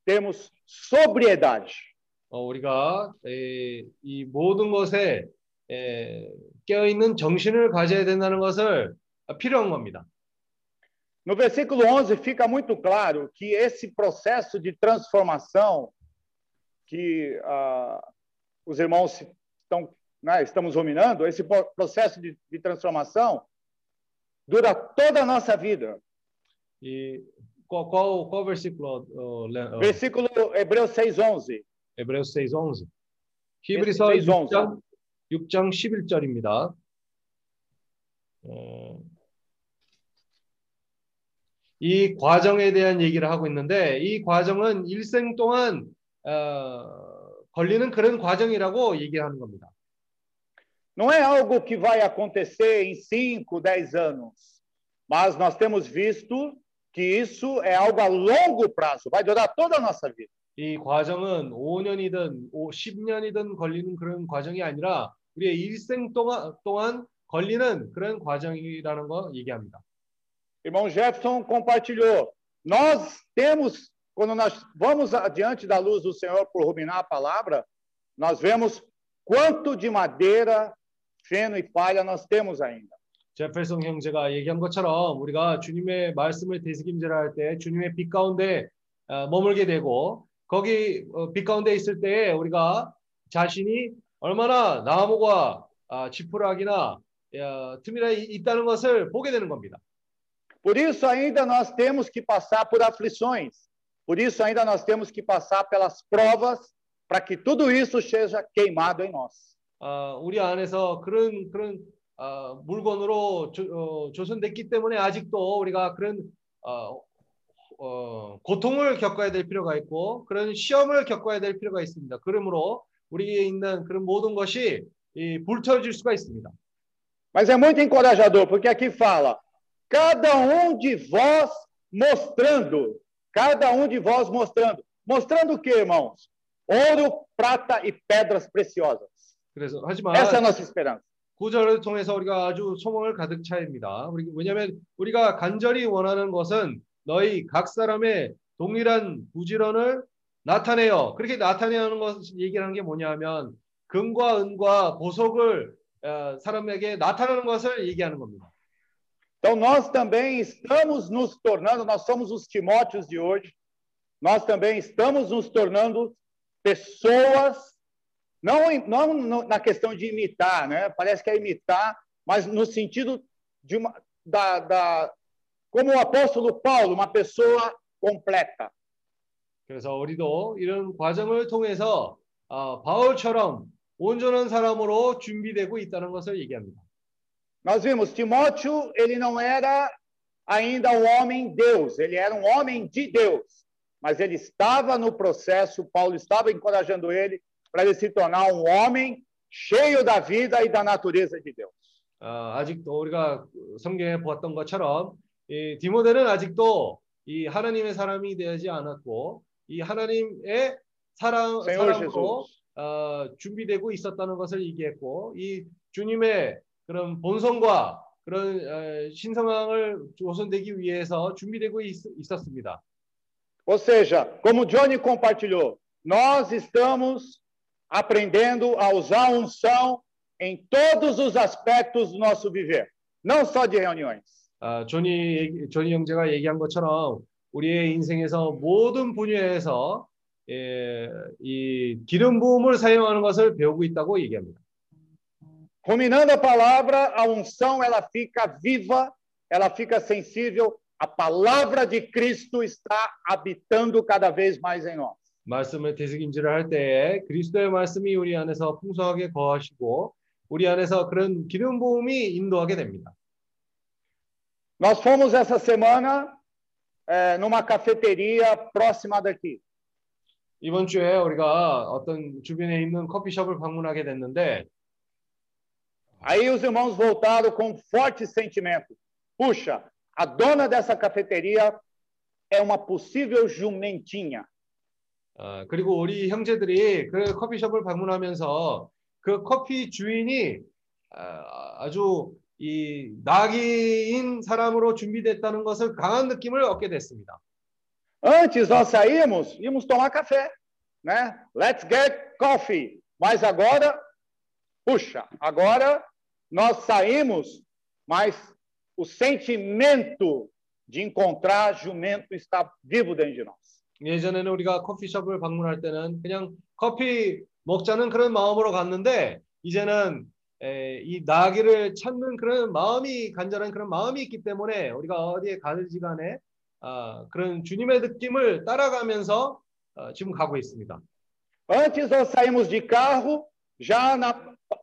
termos sobriedade. 어, 우리가 에, 이 모든 것에 에, 깨어있는 정신을 가져야 된다는 것을 필요한 겁니다. No versículo 11 fica muito claro que esse processo de transformação que ah, os irmãos estão, né, estamos ruminando, esse po- processo de, de transformação dura toda a nossa vida. 이 qual, qual, qual versículo? 어, 레- 어, Versículo Hebreus 6:11. 에브레스 6:11. 히브리서 6:11. 6장 6장 11절입니다. 어, 이 과정에 대한 얘기를 하고 있는데 이 과정은 일생 동안 어, 걸리는 그런 과정이라고 얘기하는 겁니다. Não é algo que vai acontecer em 5, 10 anos, mas nós temos visto que isso é algo a longo prazo, vai durar toda a nossa vida. 이 과정은 5년이든 10년이든 걸리는 그런 과정이 아니라 우리의 일생 동안, 동안 걸리는 그런 과정이라는 거 얘기합니다. Irmão Jefferson compartilhou. Nós temos, quando nós vamos adiante da luz do Senhor por ruminar a palavra, nós vemos quanto de madeira, feno e palha nós temos ainda. 제펠송 형제가 얘기한 것처럼 우리가 주님의 말씀을 되새김질할 때 주님의 빛 가운데 어, 머물게 되고 거기 어, 빛 가운데 있을 때 우리가 자신이 얼마나 나무가 아, 지푸라기나 어, 틈이나 이- 있다는 것을 보게 되는 겁니다. Por isso ainda nós temos que passar por aflições. Por isso ainda nós temos que passar pelas provas para que tudo isso seja queimado em nós. 아, 우리 안에서 그런 그런 아, 물건으로 조, 어, 조선됐기 때문에 아직도 우리가 그런 어, 어, 고통을 겪어야 될 필요가 있고 그런 시험을 겪어야 될 필요가 있습니다. 그러므로 우리에 있는 그런 모든 것이 이, 불태워질 수가 있습니다. Mas é muito encorajador, porque aqui fala: cada um de vós mostrando, cada um de vós mostrando. Mostrando o que, irmãos? Ouro, prata e pedras preciosas. 그래서 하지만 Essa é a nossa esperança. 구절을 통해서 우리가 아주 소망을 가득 차입니다. 왜냐하면 우리가 간절히 원하는 것은 너희 각 사람의 동일한 부지런을 나타내요. 그렇게 나타내는 것을 얘기하는 게 뭐냐면 금과 은과 보석을 어, 사람에게 나타내는 것을 얘기하는 겁니다. Então, nós também estamos nos tornando, nós somos os Timóteos de hoje, nós também estamos nos tornando pessoas, não, em- não no- na questão de imitar, né? parece que é imitar, mas no sentido de uma, da, da, como o apóstolo Paulo, uma pessoa completa. 그래서 우리도 이런 과정을 통해서 어, 바울처럼 온전한 사람으로 준비되고 있다는 것을 얘기합니다. Nós vimos, Timóteo, ele não era ainda um homem Deus, ele era um homem de Deus, mas ele estava no processo, Paulo estava encorajando ele para ele se tornar um homem cheio da vida e da natureza de Deus. 아, 아직도 우리가 성경에 보았던 것처럼 이 디모데는 아직도 이 하나님의 사람이 되지 않았고 이 하나님의 사람 사람으로. 어, 준비되고 있었다는 것을 얘기했고 이 주님의 그런 본성과 그런 어, 신성함을 조선되기 위해서 준비되고 있, 있었습니다. Ou seja, como Johnny compartilhou, nós estamos aprendendo a usar a unção em todos os aspectos do nosso viver, não só de reuniões. 아, 조니 얘기- 조니 형제가 얘기한 것처럼 우리의 인생에서 모든 분야에서 예, 이 기름 부음을 사용하는 것을 배우고 있다고 얘기합니다. Ruminando a palavra, a unção ela fica viva, ela fica sensível. A palavra de Cristo está habitando cada vez mais em nós. 말씀을 되새김질을 할 때에 그리스도의 말씀이 우리 안에서 풍성하게 거하시고 우리 안에서 그런 기름 부음이 인도하게 됩니다. Nós fomos essa semana eh, numa cafeteria próxima daqui. 이번 주에 우리가 어떤 주변에 있는 커피숍을 방문하게 됐는데 Aí os irmãos voltaram com um forte sentimento. Puxa, a dona dessa cafeteria é uma possível jumentinha. 아, 그리고 우리 형제들이 그 커피숍을 방문하면서 그 커피 주인이 아, 아주 이 낙이인 사람으로 준비됐다는 것을 강한 느낌을 얻게 됐습니다. Antes nós saímos, íamos tomar café, né? Let's get coffee. Mas agora, puxa, agora nós saímos, mas o sentimento de encontrar jumento está vivo dentro de nós. 예전에는 우리가 커피숍을 방문할 때는 그냥 커피 먹자는 그런 마음으로 갔는데 이제는 에, 이 나귀를 찾는 그런 마음이 간절한 그런 마음이 있기 때문에 우리가 어디에 가든지 간에 아, 그런 주님의 느낌을 따라가면서 어, 지금 가고 있습니다. Antes nós saímos de carro, já na,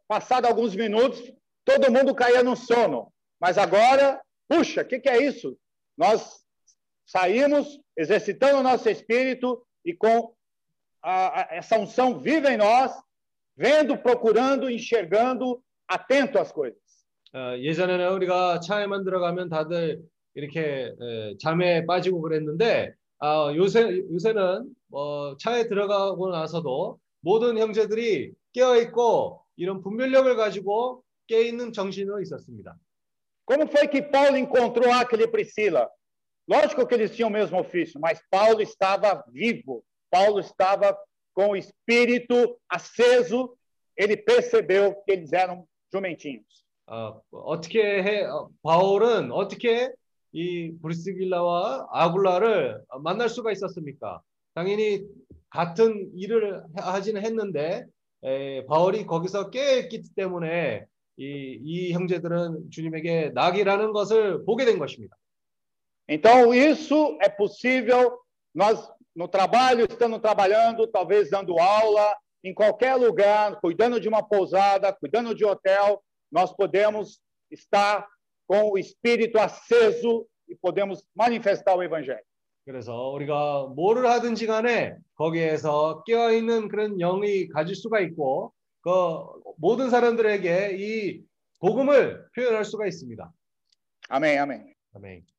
passado alguns minutos, todo mundo caía no sono. Mas agora, puxa, o que, que é isso? Nós saímos exercitando o nosso espírito e com a, a, essa unção viva em nós, vendo, procurando, enxergando, atento às coisas. 어, 예전에는 우리가 차에만 들어가면 다들 이렇게 에, 잠에 빠지고 그랬는데 아, 요새 요새는 뭐 차에 들어가고 나서도 모든 형제들이 깨어 있고 이런 분별력을 가지고 깨 있는 정신으로 있었습니다. Como foi que Paulo encontrou Aquila e Priscila? Lógico que eles tinham o mesmo ofício, mas Paulo estava vivo. Paulo estava com o espírito aceso. Ele percebeu que eles eram jumentinhos. 어, 어떻게 해 어, 바울은 어떻게 이 브리스길라와 아굴라를 만날 수가 있었습니까? 당연히 같은 일을 하지는 했는데 에, 바울이 거기서 깨있기 때문에 이, 이 형제들은 주님에게 낙이라는 것을 보게 된 것입니다. Então, isso é possível. Nós, no trabalho, estando trabalhando, talvez dando aula, em qualquer lugar, cuidando de uma pousada, cuidando de hotel, nós podemos estar com o espírito aceso e podemos manifestar o evangelho. 그래서 우리가 뭐를 하든지 간에 거기에서 깨어 있는 그런 영이 가질 수가 있고 그 모든 사람들에게 이 복음을 표현할 수가 있습니다. Amém, amém. 아멘. Tirar,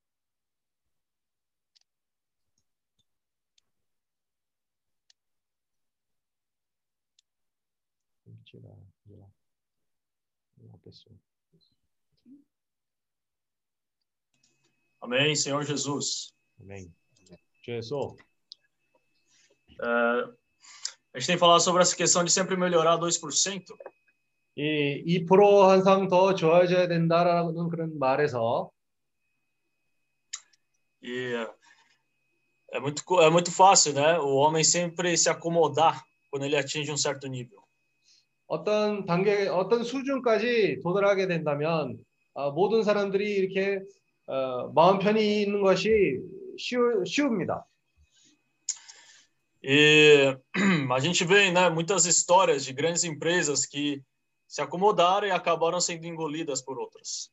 pessoa. Amém, Senhor Jesus. 아멘. 주에서 É, a gente tem falado sobre essa questão de sempre melhorar 2%. 이2% 항상 더 좋아져야 된다라는 그런 말에서 E é muito, co- é muito fácil, né? O homem sempre se acomodar quando ele atinge um certo nível. 어떤 단계, 어떤 수준까지 도달하게 된다면 아, 모든 사람들이 이렇게 어, 마음 편히 있는 것이 쉬우, 쉬웁니다. E a gente vê, né, muitas histórias de grandes empresas que se acomodaram e acabaram sendo engolidas por outras.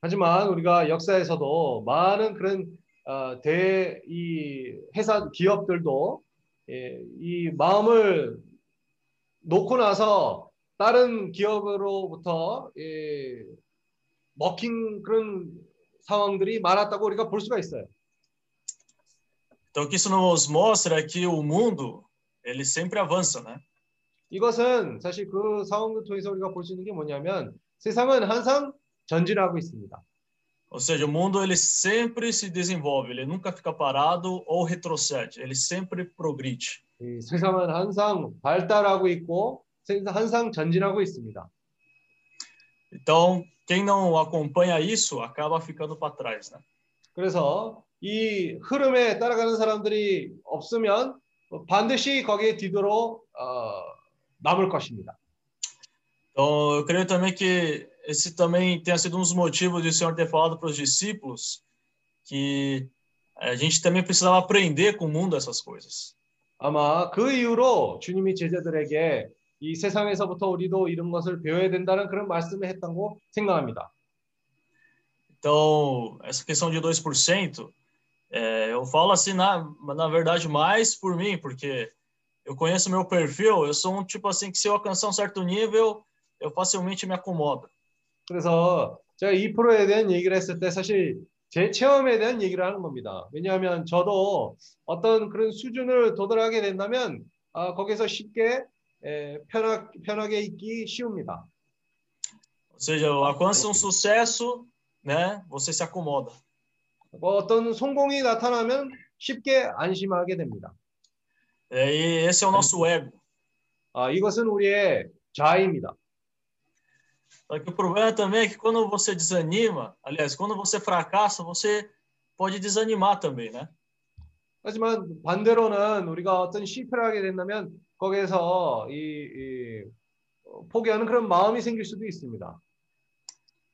하지만 우리가 역사에서도 많은 그런 어, 대이 회사 기업들도 예, 이 마음을 놓고 나서 다른 기업으로부터 예, 먹힌 그런 상황들이 많았다고 우리가 볼 수가 있어요. Então, o que isso nos mostra é que o mundo, ele sempre avança, né? 이것은 사실 그 상황을 통해서 우리가 볼 수 있는 게 뭐냐면 세상은 항상 전진하고 있습니다. Ou seja, o mundo ele sempre se desenvolve, ele nunca fica parado ou retrocede, ele sempre progride. 이 세상은 항상 발달하고 있고 세상 항상 전진하고 있습니다. Então, quem não acompanha isso acaba ficando para trás, né? 그래서 이 흐름에 따라가는 사람들이 없으면 반드시 거기에 뒤도로 어, 남을 것입니다. Então, eu creio também que esse também tenha sido um dos motivos de o Senhor ter falado para os discípulos que a gente também precisava aprender com o mundo essas coisas. 아마 그 이후로 주님이 제자들에게 이 세상에서부터 우리도 이런 것을 배워야 된다는 그런 말씀을 했다고 생각합니다. Então, essa questão de 2%, é, eu falo assim, na, na verdade, mais por mim, porque eu conheço meu perfil, eu sou um tipo assim que se eu alcançar um certo nível, eu facilmente me acomodo. 그래서 제가 2%에 대한 얘기를 했을 때 사실 제 체험에 대한 얘기를 하는 겁니다. 왜냐하면 저도 어떤 그런 수준을 도달하게 된다면 아, 거기서 쉽게 에, 편하, 편하게 있기 쉬웁니다. Ou seja, alcança um sucesso, né? Você se acomoda. 뭐 어떤 성공이 나타나면 쉽게 안심하게 됩니다. É, e esse é o nosso ego. 아, 이것은 우리의 자아입니다. Só que o problema também é que quando você desanima, aliás, quando você fracassa, você pode desanimar também, né? 하지만 반대로는 우리가 어떤 실패를 하게 된다면 거기에서 이, 이 어, 포기하는 그런 마음이 생길 수도 있습니다.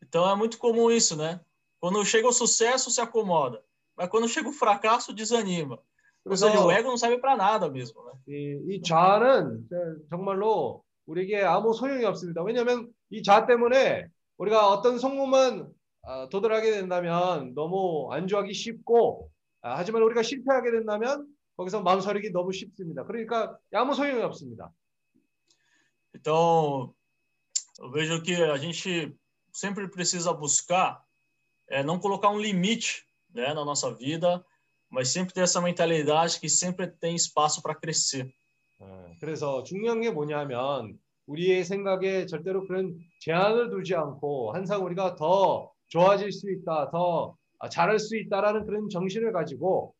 Então é muito comum isso, né? Quando chega o sucesso, se acomoda. Mas quando chega o fracasso, desanima. Ou seja, o ego não serve para nada mesmo, né? 이, 이 자아는 정말로 우리에게 아무 소용이 없습니다. 왜냐하면 이 자아 때문에 우리가 어떤 성공만 아, 도달하게 된다면 너무 안주하기 쉽고 아, 하지만 우리가 실패하게 된다면 거기서 망설이기 너무 쉽습니다. 그러니까 아무 소용이 없습니다. Então, eu vejo que a gente sempre precisa buscar é, não colocar um limite né, na nossa vida, mas sempre ter essa mentalidade que sempre tem espaço para crescer. 예, 그래서 중요한 게 뭐냐면 우리의 생각에 절대로 그런 제한을 두지 않고 항상 우리가 더 좋아질 수 있다, 더 아, 잘할 수 있다라는 그런 정신을 가지고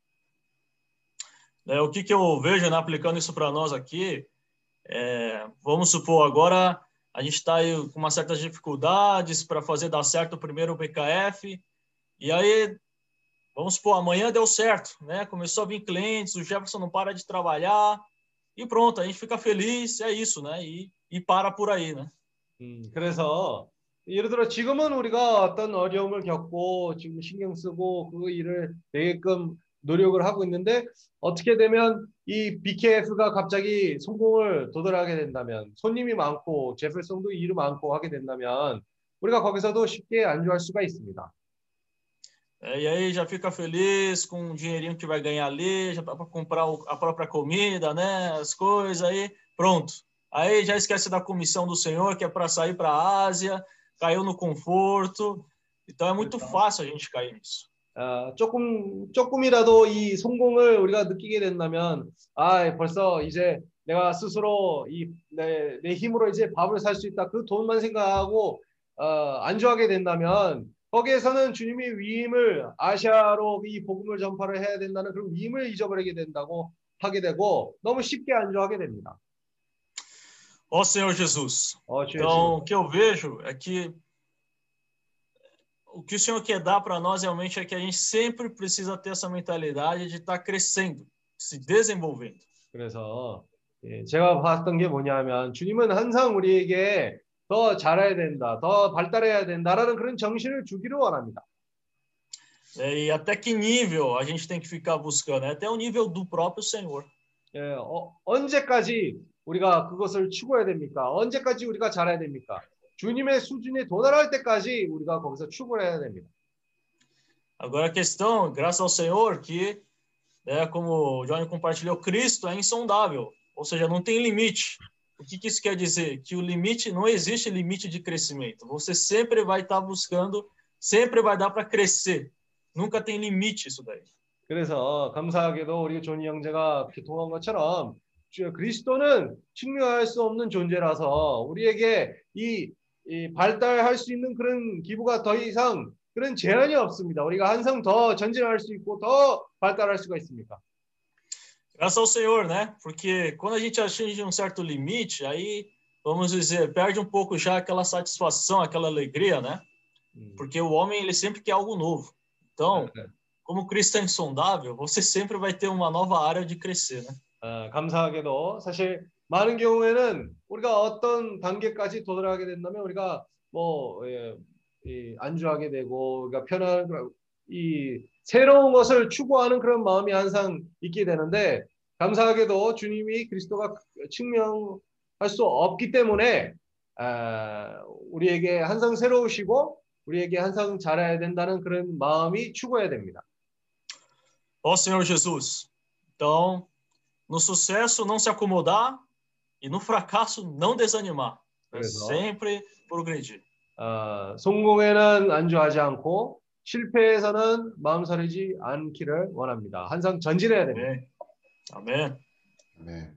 Né, o que, que eu vejo né, aplicando isso para nós aqui? é, vamos supor, agora a gente está com umas certas dificuldades para fazer dar certo o primeiro PKF, e aí, vamos supor, amanhã deu certo, né? Começou a vir clientes, o Jefferson não para de trabalhar, e pronto, a gente fica feliz, é isso, né? E, e para por aí, né? 음, 그래서 예를 들어 지금은 우리가 어떤 어려움을 겪고 지금 신경 쓰고 그 일을 되게끔 노력을 하고 있는데 어떻게 되면 이 BKF가 갑자기 성공을 도달하게 된다면 손님이 많고 제필성도 일이 많고 하게 된다면 우리가 거기서도 쉽게 안주할 수가 있습니다. É, e aí já fica feliz com o dinheirinho que vai ganhar ali, já para comprar o- a própria comida, né? As coisas aí, pronto. Aí já esquece da comissão do Senhor, que é para sair para a Ásia, caiu no conforto. Então é muito fácil a gente cair nisso. 아, 조금 조금이라도 이 성공을 우리가 느끼게 된다면 아 벌써 이제 내가 스스로 이내 내 힘으로 이제 밥을 살 수 있다 그 돈만 생각하고 어, 안주하게 된다면 거기에서는 주님의 위임을 아시아로 이 복음을 전파를 해야 된다는 그런 위임을 잊어버리게 된다고 하게 되고 너무 쉽게 안주하게 됩니다. Ó Senhor Jesus. 어, 주여 Então, o que eu vejo é que o que o Senhor quer dar para nós realmente é que a gente sempre precisa ter essa mentalidade de estar crescendo, se desenvolvendo. 그래서 예, 제가 봤던 게 뭐냐면 주님은 항상 우리에게 더 잘해야 된다, 더 발달해야 된다라는 그런 정신을 주기를 원합니다. É, e até que nível a gente tem que ficar buscando? É até o nível do próprio Senhor. 예, 어, 언제까지 우리가 그것을 추구해야 됩니까? 언제까지 우리가 잘해야 됩니까? 주님의 수준에 도달할 때까지 우리가 거기서 추구를 해야 됩니다. Agora a questão, graças ao Senhor, que, né, como o Johnny compartilhou, Cristo é insondável, ou seja, não tem limite. O que, que isso quer dizer? Que o limite, não existe limite de crescimento. Você sempre vai estar buscando, sempre vai dar para crescer. Nunca tem limite isso daí. 그래서 감사하게도 우리 존이 형제가 기통한 것처럼 주- 그리스도는 측량할 수 없는 존재라서 우리에게 이, 이 발달할 수 있는 그런 기부가 더 이상 그런 제한이 없습니다. 우리가 항상 더 전진할 수 있고 더 발달할 수가 있습니다. Graças ao Senhor, né? Porque quando a gente atinge um certo limite, aí, vamos dizer, perde um pouco já aquela satisfação, aquela alegria, né? 음, Porque o homem, ele sempre quer algo novo. Então, 네. como Cristo é insondável, você sempre vai ter uma nova área de crescer, né? 어, 감사하게도 사실 많은 경우에는 우리가 어떤 단계까지 도달하게 된다면 우리가 뭐 예, 이 안주하게 되고 우리가 편한 그런 이 새로운 것을 추구하는 그런 마음이 항상 있게 되는데 감사하게도 주님이 그리스도가 증명할 수 없기 때문에 아, 우리에게 항상 새로우시고 우리에게 항상 잘해야 된다는 그런 마음이 추구해야 됩니다. Ó Senhor Jesus. Então, no sucesso não se acomodar E no fracasso não desanimar. 그래서, sempre progredir. 어, 성공에는 안주하지 않고 실패에서는 마음 사리지 않기를 원합니다. 항상 전진해야 됩니다. 네. 아멘. 네.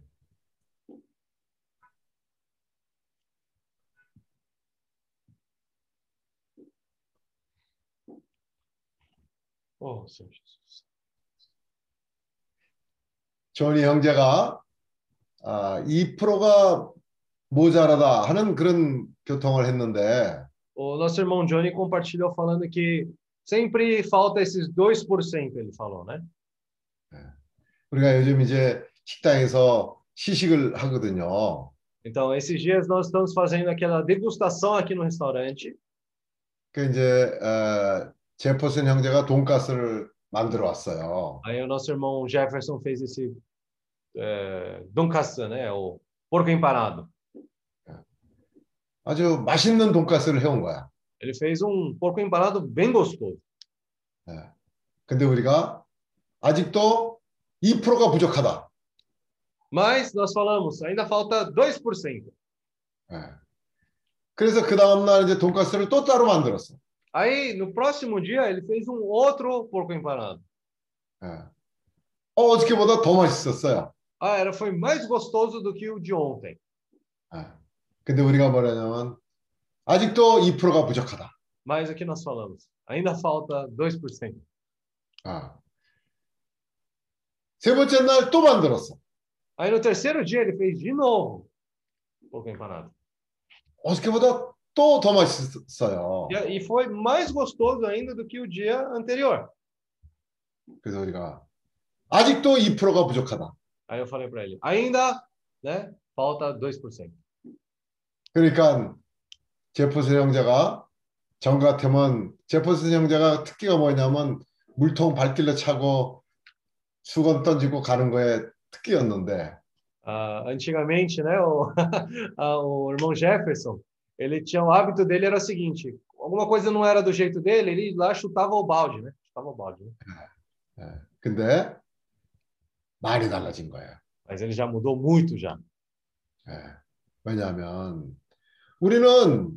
어, 조니 형제가 아, 2%가 모자라다 하는 그런 교통을 했는데 O nosso irmão Johnny compartilhou falando que sempre falta esses 2%, ele falou, né? 우리가 요즘 이제 식당에서 시식을 하거든요. Então, esses dias nós estamos fazendo aquela degustação aqui no restaurante. 그 이제 어, 제퍼슨 형제가 돈가스를 만들어 왔어요. Aí o nosso irmão Jefferson fez esse é, doncaça, né? O porco empanado. 아주 맛있는 돈가스를 해온 거야. Ele fez um porco empanado bem gostoso. 예. 근데 우리가 아직도 2%가 부족하다. Mas nós falamos, ainda falta 2%. 예. 그래서 그 다음날 이제 돈가스를 또 따로 만들었어. Aí, no próximo dia, ele fez um outro porco empanado. 예. 어, 어저께보다 더 맛있었어요. Ah, era, foi mais gostoso do que o de ontem. 예. 근데 우리가 뭐냐면 아직도 2%가 부족하다. Mas aqui nós falamos, ainda falta 2%. 아. 세 번째 날 또 만들었어. Aí no terceiro dia ele fez de novo porco empanado. 어저께보다 또 더 맛있었어요. E, e foi mais gostoso ainda do que o dia anterior. 그래서 우리가 아직도 2%가 부족하다. Aí eu falei para ele, ainda, né, falta 2%. 그러니까 제퍼슨 형제가 정 같으면 제퍼슨 형제가 특기가 뭐냐면 물통 발길로 차고 수건 던지고 가는 거에 특기였는데 Ah, antigamente, né, o, ah, o irmão Jefferson, ele tinha o hábito dele era o seguinte, alguma coisa não era do jeito dele, ele lá chutava o balde, né? Chutava o balde, né? 예. 근데 많이 달라진 거예요. Mas ele já mudou muito já. 예. 왜냐하면 우리는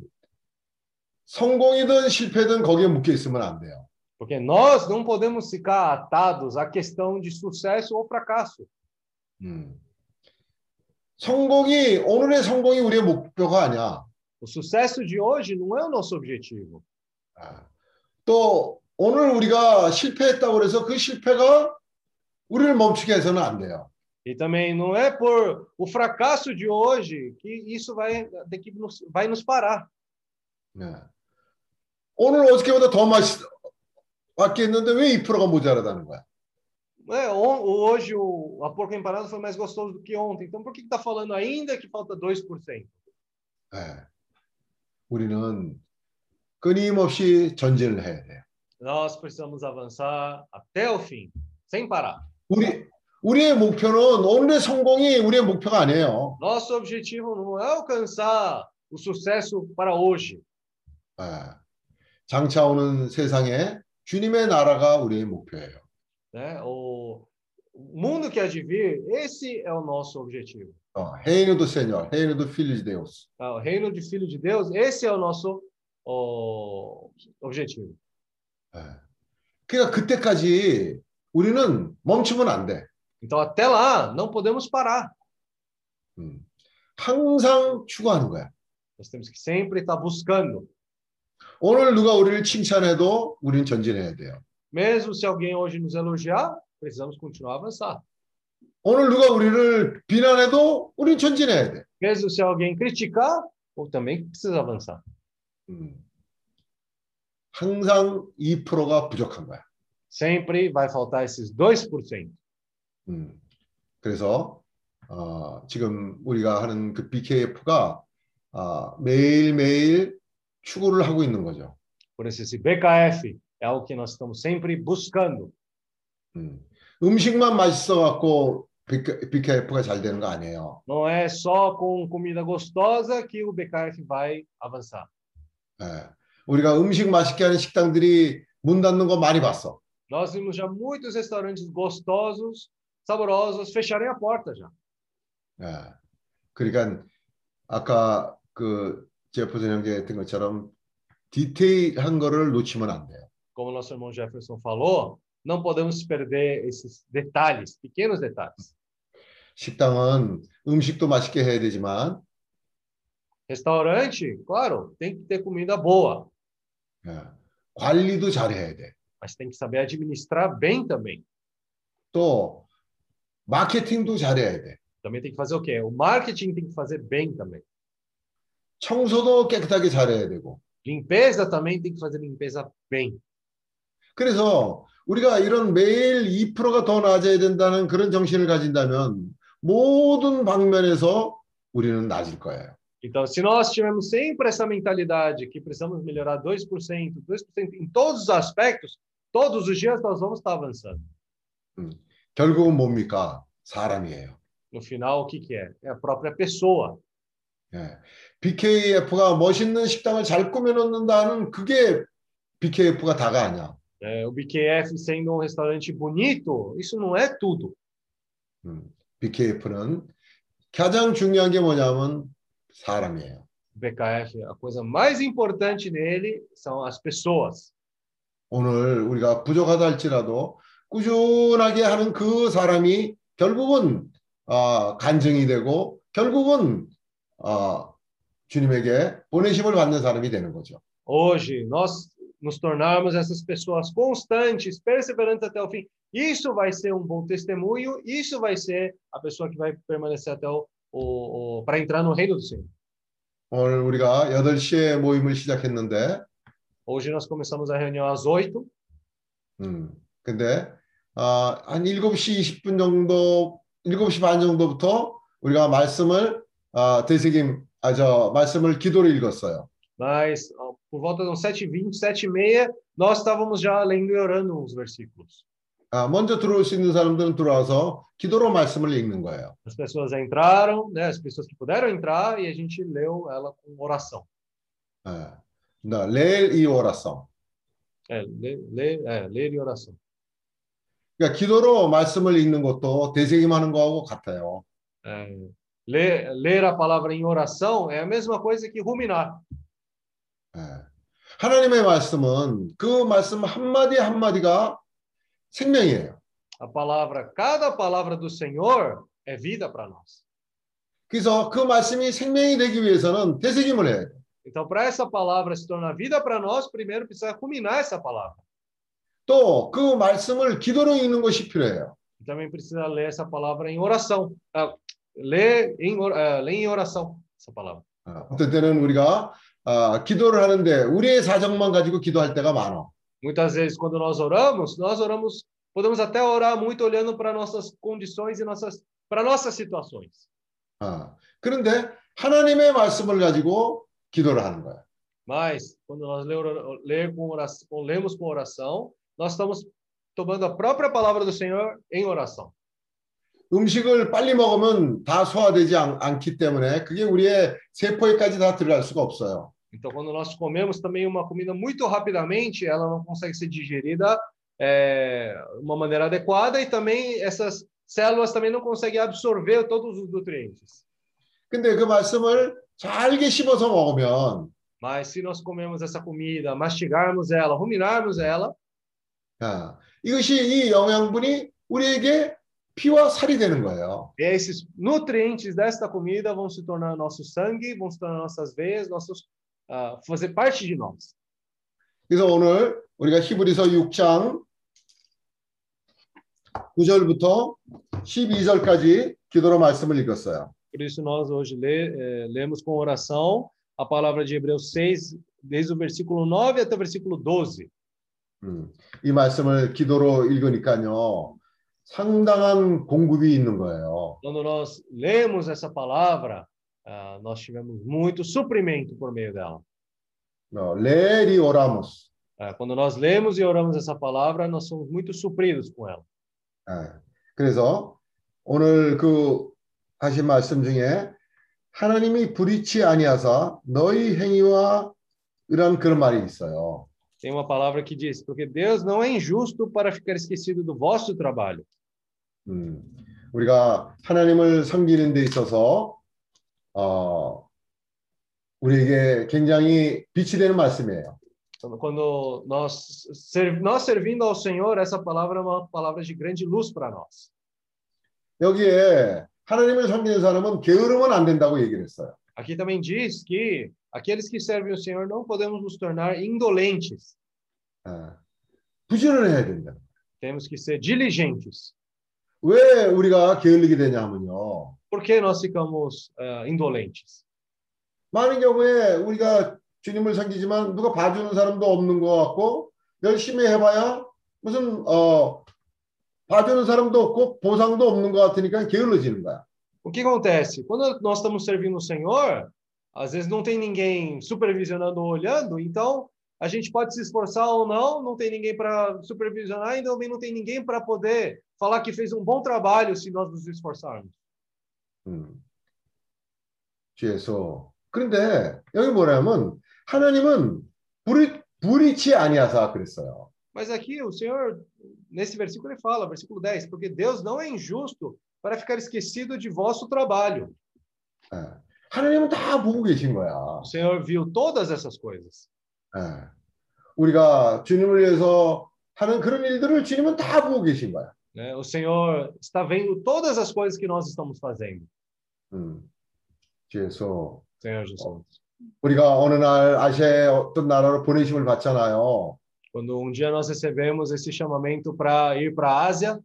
성공이든 실패든 거기에 묶여 있으면 안 돼요. Porque nós não podemos ficar atados à questão de sucesso ou fracasso. 음. 성공이 오늘의 성공이 우리의 목표가 아니야. O sucesso de hoje não é o nosso objetivo. 아. 또 오늘 우리가 실패했다고 해서 그 실패가 우리를 멈추게 해서는 안 돼요. E também não é por o fracasso de hoje que isso vai, que nos, vai nos parar. 네. 오늘 어저께보다 더 맛있 왔겠는데 왜 2%가 모자라다는 거야? É, on- hoje o a porco empanado foi mais gostoso do que ontem. Então por que está falando ainda que falta 2%? 네. 우리는 끊임없이 전진을 해야 돼요. Nós precisamos avançar até o fim, sem parar. 우리 우리의 목표는 오늘의 성공이 우리의 목표가 아니에요. Nosso objetivo não é alcançar o sucesso para hoje. 예. 장차 오는 세상에 주님의 나라가 우리의 목표예요. Né? O mundo que há de vir, esse é o nosso objetivo. 어, reino do Senhor, reino do Filho de Deus. Ah, O reino de Filho de Deus, esse é o nosso o, objetivo. 예. 그러니까 그때까지 우리는 멈추면 안 돼. Então, até lá, não podemos parar. 음. 항상 추구하는 거야. Nós temos que sempre estar buscando. 오늘 누가 우리를 칭찬해도 우리는 전진해야 돼요. Mesmo se alguém hoje nos elogiar, precisamos continuar a avançar. 오늘 누가 우리를 비난해도 우리는 전진해야 돼. Mesmo se alguém criticar, ou também precisa avançar. 음. 항상 2%가 부족한 거야. Sempre vai faltar esses 2%. 음. 그래서 어, 지금 우리가 하는 그 BKF가 아, 매일매일 추구를 하고 있는 거죠. Por isso, esse BKF é algo que nós estamos sempre buscando. 음. 음식만 맛있어 갖고 BKF가 잘 되는 거 아니에요. Não é só com comida gostosa que o BKF vai avançar. 예. 우리가 음식 맛있게 하는 식당들이 문 닫는 거 많이 봤어. Nós vimos já muitos restaurantes gostosos, saborosos, fecharem a porta já. 예. 그러니까 아까 그 제프슨 형제 했던 것처럼 디테일한 거를 놓치면 안 돼요. Como nosso irmão Jefferson falou, não podemos perder esses detalhes, pequenos detalhes. 식당은 음식도 맛있게 해야 되지만 Restaurante, claro, tem que ter comida boa, 예. 관리도 잘 해야 돼. Mas tem que saber administrar bem também. 또 마케팅도 잘해야 돼. Também tem que fazer o quê? O marketing tem que fazer bem também. 청소도 깨끗하게 잘해야 되고. Limpeza também tem que fazer limpeza bem. 그래서 우리가 이런 매일 2%가 더 나아져야 된다는 그런 정신을 가진다면 모든 방면에서 우리는 나아질 거예요. Então, se nós tivermos sempre essa mentalidade que precisamos melhorar 2%, 2% em todos os aspectos, todos os dias nós vamos estar avançando. 결국은 뭡니까? 사람이에요. No final, o que, que é? É a própria pessoa. 예. BKF가 멋있는 식당을 잘 꾸며놓는다는 그게 BKF가 다가 아니야. É, o BKF sendo um restaurante bonito, isso não é tudo. 음, BKF는 가장 중요한 게 뭐냐면 사람이에요. O BKF, a coisa mais importante nele são as pessoas. 오늘 우리가 부족하다 할지라도 꾸준하게 하는 그 사람이 결국은 어, 간증이 되고 결국은 어, 주님에게 보내심을 받는 사람이 되는 거죠. Hoje, nós nos tornarmos essas pessoas constantes, perseverantes até o fim, isso vai ser um bom testemunho, isso vai ser a pessoa que vai permanecer até o, o, o para entrar no reino do Senhor. 오늘 우리가 8시에 모임을 시작했는데 Hoje nós começamos a reunião às 8, 음, 근데 아, 한 7시 20분 정도 7시 반 정도부터 우리가 말씀을 아, 대세김 아, 저 말씀을 기도를 읽었어요. mas ó, por volta de 7h20, 7h30, nós estávamos já lendo e orando uns versículos. 아, 먼저 들어올 수 있는 사람들은 들어와서 기도로 말씀을 읽는 거예요. As pessoas entraram, né, as pessoas que puderam entrar, e a gente leu ela com oração. 예. 나, 레일 이 오라성. É, ler, ler, é, ler e oração. 그러니까 기도로 말씀을 읽는 것도 대세김하는 거하고 같아요. É, ler, ler a palavra em oração é a mesma coisa que ruminar. 예. 하나님의 말씀은 그 말씀 한마디 한마디가 생명이에요. A palavra, cada palavra do Senhor é vida para nós. 그래서 그 말씀이 생명이 되기 위해서는 되새김을 해야 돼요. Então, para essa palavra se tornar vida para nós, primeiro precisa ruminar essa palavra. 또 그 말씀을 기도로 읽는 것이 필요해요. E também precisa ler essa palavra em oração. Ah, ler, em, ah, ler em oração essa palavra. 어, 어떤 때는 우리가 아, 기도를 하는데 우리의 사정만 가지고 기도할 때가 많아. Muitas vezes, quando nós oramos, nós oramos, podemos até orar muito olhando para nossas condições e nossas, para nossas situações. 아, 그런데 하나님의 말씀을 가지고 기도를 하는 거야. Mas, quando nós ler, ler com oração, lemos com oração, nós estamos tomando a própria palavra do Senhor em oração. 음식을 빨리 먹으면 다 소화되지 않, 않기 때문에 그게 우리의 세포에까지 다 들어갈 수가 없어요. Então, quando nós comemos também uma comida muito rapidamente, ela não consegue ser digerida é, de uma maneira adequada e também essas células também não conseguem absorver todos os nutrientes. 근데 그 말씀을 잘게 씹어서 먹으면 Mas se nós comemos essa comida, mastigarmos ela, ruminarmos ela, 아, 이것이 이 영양분이 우리에게 피와 살이 되는 거예요. esses nutrientes desta comida vão se tornar nosso sangue, vão se tornar nossas veias, nossos ah, fazer parte de nós. 그래서 오늘 우리가 히브리서 6장 9절부터 12절까지 기도로 말씀을 읽었어요. Por isso nós hoje lê, eh, lemos com oração a palavra de Hebreus 6, desde o versículo 9 até o versículo 12. 음, 이 말씀을 기도로 읽으니까요. 상당한 공급이 있는 거예요. Quando nós lemos essa palavra, ah, nós tivemos muito suprimento por meio dela. 어, 레리 오라모스. Ah, quando nós lemos e oramos essa palavra, nós somos muito supridos com ela. 예. 그래서 오늘 그 하신 말씀 중에 하나님이 불의치 아니하사 너희 행위와 이런 그런 말이 있어요. Tem uma palavra que diz: porque Deus não é injusto para ficar esquecido do vosso trabalho. 음, 우리가 하나님을 섬기는 데 있어서 어, 우리에게 굉장히 빛이 되는 말씀이에요. Então, Quando nós, ser, nós servindo ao Senhor, essa palavra é uma palavra de grande luz para nós. 여기에 하나님을 섬기는 사람은 게으르면 안 된다고 얘기를 했어요. Aqui também diz que aqueles que servem o Senhor não podemos nos tornar indolentes. 예. 부지런해야 된다. Temos que ser diligentes. 왜 우리가 게을리게 되냐면요. Por que nós ficamos eh, indolentes? 많은 경우에 우리가 주님을 섬기지만 누가 봐주는 사람도 없는 것 같고 열심히 해봐야 무슨 어 봐주는 사람도 없고 보상도 없는 것 같으니까 게을러지는 거야. O que acontece? Quando nós estamos servindo o Senhor, às vezes não tem ninguém supervisionando ou olhando, então a gente pode se esforçar ou não, não tem ninguém para supervisionar e também não tem ninguém para poder falar que fez um bom trabalho se nós nos esforçarmos. 음. 주에서 그런데 여기 뭐냐면 하나님은 불이 불이치 아니하사 그랬어요. Mas aqui o Senhor, nesse versículo, ele fala, versículo 10, porque Deus não é injusto para ficar esquecido de vosso trabalho. 예. 하나님은 다 보고 계신 거야. O Senhor viu todas essas coisas. 예. 우리가 주님을 위해서 하는 그런 일들을 주님은 다 보고 계신 거야. Né? O Senhor está vendo todas as coisas que nós estamos fazendo. 음. 그래서 Senhor Jesus. 우리가 어느 날 아시아의 어떤 나라로 보내심을 받잖아요. Quando um dia nós recebemos esse chamamento para ir para a Ásia,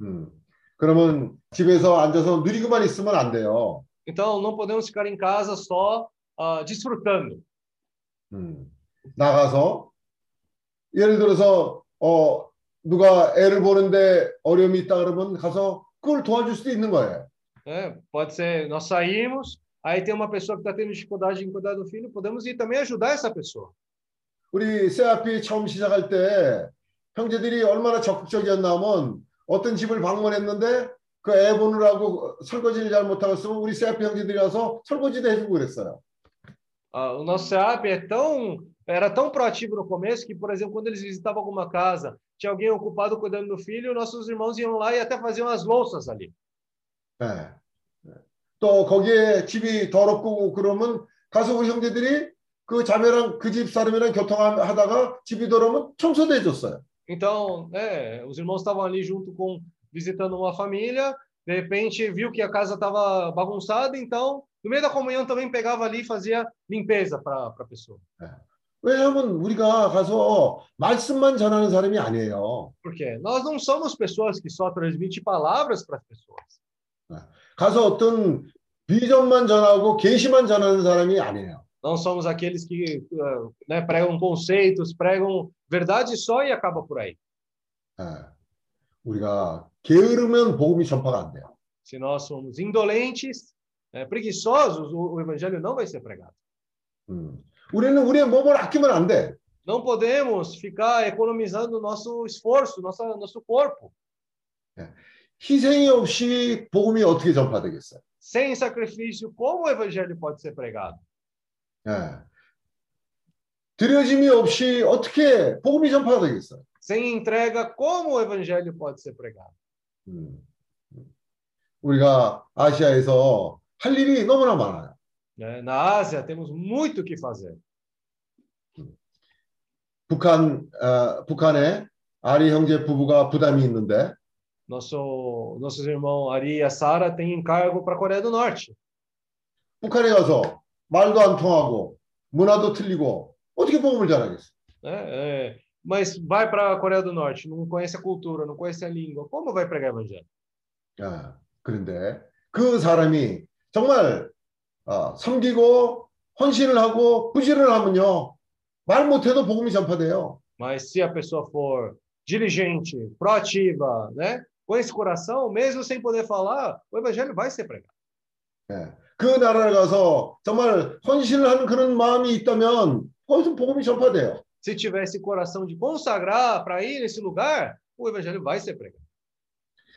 음. 그러면 집에서 앉아서 누리고만 있으면 안 돼요. então não podemos ficar em casa só ah, desfrutando. 음. 나가서 예를 들어서 어 누가 애를 보는데 어려움이 있다 그러면 가서 그걸 도와줄 수도 있는 거예요. né? Pode ser, nós saímos, aí tem uma pessoa que está tendo dificuldade em cuidar do filho, podemos ir também ajudar essa pessoa. 우리 세아피 처음 시작할 때 형제들이 얼마나 적극적이었냐면 어떤 집을 방문했는데 그 애 보느라고 설거지를 잘 못하고 있으면 우리 세아피 형제들이 와서 설거지도 해주고 그랬어요. Ah, o nosso SEAP é tão, era tão proativo no começo que, por exemplo, quando eles visitavam alguma casa, tinha alguém ocupado cuidando do filho, nossos irmãos iam lá e até faziam as louças ali. 예. 또 거기에 집이 더럽고 그러면 가서 우리 형제들이 그 자매랑 그 집 사람이랑 교통하다가 집이 더러우면 청소도 해줬어요. Então, né, os irmãos estavam ali junto com visitando uma família, de repente viu que a casa estava bagunçada, então no meio da comunhão também pegava ali e fazia limpeza para a pessoa. 왜냐하면 우리가 가서 말씀만 전하는 사람이 아니에요. Por quê? Nós não somos pessoas que só transmitem palavras para as pessoas. 가서 어떤 비전만 전하고 계시만 전하는 사람이 아니에요. Não somos aqueles que uh, né, pregam conceitos, pregam verdade só e acaba por aí. 예. 우리가 게으르면 복음이 전파가 안 돼요. Se nós somos indolentes, né, preguiçosos, o, o evangelho não vai ser pregado. 음. 우리는 우리의 몸을 아끼면 안 돼. Não podemos ficar economizando nosso esforço, nossa, nosso corpo. 희생이 없이 복음이 어떻게 전파되겠어요? Sem sacrifício, como o evangelho pode ser pregado? 예. 드려짐이 없이 어떻게 복음이 전파되겠어요? Sem entrega, como o evangelho pode ser pregado? 음. 우리가 아시아에서 할 일이 너무나 많아요. Né? Na Ásia, temos muito o que fazer. 북한 어, 북한에 아리 형제 부부가 부담이 있는데 Nosso, nossos irmãos Ari e a Sara têm encargo para a Coreia do Norte. 북한에 가서 말도 안 통하고 문화도 틀리고 어떻게 복음을 전하겠어? Né? É, mas vai para a Coreia do Norte, não conhece a cultura, não conhece a língua, como vai pregar evangelho? 아, 그런데 그 사람이 정말 어, 섬기고 헌신을 하고 부지런을 하면요 말 못해도 복음이 전파돼요. Mas se a pessoa for diligente, proativa, né? com esse coração, mesmo sem poder falar, o evangelho vai ser pregado. 예. 그 나라를 가서 정말 헌신을 하는 그런 마음이 있다면 거기서 복음이 전파돼요. Se tiver esse coração de consagrar para ir nesse lugar, o evangelho vai ser pregado.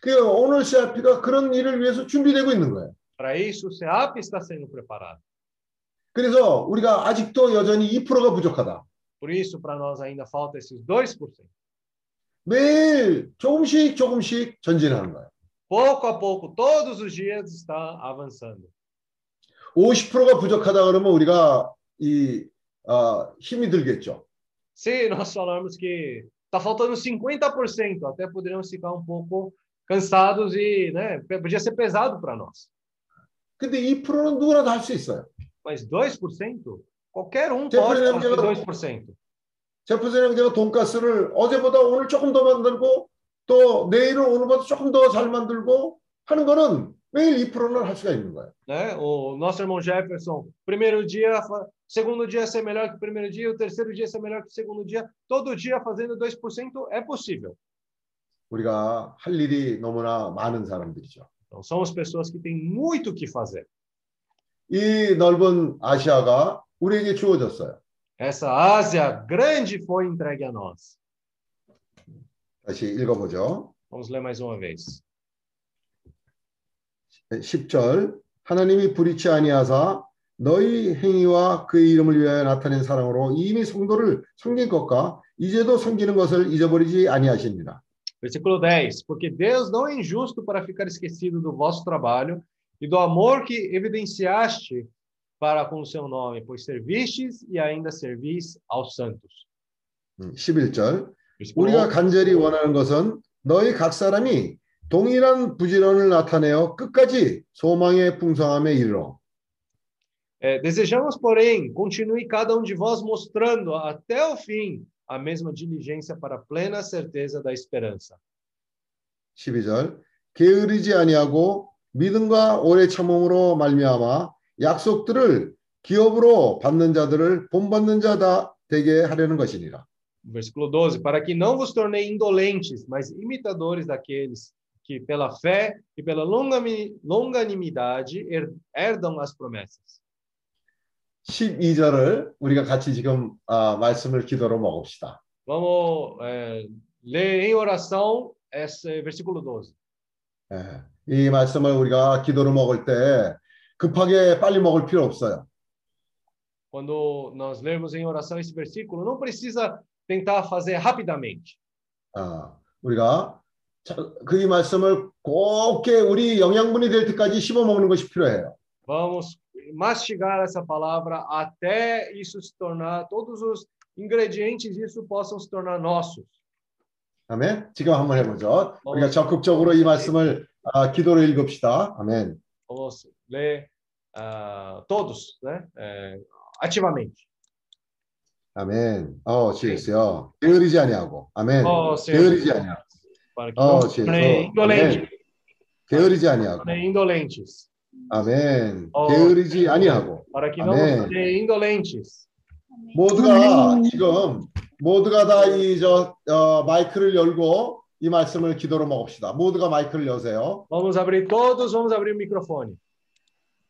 그 오늘 CRP가 그런 일을 위해서 준비되고 있는 거예요. Para isso, o SEAP está sendo preparado. 그래서 우리가 아직도 여전히 2%가 부족하다. Por isso, para nós ainda falta esses 2%. 매일 조금씩 조금씩 전진하는 거예요. Pouco a pouco, todos os dias está avançando. 50%가 부족하다 그러면 우리가 이 어, 힘이 들겠죠. Se nós falarmos que está faltando 50%, até poderíamos ficar um pouco cansados e né, podia ser pesado para nós. 근데 2%는 누구나 다 할 수 있어요. Mas 2%? Qualquer um Tem pode problema fazer de- 2%. 제프슨의 형제가 돈가스를 어제보다 오늘 조금 더 만들고 또 내일은 오늘보다 조금 더 잘 만들고 하는 거는 매일 2%는 할 수가 있는 거예요. né? O nosso irmão Jefferson, primeiro dia, segundo dia ser melhor que o primeiro dia, o terceiro dia ser melhor que o segundo dia, todo dia fazendo 2% é possível. 우리가 할 일이 너무나 많은 사람들이죠. Então, somos pessoas que têm muito o que fazer. 이 넓은 아시아가 우리에게 주어졌어요. Essa Ásia grande foi entregue a nós. 다시 읽어보죠. Vamos ler mais uma vez. 10절 하나님이 불의치 아니하사 너희 행위와 그의 이름을 위하여 나타낸 사랑으로 이미 성도를 섬긴 것과 이제도 섬기는 것을 잊어버리지 아니하십니다. Versículo 10. Porque Deus não é injusto para ficar esquecido do vosso trabalho e do amor que evidenciaste para com o seu nome, pois servistes e ainda servis aos santos. 음, 11절 Versículo 우리가 11. 간절히 원하는 것은 너희 각 사람이 동일한 부지런을 나타내어 끝까지 소망의 풍성함에 이르러 É, desejamos, porém, continue cada um de vós mostrando até o fim a mesma diligência para a plena certeza da esperança. 12절 게으르지 아니하고 믿음과 오래 참음으로 말미암아 약속들을 기업으로 받는 자들을 본받는 자다 되게 하려는 것이니라. Versículo 12. Para que não vos tornei indolentes, mas imitadores daqueles que, pela fé e pela longanimidade, her- herdam as promessas. 12절을 우리가 같이 지금 아, 말씀을 기도로 먹읍시다. Vamos é, ler em oração esse versículo 12. 예, 이 말씀을 우리가 기도로 먹을 때 급하게 빨리 먹을 필요 없어요. Quando nós lermos em oração esse versículo, não precisa tentar fazer rapidamente. 아, 우리가 자, 그이 말씀을 곱게 우리 영양분이 될 때까지 씹어 먹는 것이 필요해요. Vamos mastigar essa palavra até isso se tornar, todos os ingredientes disso possam se tornar nossos. 아멘. 지금 한번 해보죠. 우리가 적극적으로 이 말씀을 아, 기도로 읽읍시다. 아멘. Vamos ler ah, todos, né? É, ativamente. 아멘. 어, 주였어요. 게으르지 아니하고. 아멘. 어, Senhor. 게으르지 아니하고. Para que 어, não se tornem 주였어. indolentes. 아멘. 게으르지 아니하고. tornem indolentes. 아멘. 어. 게으르지 아니하고. Para que não 아멘. se tornem indolentes. 모두가 지금 모두가 다 이 저 어, 마이크를 열고 이 말씀을 기도로 먹읍시다. 모두가 마이크를 여세요. Vamos abrir todos, vamos abrir o microfone.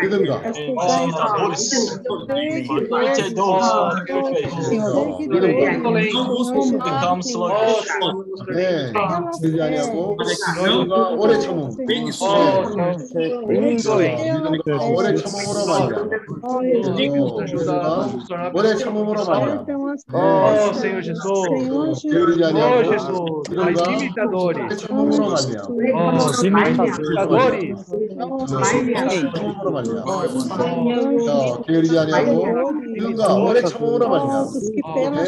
Rhythm God. Mighty those of your faith. Come slowly. 네. 들지 아니하고 너희가 오래 참음. 오래 참음으로 말이야. 오래 참음으로 말이야. 어, Senhor Jesus. 들지 아니하고 너희가 오래 참음으로 말이야. 어, imitadores. Imitadores. 말이야. 그러니까 게으르지 아니하고 Nunca, olha te amou na Nossa, que pena.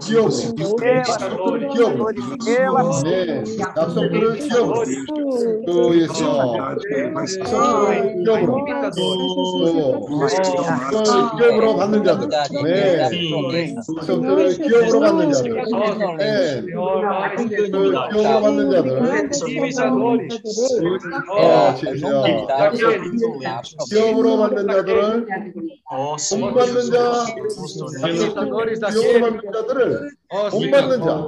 Que eu Dá seu grande que eu Tu e esse ó. 기업으로 받는 자들, 네, 성도를 기업으로 받는 자들, 네, 기업으로 받는 자들, 기업으로 받는 자들을 어, 네. 받는 자, 구원을 받는 자들을 못받는 자.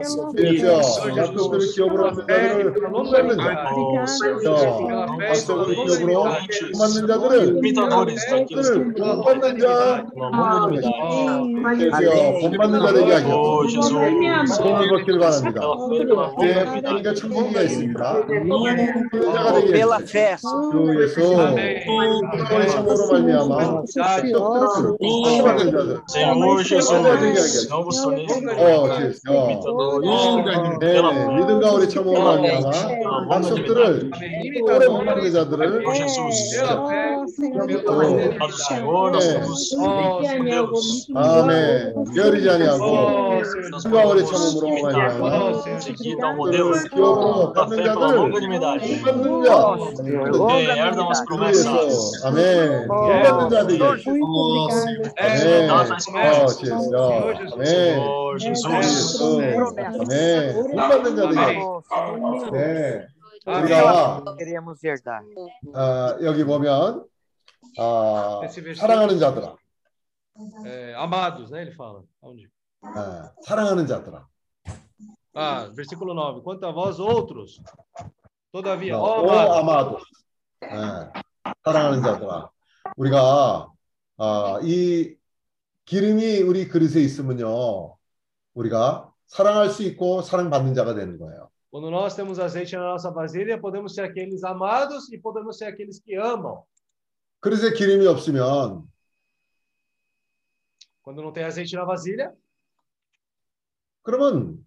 약속들을 기업으로 하는 자들을 못 맞는 자. 약속을 기업으로 못 맞는 자들은 약속들을 못받는 자. 그렇죠. 못 맞는 자들에게 하죠. 손을 벗기를 바랍니다. 예, 그러니까 천국이 있습니다. 자가 되겠습니다. 주 예수. 그의 신으로 말미암아 약속을 기업으로 맞는 자들. 못 맞는 자들에게 하겠습니다. 주십시오. 어. 네, 믿음과 우리 처모 말미암아 약속들을 오래 못만 계자들을 아멘. 게으르지 아니하고 믿음과 처음으로 받는 자들 받는 자 아멘. Senhor Jesus. 아멘 못 받는 자들이 네 우리가. 아, 여기 보면 아, 사랑하는 자들아 É, amados, né? Ele fala. Onde? 아, 사랑하는 자들아 Ah, versículo 9. Quanto a vós outros, todavia, ó 오 amados, 아마도 예, 사랑하는 자들아 우리가 아, 이 기름이 우리 그릇에 있으면요 우리가 사랑할 수 있고 사랑받는 자가 되는 거예요. quando nós temos azeite na nossa vasilha, podemos ser aqueles amados e podemos ser aqueles que amam. 그릇에 기름이 없으면 Quando não tem azeite na vasilha, 그러면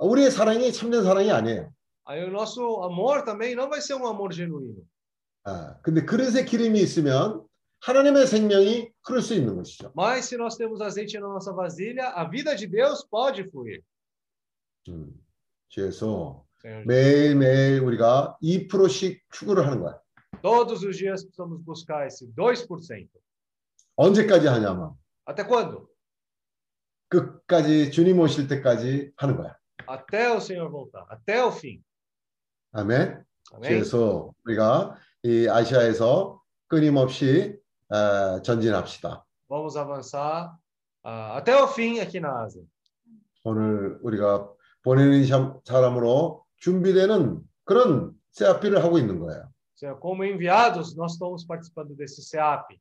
우리의 사랑이 참된 사랑이 아니에요. aí o nosso amor também não vai ser um amor genuíno. 아, 근데 그릇에 기름이 있으면 하나님의 생명이 흐를 수 있는 것이죠. Mas se nós temos azeite na nossa vasilha, a vida de Deus pode fluir. 음, 그래서. 매일매일 우리가 2%씩 추구를 하는 거야. Todos os dias precisamos buscar esse 2%. 언제까지 하냐면 Até quando? 끝까지 주님 오실 때까지 하는 거야. Até o Senhor voltar, até o fim. 아멘. Amém? 그래서 우리가 이 아시아에서 끊임없이 에, 전진합시다. Vamos avançar ah, até o fim aqui na Ásia. 오늘 우리가 보내는 사- 사람으로 준비되는 그런 세아피를 하고 있는 거예요. Como enviados, nós estamos participando desse SEAP.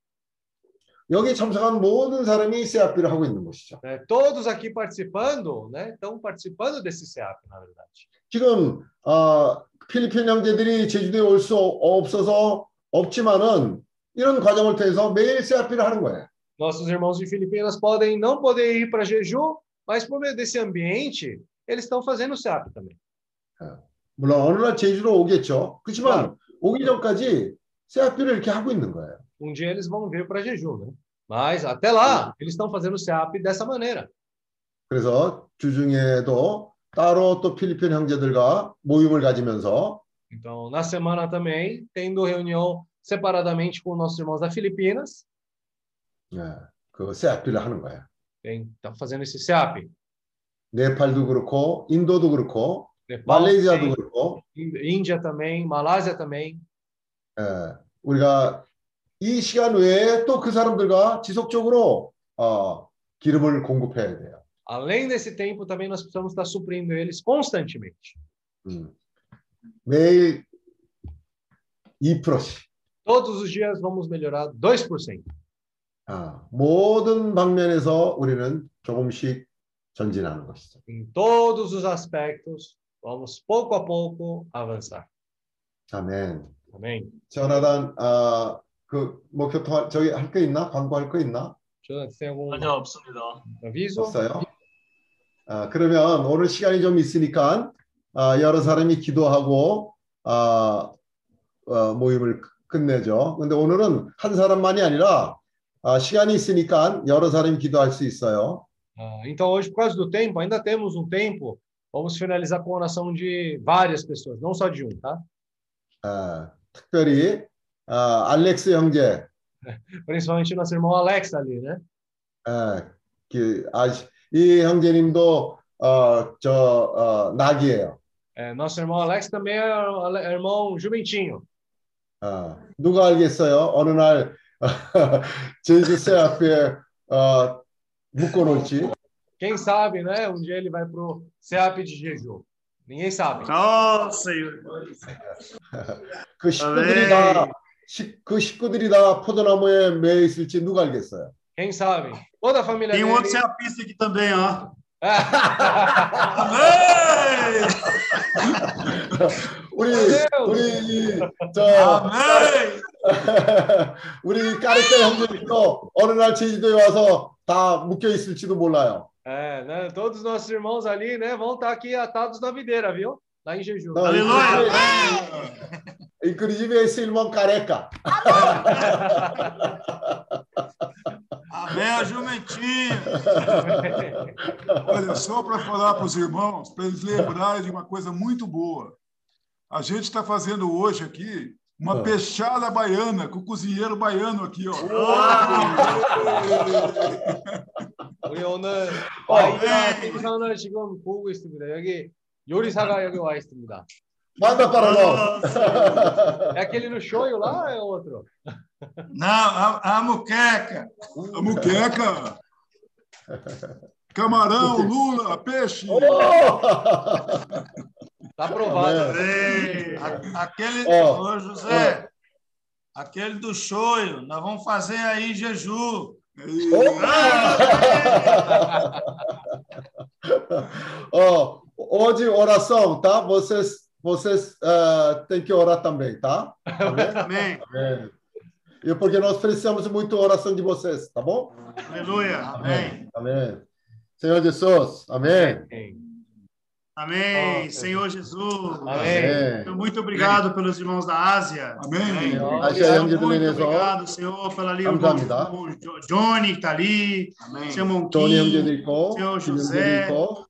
여기 참석한 모든 사람이 세아피를 하고 있는 것이죠. né? Todos aqui participando, né? Estão participando desse SEAP, na verdade. 지금 어, 필리핀 형제들이 제주도에 올 수 없어서 없지만은 이런 과정을 통해서 매일 세아피를 하는 거예요. Nossos irmãos de Filipinas podem não poder ir para Jeju, mas por meio desse ambiente, eles estão fazendo o SEAP também. 물론 어느 날 제주로 오겠죠. 그렇지만 오기 전까지 세아피를 이렇게 하고 있는 거예요. Um dia eles vão vir para Jeju, né? Mas até lá, eles estão fazendo o SEAP dessa maneira. 그래서 주중에도 따로 또 필리핀 형제들과 모임을 가지면서 Então, na semana também, tendo reunião separadamente com nossos irmãos da Filipinas, 예, 그 세아피를 하는 거예요. estão fazendo esse SEAP. 네팔도 그렇고 인도도 그렇고 Nepal 말레이시아도 também, 그렇고 Índia também, Malásia também. 예, 우리가 이 시간 외에 또 그 사람들과 지속적으로 어, 기름을 공급해야 돼요. Além desse tempo, também nós precisamos estar suprindo eles constantemente. 음. 매일 2%씩 Todos os dias vamos melhorar 2%. 아, 모든 방면에서 우리는 조금씩 전진하는 것이죠. Em todos os aspectos, vamos pouco a pouco avançar. 아멘. Amém? 전하단 아, 그 목표 통화 저기 할 거 있나? 광고할 거 있나? Tem algum Até 없습니다. aviso? 없어요? 아, 그러면 오늘 시간이 좀 있으니까 아, 여러 사람이 기도하고 아, 어, 모임을 끝내죠. 근데 오늘은 한 사람만이 아니라 아, 시간이 있으니까 여러 사람이 기도할 수 있어요. Ah, então, hoje, por causa do tempo, ainda temos um tempo. Vamos finalizar com a oração de várias pessoas, não só de um, tá? 아, 특별히 아, 알렉스 형제, Principalmente nosso irmão Alex ali, né? 아, 그, 아, 이 형제님도 어, 저 어, 낙이에요. É, nosso irmão Alex também é o é irmão jumentinho. 아, 누가 알겠어요? 어느 날 제주세 앞에 어, 묶어놓을지. Quem sabe, né? Um dia ele vai pro SEAP de Jeju. Ninguém sabe. Nossa. 그 식구들이 다, 식, 그 식구들이 다 포도나무에 매여 있을지 누가 알겠어요? Quem sabe? Toda a família Tem um outro ceapista aqui também, ó. 우리 우리 저 아멘. 우리 까르떼 형제님도 어느 날 제주도에 와서 다 묶여 있을지도 몰라요. É, né? Todos os nossos irmãos ali, né, vão estar aqui atados na videira, viu? Lá em jejum. 너 inclusive esse irmão careca. Amém, a jumentinha. Olha, só para falar para os irmãos, para eles lembrarem de uma coisa muito boa. A gente está fazendo hoje aqui uma Ah. peixada baiana, com o cozinheiro baiano aqui, ó. 우리 오늘 아이가 생선을 지금 구우고 있습니다. 여기 요리사가 여기 와 있습니다. Manda para nós. É aquele no shoyu lá ou é outro? Não, a, a muqueca. A muqueca. Camarão, lula, peixe. Tá aprovado. A- aquele, Ó, ô José, aquele do shoyu, nós vamos fazer aí em jejum. Ó, hoje oração, tá? Vocês, vocês eh, têm que orar também, tá? Amém? Amém. Amém. E porque nós precisamos muito oração de vocês, tá bom? Aleluia. Amém. Amém. Senhor Jesus, amém. Amém. Amém. É. Senhor Jesus. Amém. Então, muito obrigado pelos irmãos da Ásia. Amém. Amém. Muito obrigado, Senhor, pela ali o Johnny que está ali. Amém. Senhor Monquinho, Senhor José.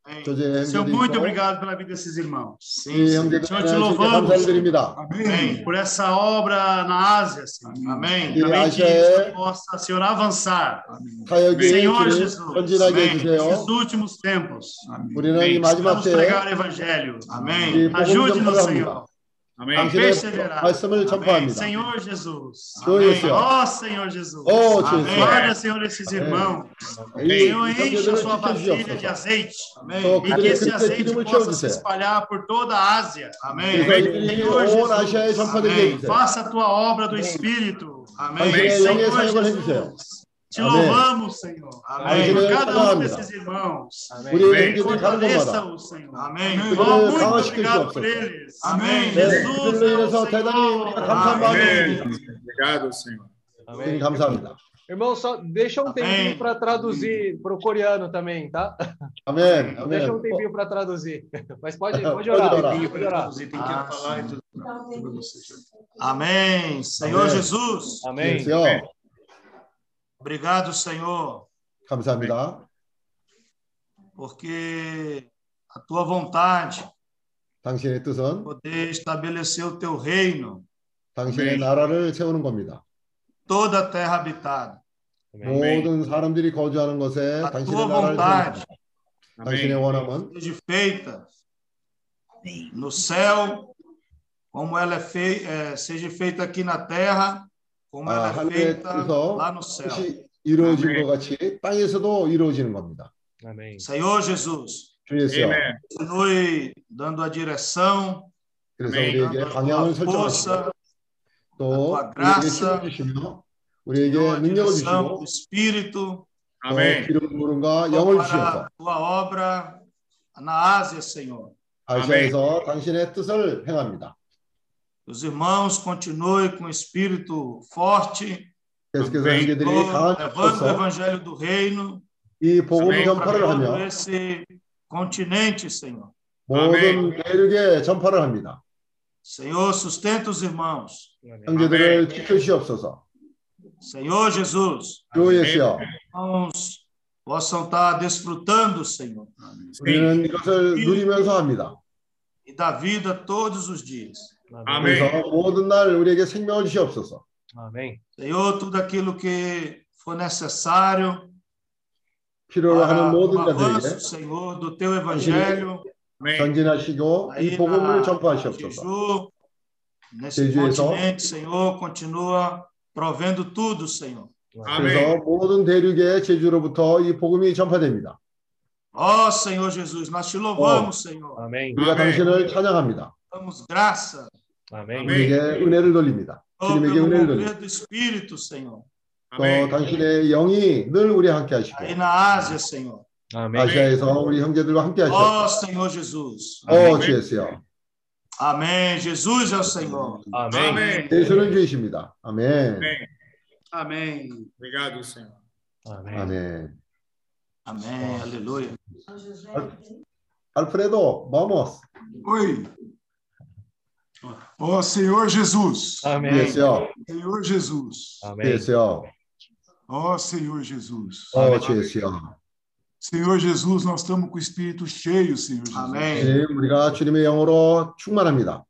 Entonces, Senhor, muito obrigado pela vida desses irmãos. Sim, Senhor, Senhor, te louvamos. Amém. Por essa obra na Ásia, Senhor. Amém. Amém. Também que é... possa, Senhor, avançar. Amém. Senhor Jesus, Amém. Nesses últimos tempos, Amém. Amém. pregar o Evangelho. Amém. Ajude-nos, Senhor. Amém. Perseverar. Amém. Senhor Jesus. Amém. Ó oh, Senhor Jesus. Amém. Guarda, Senhor, esses irmãos. Amém. Senhor, enche a sua vasilha de azeite. Amém. E que esse azeite possa se espalhar por toda a Ásia. Amém. Senhor Jesus. Amém. Faça a tua obra do Espírito. Amém. Senhor Jesus. Te Amém. louvamos, Senhor. Amém. Por cada um desses irmãos. Amém. Fortaleça-o, Senhor. Amém. Oh, muito obrigado por eles. Amém. Jesus, é o Senhor. Amém. Obrigado, Senhor. Amém. Irmão, só deixa um tempinho para traduzir para o coreano também, tá? Amém. Amém. Deixa um tempinho para traduzir. Mas pode, pode orar. Pode orar. Tem que traduzir, tem que falar e tudo. Amém. Senhor Jesus. Amém. Senhor. 니다. porque a tua vontade 당신의 뜻은 poder estabelecer o teu reino, 당신의 나라를 세우는 겁니다. toda a terra habitada. 모든 사람들이 거주하는 곳에 A 당신의 tua 나라를 세우는 vontade 겁니다. 당신의 원함은 seja feita no céu, como ela é feita, seja feita aqui na terra, como 아, ela é 하늘의 feita 뜻에서 lá no céu. 뜻이 이루어진 것 같이 땅에서도 이루어지는 겁니다. Amém. Senhor Jesus, 주 예수여. continue dando a direção, 그래서 Amém. 우리에게 방향을 설정하시고 força, 또 우리에게 graça, 힘을 주시며 우리에게 능력을 주시고 Espírito 기름 부름과 영을 a 주셔서 tua obra na Ásia, Senhor. 아시아에서 당신의 뜻을 행합니다. Os irmãos continuem com o espírito forte, 계속해서 형제들이 Senhor, 강한 levando o 뜻으로 evangelho do reino 이 복음 para 전파를 todo 하며 esse continente, Senhor. 모든 대륙에 전파를 합니다. Senhor, sustenta os irmãos. 형제들을 지켜주시옵소서. Senhor Jesus, 주 예수여, irmãos possam estar desfrutando, Senhor, 우리는 이것을 누리면서 합니다. e da vida todos os dias. 그래서 모든 날 우리에게 생명을 주시옵소서. Amém. Senhor, tudo aquilo que for necessário 필요로 para 하는 o 모든 avanço, 자들에게 Senhor, do teu evangelho. 전진하시고 이 Aí 복음을 na 전파하시옵소서. Nesse continente, Senhor, continua provendo tudo, Senhor. 그래서 모든 대륙의 제주로부터 이 복음이 전파됩니다. Ó Senhor Jesus, nós te louvamos, Senhor. Amém. 우리가 당신을 찬양합니다. Damos graça Amém. 주님에게 은혜를 돌립니다. ó, 주님에게 pelo 은혜를 돌립니다. mover do Espírito, Senhor. 또 당신의 영이 늘 우리 함께 하시고 Aí na Ásia, Senhor. Amém. 아시아에서 우리 형제들과 함께 하시고 Ó Senhor Jesus. 어, 주 예수여. Amém. Jesus é o Senhor. Amém. 예수는 주이십니다. 아멘. Amém. Obrigado, Senhor. Amém. 아멘. Amém, aleluia. Alfredo, vamos. Oi. Ó Senhor Jesus. Amém. Yes, Senhor. Senhor Jesus. Amém. Yes, Senhor. Ó Senhor Jesus. 어, yes, Senhor. Senhor Jesus, nós estamos com o espírito cheio, Senhor Jesus. Amém. 주님, 우리가 주님의 영으로 충만합니다.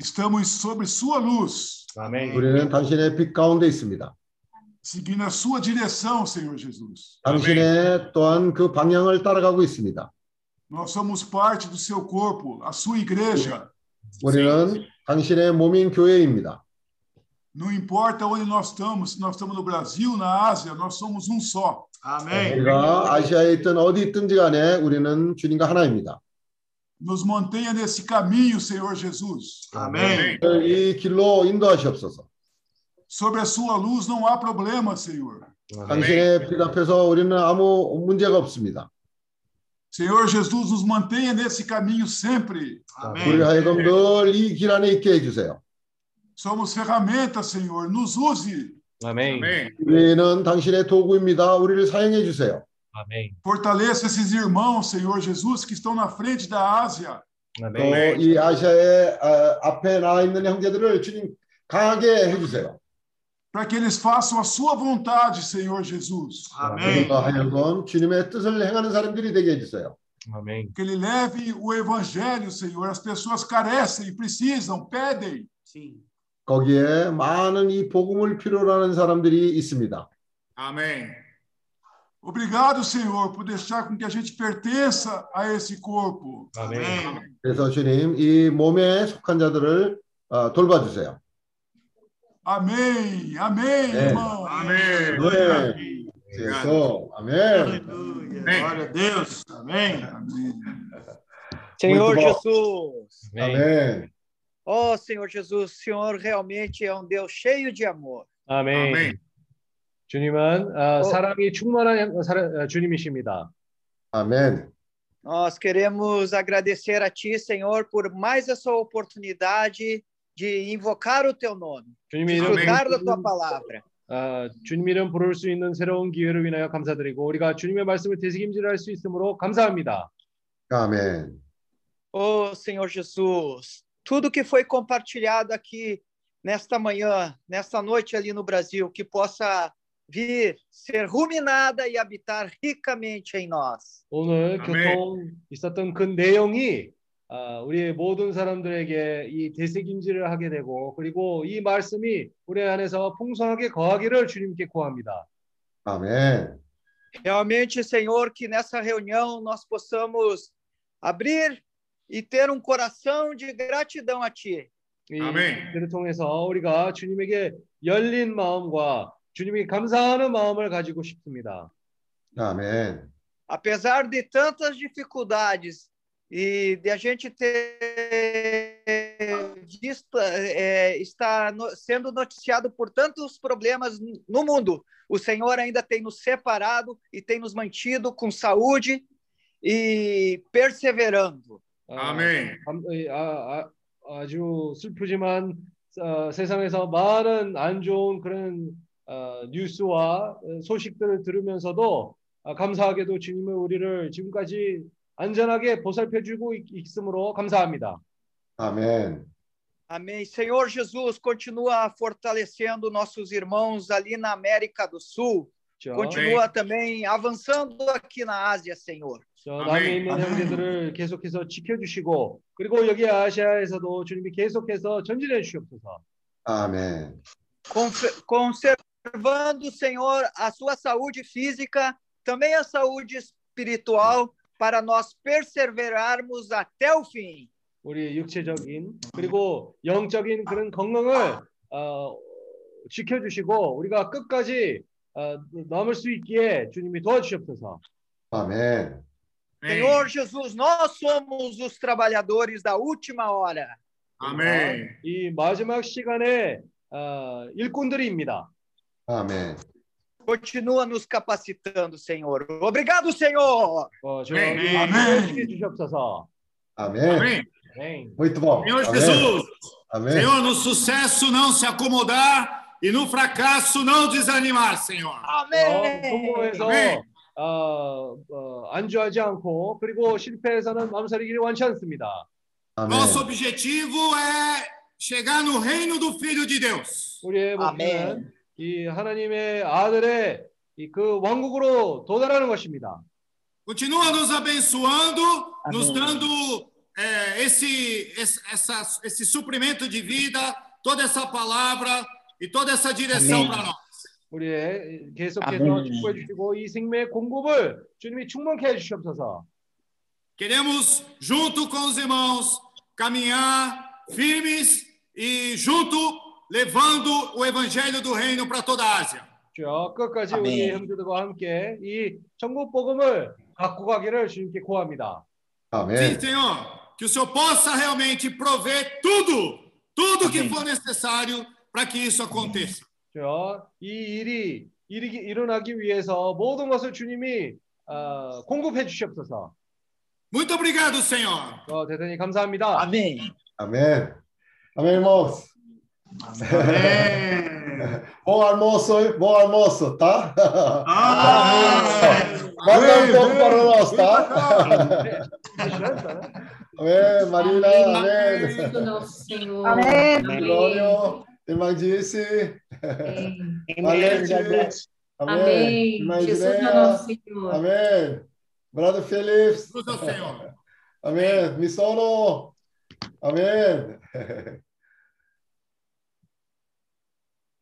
Estamos sob sua luz, 아멘. 우리는 당신의 빛 가운데 있습니다. seguindo a sua direção, Senhor Jesus. 당신의 또한 그 방향을 따라가고 있습니다. Nós somos parte do seu corpo, a sua igreja. 우리는 당신의 몸인 교회입니다. Não importa onde nós estamos, se nós estamos no Brasil, na Ásia, nós somos um só. Amém. 우리가 아시아에 있든 어디 있든지 간에 우리는 주님과 하나입니다. Nos mantenha nesse caminho, Senhor Jesus. Amém. 이 길로 인도하시옵소서. Sobre a sua luz não há problema, Senhor. 당신의 빛 앞에서 우리는 아무 문제가 없습니다. Senhor Jesus, nos mantenha nesse caminho sempre. 우리 하여금 늘 이 길 안에 있게 해주세요. Somos ferramentas, Senhor. Nos use. 아멘. 우리는 당신의 도구입니다. 우리를 사용해 주세요. 아멘. Fortaleça esses irmãos, Senhor Jesus, que estão na frente da Ásia. 아멘. 또 이 아시아의 어, 앞에 나와 있는 형제들을 주님 강하게 해주세요. Para que eles façam a sua vontade, Senhor Jesus. Amém. 우리가 하여금 주님의 뜻을 행하는 사람들이 되게 해주세요. 아멘. Que ele leve o evangelho, Senhor. As pessoas carecem, precisam, pedem. Sim. 거기에 많은 이 복음을 필요로 하는 사람들이 있습니다. Amém. Obrigado, Senhor, por deixar com que a gente pertença a esse corpo. 아멘. 그래서 주님 이 몸에 속한 자들을 어, 돌봐주세요. Amém, amém, É. irmão. Amém. 네. 그래서 아멘. Aleluia. Glória a Deus. Amém. Amém. Senhor Muito bom. Jesus. 아멘. 아멘. Oh, Senhor Jesus, o Senhor realmente é um Deus cheio de amor. 아멘. 아멘. 주님은 어, 어. 사랑이 충만한 사랑- 어, 주님이십니다. 아멘. Nós queremos agradecer a Ti, Senhor, por mais essa oportunidade de invocar o Teu nome, 주님 이름 desfrutar da Tua palavra. 어, 주님 이름 부를 수 있는 새로운 기회를 위하여 감사드리고 우리가 주님의 말씀을 되새김질할 수 있으므로 감사합니다. 아멘. Oh, Senhor Jesus, tudo que foi compartilhado aqui nesta manhã, nesta noite ali no Brasil, que possa vir ser ruminada e habitar ricamente em nós. 오늘 아멘. 교통 있었던 그 내용이 어, 우리 모든 사람들에게 이 되새김질을 하게 되고 그리고 이 말씀이 우리 안에서 풍성하게 거하기를 주님께 구합니다. 아멘. Realmente, Senhor, que nessa reunião nós possamos abrir e ter um coração de gratidão a Ti. 이 아멘. 일을 통해서 우리가 주님에게 열린 마음과 주님이 감사하는 마음을 가지고 싶습니다. 아멘. Apesar de tantas dificuldades e de a gente ter visto, é, estar no- sendo noticiado por tantos problemas no mundo, o Senhor ainda tem nos separado e tem nos mantido com saúde e perseverando. 어, 아멘. 감- 이, 아, 아, 아주 슬프지만 어, 세상에서 많은 안 좋은 그런 어, 뉴스와 어, 소식들을 들으면서도 아, 감사하게도 주님은 우리를 지금까지 안전하게 보살펴주고 있, 있으므로 감사합니다. 아멘. Amém. Senhor Jesus, continua fortalecendo nossos irmãos ali na América do Sul. 저, Continua também avançando aqui na Ásia, Senhor. 저 남에 있는 아멘. 형제들을 계속해서 지켜주시고 그리고 여기 아시아에서도 주님이 계속해서 전진해 주시옵소서. 아멘. Confe- Conservando, Senhor, a sua saúde física, também a saúde espiritual, Para nós perseverarmos até o fim. 우리 육체적인 그리고 영적인 그런 건강을 어, 지켜주시고 우리가 끝까지 어, 남을 수 있기에 주님이 도와주시옵소서. 아멘. Senhor Jesus, nós somos os trabalhadores da última hora. Amém. 이 마지막 시간에 어, 일꾼들입니다. 아멘. Continua nos capacitando, Senhor. Obrigado, Senhor. 어, 저 아멘. 함께 주시옵소서. 아멘. Amém. 아멘. Muito bom. Senhor Amém. Jesus, Amém. Senhor, no sucesso não se acomodar e no fracasso não desanimar, Senhor. 어, Amém. 성공해서 아멘. 어, 어, 안주하지 않고 그리고 실패해서는 맘살이기를 원치 않습니다. Nosso objetivo é chegar no reino do Filho de Deus. 우리의 목표는 이 하나님의 아들의 이 그 왕국으로 도달하는 것입니다. Continua nos abençoando, nos Amém. dando é, esse, esse, essa, esse suprimento de vida, toda essa palavra e toda essa direção Amém. para nós. 우리의 계속해서 아멘. 축복해 주시고 이 생명의 공급을 주님이 충만케 해 주시옵소서. Queremos, junto com os irmãos, caminhar firmes e junto levando o evangelho do reino para toda a Ásia. 주여 끝까지 아멘. 우리 형제들과 함께 이 천국 복음을 갖고 가기를 주님께 구합니다. Sim, Senhor, que o Senhor possa realmente prover tudo, tudo que for necessário para que isso aconteça. 주여 이 일이 일이 일어나기 위해서 모든 것을 주님이 어, 공급해 주시옵소서. Muito obrigado, Senhor. 어, 대단히 감사합니다. 아멘. Amém. Amém, irmãos. Bom almoço, hein? Bom almoço, tá? Manda um pouco para nós, tá? Amém, Marina, amém. do nosso Senhor. Amém. Amém. Glória, irmã Disse. Valente. Amém. Amém. Irmã Jesus é nosso Senhor. Amém. Brother Felipe. Cruz ao Senhor. Amém. Missono. Amém.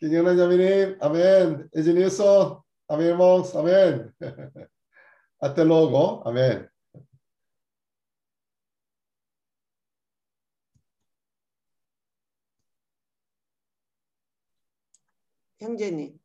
Que Dios nos llame. Amén. Edilson. Amén, irmãos. Amén. Até logo. Amén. 형제님.